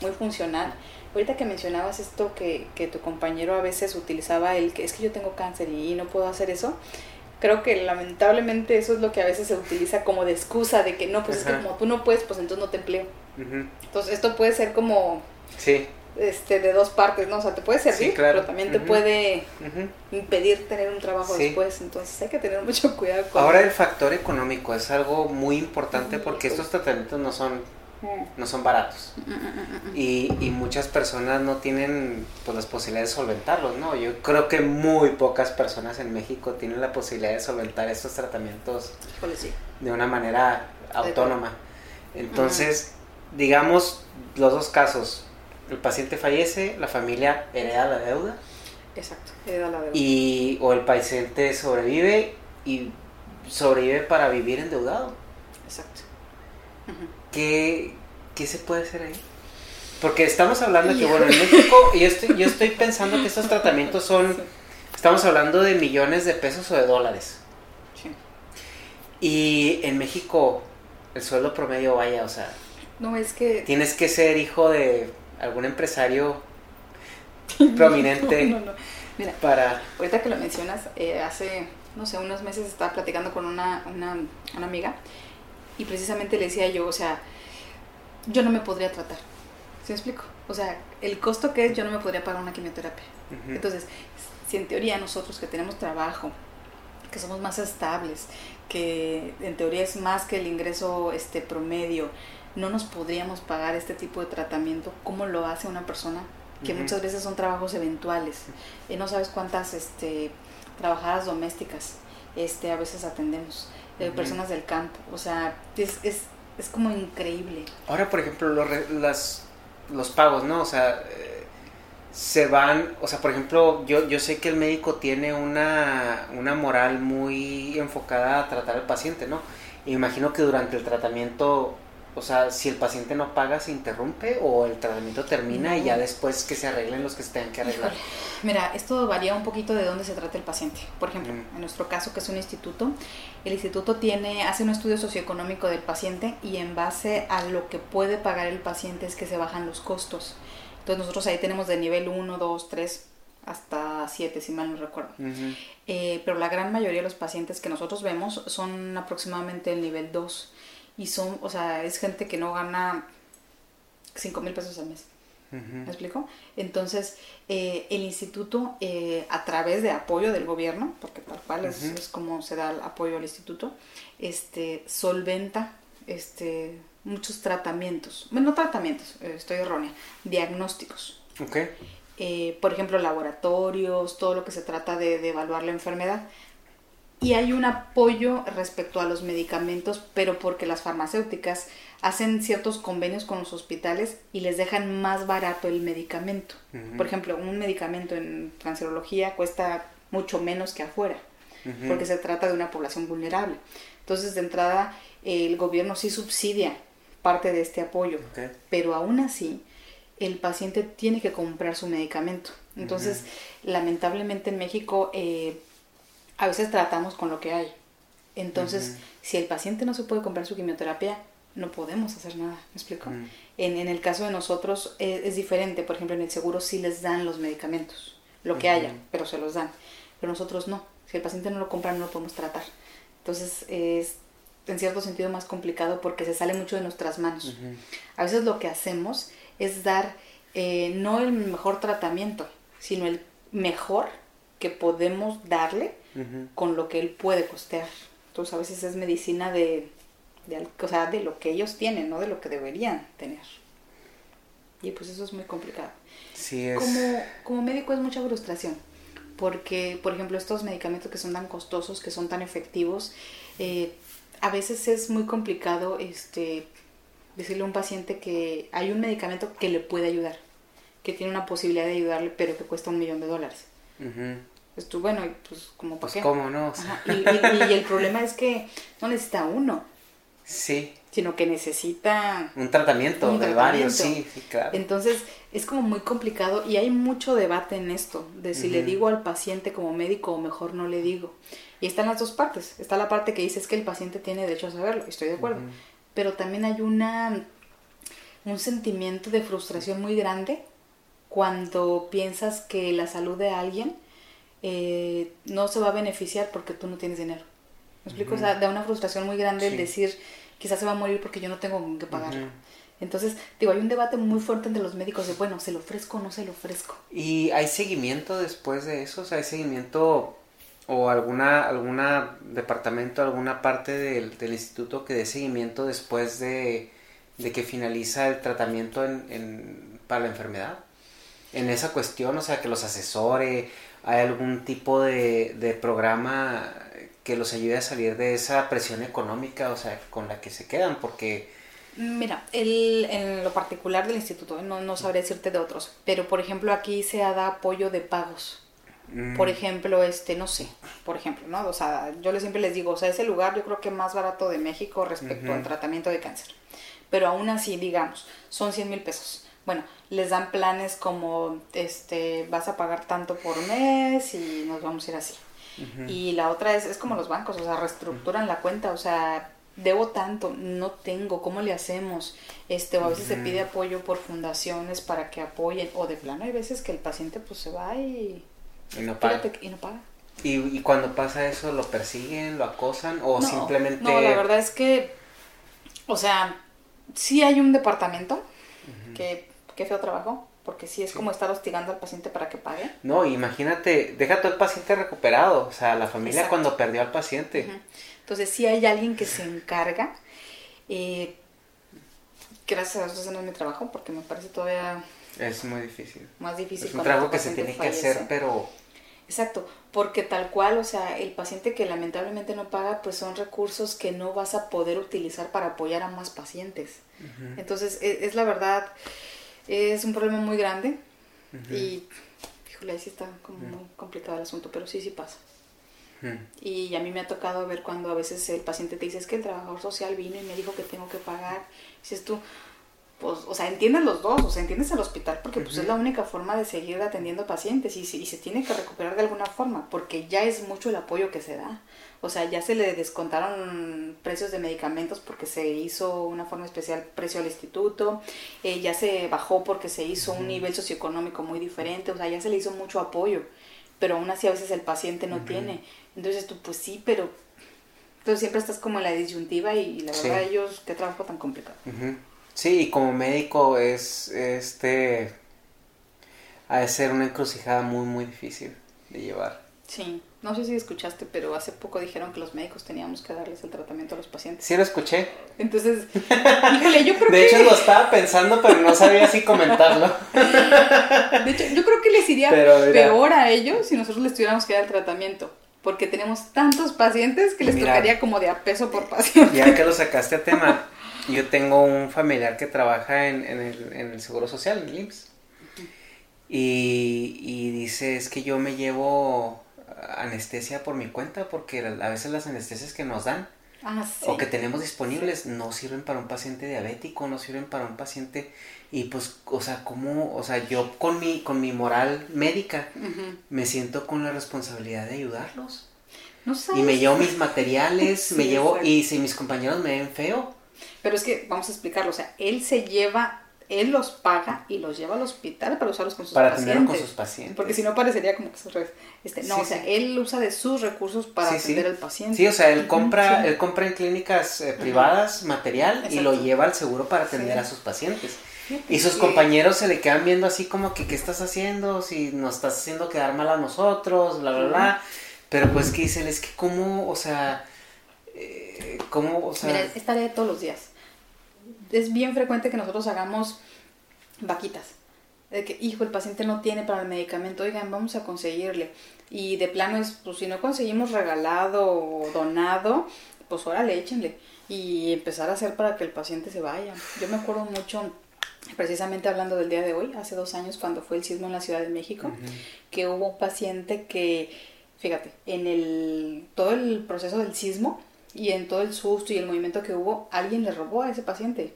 muy funcional. Ahorita que mencionabas esto que, que tu compañero a veces utilizaba el que es que yo tengo cáncer y, no puedo hacer eso, creo que lamentablemente eso es lo que a veces se utiliza como de excusa de que no, pues es que como tú no puedes, pues entonces no te empleo. Entonces esto puede ser como... Sí este, de dos partes, ¿no? O sea, te puede servir, pero también te puede impedir tener un trabajo después. Entonces hay que tener mucho cuidado con Ahora el factor económico es algo muy importante porque estos tratamientos no son no son baratos. Y, y, muchas personas no tienen pues las posibilidades de solventarlos no yo creo que muy pocas personas en México tienen la posibilidad de solventar estos tratamientos de una manera autónoma. Entonces digamos los dos casos el paciente fallece, la familia hereda la deuda. Exacto, hereda la deuda. Y, o el paciente sobrevive y sobrevive para vivir endeudado. Exacto. ¿Qué, se puede hacer ahí? Porque estamos hablando que, bueno, en México, yo estoy, yo estoy pensando que estos tratamientos son, estamos hablando de millones de pesos o de dólares. Sí. Y en México, el sueldo promedio, vaya, o sea... No, es que... Tienes que ser hijo de algún empresario prominente no, no, Mira, para... Ahorita que lo mencionas, eh, hace, no sé, unos meses estaba platicando con una, una, una, amiga y precisamente le decía yo, o sea, yo no me podría tratar. ¿Sí me explico? O sea, el costo que es, yo no me podría pagar una quimioterapia. Entonces, si en teoría nosotros que tenemos trabajo, que somos más estables, que en teoría es más que el ingreso este promedio, no nos podríamos pagar este tipo de tratamiento como lo hace una persona que muchas veces son trabajos eventuales y no sabes cuántas este trabajadoras domésticas este a veces atendemos de personas del campo o sea es, es, es como increíble. Ahora por ejemplo los, las, los pagos no o sea eh, se van, o sea, por ejemplo, yo, yo sé que el médico tiene una, una moral muy enfocada a tratar al paciente, ¿no? imagino que durante el tratamiento o sea, si el paciente no paga, se interrumpe o el tratamiento termina y ya después que se arreglen los que se tengan que arreglar. Mira, esto varía un poquito de dónde se trata el paciente. Por ejemplo, en nuestro caso, que es un instituto, el instituto tiene, hace un estudio socioeconómico del paciente y en base a lo que puede pagar el paciente es que se bajan los costos. Entonces nosotros ahí tenemos de nivel 1, 2, 3 hasta 7, si mal no recuerdo. Eh, pero la gran mayoría de los pacientes que nosotros vemos son aproximadamente el nivel 2 y son, o sea, es gente que no gana 5 mil pesos al mes. ¿Me explico? Entonces, eh, el instituto, eh, a través de apoyo del gobierno, porque tal cual es, es, como se da el apoyo al instituto, este, solventa este, muchos tratamientos, bueno, no tratamientos, eh, estoy errónea, diagnósticos. Okay. por ejemplo, laboratorios, todo lo que se trata de, de evaluar la enfermedad y hay un apoyo respecto a los medicamentos, pero porque las farmacéuticas hacen ciertos convenios con los hospitales y les dejan más barato el medicamento. Por ejemplo, un medicamento en cancerología cuesta mucho menos que afuera, porque se trata de una población vulnerable. Entonces, de entrada, el gobierno sí subsidia parte de este apoyo, pero aún así, el paciente tiene que comprar su medicamento. Entonces, lamentablemente en México, eh, a veces tratamos con lo que hay. Entonces, si el paciente no se puede comprar su quimioterapia, no podemos hacer nada, ¿me explico? en, en, el caso de nosotros eh, es, diferente, por ejemplo, en el seguro sí les dan los medicamentos, lo que haya, pero se los dan, pero nosotros no, si el paciente no lo compra no lo podemos tratar. Entonces es en cierto sentido más complicado porque se sale mucho de nuestras manos. A veces lo que hacemos es dar eh, no el mejor tratamiento, sino el mejor que podemos darle con lo que él puede costear. Entonces a veces es medicina de, de, o sea, de lo que ellos tienen, no de lo que deberían tener. Y pues eso es muy complicado. Sí, es... como, como médico es mucha frustración, porque por ejemplo estos medicamentos que son tan costosos, que son tan efectivos, eh, a veces es muy complicado este, decirle a un paciente que hay un medicamento que le puede ayudar, que tiene una posibilidad de ayudarle, pero que cuesta un millón de dólares. Pues tú, bueno, pues como pues cómo no. Y, el problema es que no necesita uno. Sí. Sino que necesita... Un tratamiento de varios, sí, sí, claro. Entonces, es como muy complicado y hay mucho debate en esto, de si le digo al paciente como médico o mejor no le digo. Y están las dos partes. Está la parte que dice es que el paciente tiene derecho a saberlo, estoy de acuerdo. Pero también hay una un sentimiento de frustración muy grande cuando piensas que la salud de alguien eh, no se va a beneficiar porque tú no tienes dinero. ¿Me explico? O sea, da una frustración muy grande el decir, quizás se va a morir porque yo no tengo que pagar. Entonces, digo, hay un debate muy fuerte entre los médicos de, bueno, ¿se lo ofrezco o no se lo ofrezco? ¿Y hay seguimiento después de eso? O sea, ¿hay seguimiento o alguna, alguna departamento, alguna parte del, instituto que dé seguimiento después de, que finaliza el tratamiento en, para la enfermedad? En esa cuestión, o sea, que los asesore, ¿hay algún tipo de, de programa que los ayude a salir de esa presión económica, o sea, con la que se quedan, porque... Mira, el, en lo particular del instituto, no, no sabré decirte de otros, pero por ejemplo aquí se da apoyo de pagos. Mm. Por ejemplo, este, no sé, por ejemplo, ¿no? O sea, yo siempre les digo, o sea, ese lugar yo creo que más barato de México respecto al tratamiento de cáncer. Pero aún así, digamos, son 100 mil pesos. Bueno, les dan planes como, este, vas a pagar tanto por mes y nos vamos a ir así. Y la otra es, es como los bancos, o sea, reestructuran la cuenta, o sea, debo tanto, no tengo, ¿cómo le hacemos? Este, o a veces se pide apoyo por fundaciones para que apoyen, o de plano hay veces que el paciente pues se va y, y no paga. Y no paga. ¿Y, cuando pasa eso, lo persiguen, lo acosan o simplemente... No, la verdad es que, o sea, sí hay un departamento que, qué feo trabajo, porque sí es como estar hostigando al paciente para que pague. No, imagínate, deja todo el paciente recuperado, o sea, la familia cuando perdió al paciente. Entonces sí hay alguien que se encarga. Eh, gracias a Dios ese no es mi trabajo, porque me parece todavía... Es muy difícil. Más difícil. Es un trabajo que se tiene que hacer, pero... Exacto, porque tal cual, o sea, el paciente que lamentablemente no paga, pues son recursos que no vas a poder utilizar para apoyar a más pacientes. Entonces, es, es, la verdad, es un problema muy grande y, híjole, ahí sí está como muy complicado el asunto, pero sí, sí pasa. Y a mí me ha tocado ver cuando a veces el paciente te dice, es que el trabajador social vino y me dijo que tengo que pagar. Dices tú, pues, o sea, entiendes los dos, o sea, entiendes el hospital porque pues es la única forma de seguir atendiendo pacientes y, y, se tiene que recuperar de alguna forma porque ya es mucho el apoyo que se da. O sea, ya se le descontaron precios de medicamentos porque se hizo una forma especial precio al instituto, eh, ya se bajó porque se hizo un nivel socioeconómico muy diferente, o sea, ya se le hizo mucho apoyo, pero aún así a veces el paciente no tiene. Entonces tú, pues sí, pero entonces siempre estás como en la disyuntiva y, la verdad ellos, qué trabajo tan complicado. Sí, y como médico es, este, ha de ser una encrucijada muy, muy difícil de llevar. Sí, no sé si escuchaste, pero hace poco dijeron que los médicos teníamos que darles el tratamiento a los pacientes. Sí, lo escuché. Entonces, híjole, yo creo De que... hecho, lo estaba pensando, pero no sabía si comentarlo. De hecho, yo creo que les iría Pero peor a ellos si nosotros les tuviéramos que dar el tratamiento. Porque tenemos tantos pacientes que les Mira. tocaría como de a peso por paciente. Ya que lo sacaste a tema, yo tengo un familiar que trabaja en, en el, en el Seguro Social, en el IMSS. Y, y dice, es que yo me llevo anestesia por mi cuenta porque a veces las anestesias que nos dan Ah, sí. o que tenemos disponibles no sirven para un paciente diabético, no sirven para un paciente y pues, o sea, como, o sea, yo con mi con mi moral médica me siento con la responsabilidad de ayudarlos. No Y sabes. me llevo mis materiales, me llevo exacto. y si mis compañeros me ven feo, Pero es que vamos a explicarlo. O sea, él se lleva, él los paga y los lleva al hospital para usarlos con sus para pacientes. atenderlo con sus pacientes. Porque si no parecería como que revés. Este, no, Sí, o sea, sí. él usa de sus recursos para Sí, atender al paciente. Sí, o sea, él compra, él compra en clínicas eh, privadas material y lo lleva al seguro para atender a sus pacientes. Y sus compañeros se le quedan viendo así como que, ¿qué estás haciendo? Si nos estás haciendo quedar mal a nosotros, bla, bla, bla. Pero pues que dicen, es que cómo, o sea, eh, cómo, o sea... Mira, es tarea de todos los días. Es bien frecuente que nosotros hagamos vaquitas. De que, hijo, el paciente no tiene para el medicamento, oigan, vamos a conseguirle. Y de plano es, pues si no conseguimos regalado o donado, pues órale, échenle. Y empezar a hacer para que el paciente se vaya. Yo me acuerdo mucho, precisamente hablando del día de hoy, hace dos años cuando fue el sismo en la Ciudad de México, que hubo un paciente que, fíjate, en el, todo el proceso del sismo y en todo el susto y el movimiento que hubo, alguien le robó a ese paciente.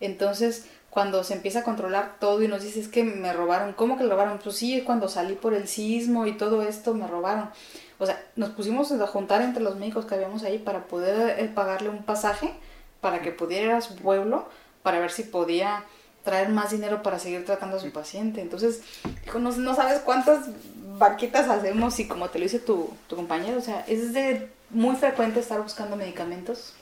Entonces, cuando se empieza a controlar todo y nos dice, es que me robaron, ¿cómo que le robaron? Pues sí, cuando salí por el sismo y todo esto me robaron. O sea, nos pusimos a juntar entre los médicos que habíamos ahí para poder eh, pagarle un pasaje para que pudiera ir a su pueblo para ver si podía traer más dinero para seguir tratando a su paciente. Entonces, no sabes cuántas vaquitas hacemos y como te lo dice tu, tu compañero, o sea, es de muy frecuente estar buscando medicamentos,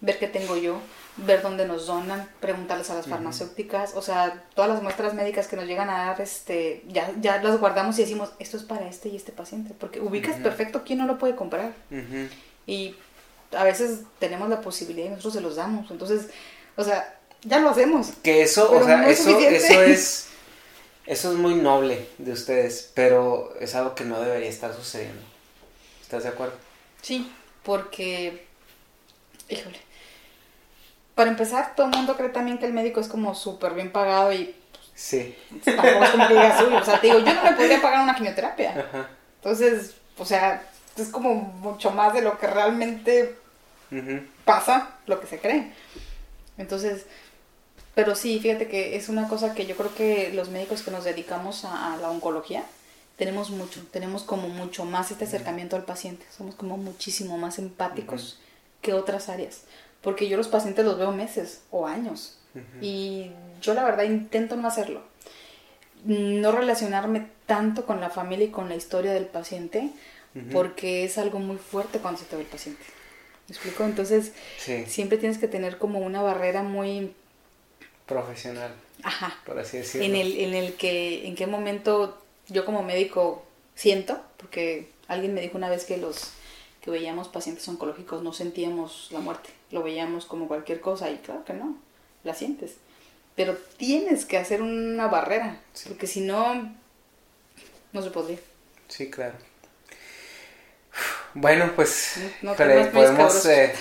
ver qué tengo yo, ver dónde nos donan, preguntarles a las farmacéuticas, o sea, todas las muestras médicas que nos llegan a dar, este, ya, ya las guardamos y decimos, esto es para este y este paciente, porque ubicas perfecto quién no lo puede comprar. Y a veces tenemos la posibilidad y nosotros se los damos. Entonces, o sea, ya lo hacemos. Que eso, o sea, es eso, eso es, eso es muy noble de ustedes, pero es algo que no debería estar sucediendo. ¿Estás de acuerdo? Sí, porque, híjole, para empezar, todo el mundo cree también que el médico es como súper bien pagado y Sí. tampoco es como que digas, uy, o sea, te digo, yo no me podría pagar una quimioterapia. Ajá. Entonces, o sea, es como mucho más de lo que realmente pasa lo que se cree. Entonces, pero sí, fíjate que es una cosa que yo creo que los médicos que nos dedicamos a, a la oncología tenemos mucho, tenemos como mucho más este acercamiento al paciente, somos como muchísimo más empáticos que otras áreas, porque yo los pacientes los veo meses o años. Y yo la verdad intento no hacerlo, no relacionarme tanto con la familia y con la historia del paciente, porque es algo muy fuerte cuando se te ve el paciente. ¿Me explico? Entonces, Sí. siempre tienes que tener como una barrera muy, Profesional, ajá, por así decirlo. en el, en el que, en qué momento yo como médico siento, porque alguien me dijo una vez que los que veíamos pacientes oncológicos no sentíamos la muerte, lo veíamos como cualquier cosa y claro que no, la sientes. Pero tienes que hacer una barrera, porque si no, no se podría. Sí, claro. Bueno, pues No- no temas muy podemos, eh,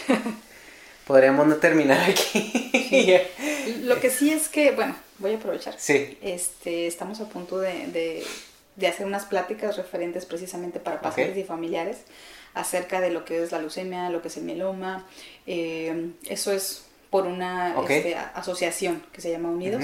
podríamos no terminar aquí. Lo que sí es que, bueno, voy a aprovechar. Sí. Este, estamos a punto de, de- de hacer unas pláticas referentes precisamente para pacientes y familiares acerca de lo que es la leucemia, lo que es el mieloma. Eh, eso es por una este, asociación que se llama Unidos,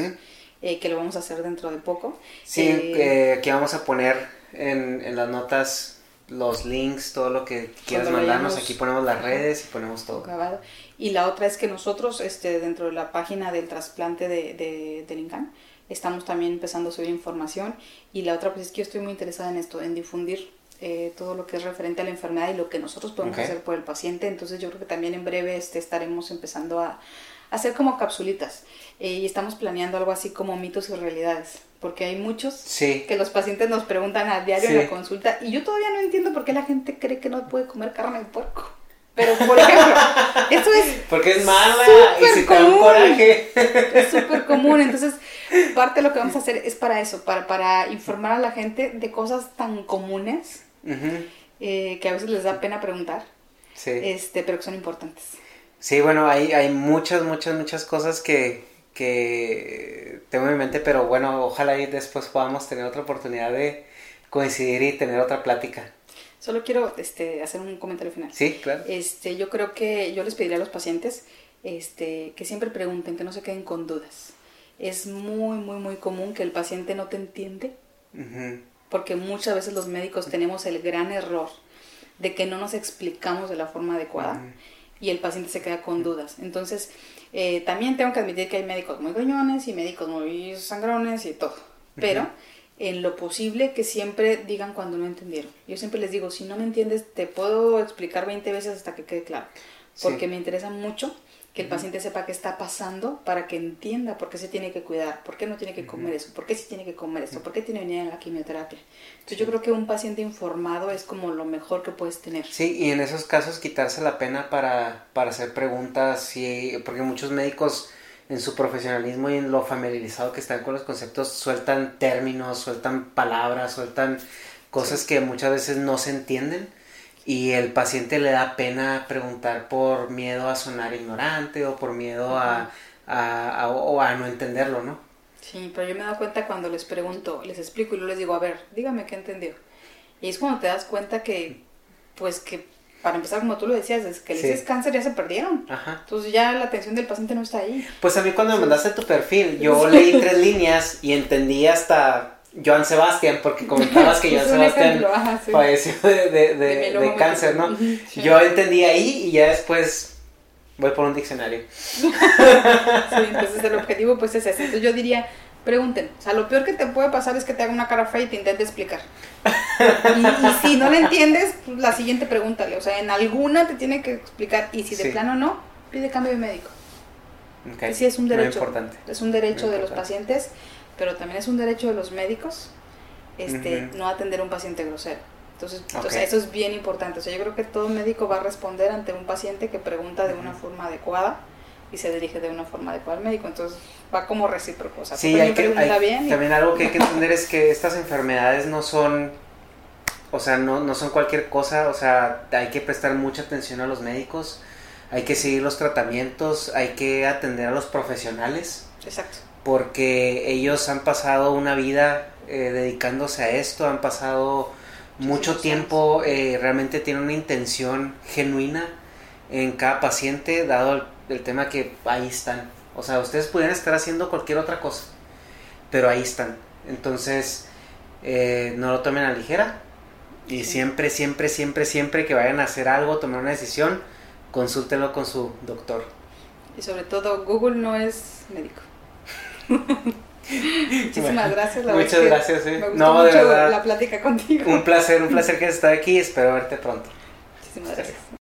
eh, que lo vamos a hacer dentro de poco. Sí, Eh, aquí vamos a poner en, en las notas los links, todo lo que quieras mandarnos. vayamos- Aquí ponemos las redes y ponemos todo. grabado. Y la otra es que nosotros, este, dentro de la página del trasplante de, de, del INCAN, estamos también empezando a subir información. Y la otra, pues es que yo estoy muy interesada en esto, en difundir eh, todo lo que es referente a la enfermedad y lo que nosotros podemos hacer por el paciente. Entonces yo creo que también en breve este, estaremos empezando a, hacer como capsulitas. Eh, y estamos planeando algo así como mitos y realidades. Porque hay muchos Sí. que los pacientes nos preguntan a diario Sí. en la consulta. Y yo todavía no entiendo por qué la gente cree que no puede comer carne de puerco. Pero, por ejemplo, eso es Porque es mala y si te da un coraje. es súper común. Entonces, parte de lo que vamos a hacer es para eso, para, para informar a la gente de cosas tan comunes eh, que a veces les da pena preguntar, Sí. este, pero que son importantes. Sí, bueno, hay, hay muchas, muchas, muchas cosas que, que tengo en mente, pero bueno, ojalá y después podamos tener otra oportunidad de coincidir y tener otra plática. Solo quiero este, hacer un comentario final. Sí, claro. Este, yo creo que yo les pediría a los pacientes este, que siempre pregunten, que no se queden con dudas. Es muy, muy, muy común que el paciente no te entiende, Ujú, porque muchas veces los médicos tenemos el gran error de que no nos explicamos de la forma adecuada Ujú. y el paciente se queda con dudas. Entonces, eh, también tengo que admitir que hay médicos muy gruñones y médicos muy sangrones y todo, pero en lo posible que siempre digan cuando no entendieron. Yo siempre les digo, si no me entiendes, te puedo explicar 20 veces hasta que quede claro, porque Sí. me interesa mucho que el paciente sepa qué está pasando para que entienda por qué se tiene que cuidar, por qué no tiene que comer eso, por qué sí tiene que comer eso, por qué tiene que venir a la quimioterapia. Entonces yo creo que un paciente informado es como lo mejor que puedes tener. Sí, y en esos casos quitarse la pena para, para hacer preguntas, y, porque muchos médicos en su profesionalismo y en lo familiarizado que están con los conceptos sueltan términos, sueltan palabras, sueltan cosas que muchas veces no se entienden y el paciente le da pena preguntar por miedo a sonar ignorante o por miedo a, a- a- o a no entenderlo, ¿no? Sí, pero yo me he dado cuenta cuando les pregunto, les explico y luego les digo, a ver, dígame qué entendió. Y es cuando te das cuenta que, pues que, para empezar, como tú lo decías, desde que le Sí. dices cáncer ya se perdieron. Ajá. Entonces ya la atención del paciente no está ahí. Pues a mí cuando me mandaste tu perfil, yo Sí. leí tres líneas y entendí hasta Joan Sebastián, porque comentabas que Joan Es Sebastián ajá, sí. falleció de, de- de- De cáncer, ¿no? sí. Yo entendí ahí y ya después voy por un diccionario. Sí, entonces el objetivo pues es ese. Entonces yo diría, pregunten. O sea, lo peor que te puede pasar es que te haga una cara fea y te intente explicar. Y, y si no le entiendes, pues, la siguiente pregúntale. O sea, en alguna te tiene que explicar. Y si de Sí. plano no, pide cambio de médico. Ok, Que sí es un muy derecho. importante. Es un derecho Muy de los pacientes, pero también es un derecho de los médicos este, no atender a un paciente grosero. Entonces, o Ok. sea, eso es bien importante. O sea, yo creo que todo médico va a responder ante un paciente que pregunta de una forma adecuada y se dirige de una forma adecuada al médico. Entonces, va como recíproco. O sea, Sí, también hay que, pregunta hay- bien y- también algo que hay que entender es que estas enfermedades no son, o sea, no, no son cualquier cosa, o sea, hay que prestar mucha atención a los médicos, hay que seguir los tratamientos, hay que atender a los profesionales, Exacto. porque ellos han pasado una vida eh, dedicándose a esto, han pasado mucho tiempo, eh, realmente tienen una intención genuina en cada paciente, dado el, el tema que ahí están. O sea, ustedes pudieran estar haciendo cualquier otra cosa, pero ahí están. Entonces, eh, no lo tomen a ligera. Y siempre, siempre, siempre, siempre que vayan a hacer algo, tomar una decisión, consúltenlo con su doctor. Y sobre todo, Google no es médico. Muchísimas Bueno, gracias. La muchas gracias, eh. Me gustó No, de mucho verdad. la plática contigo. Un placer, un placer que estés aquí. Espero verte pronto. Muchísimas gracias.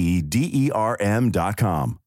e d e r m dot com.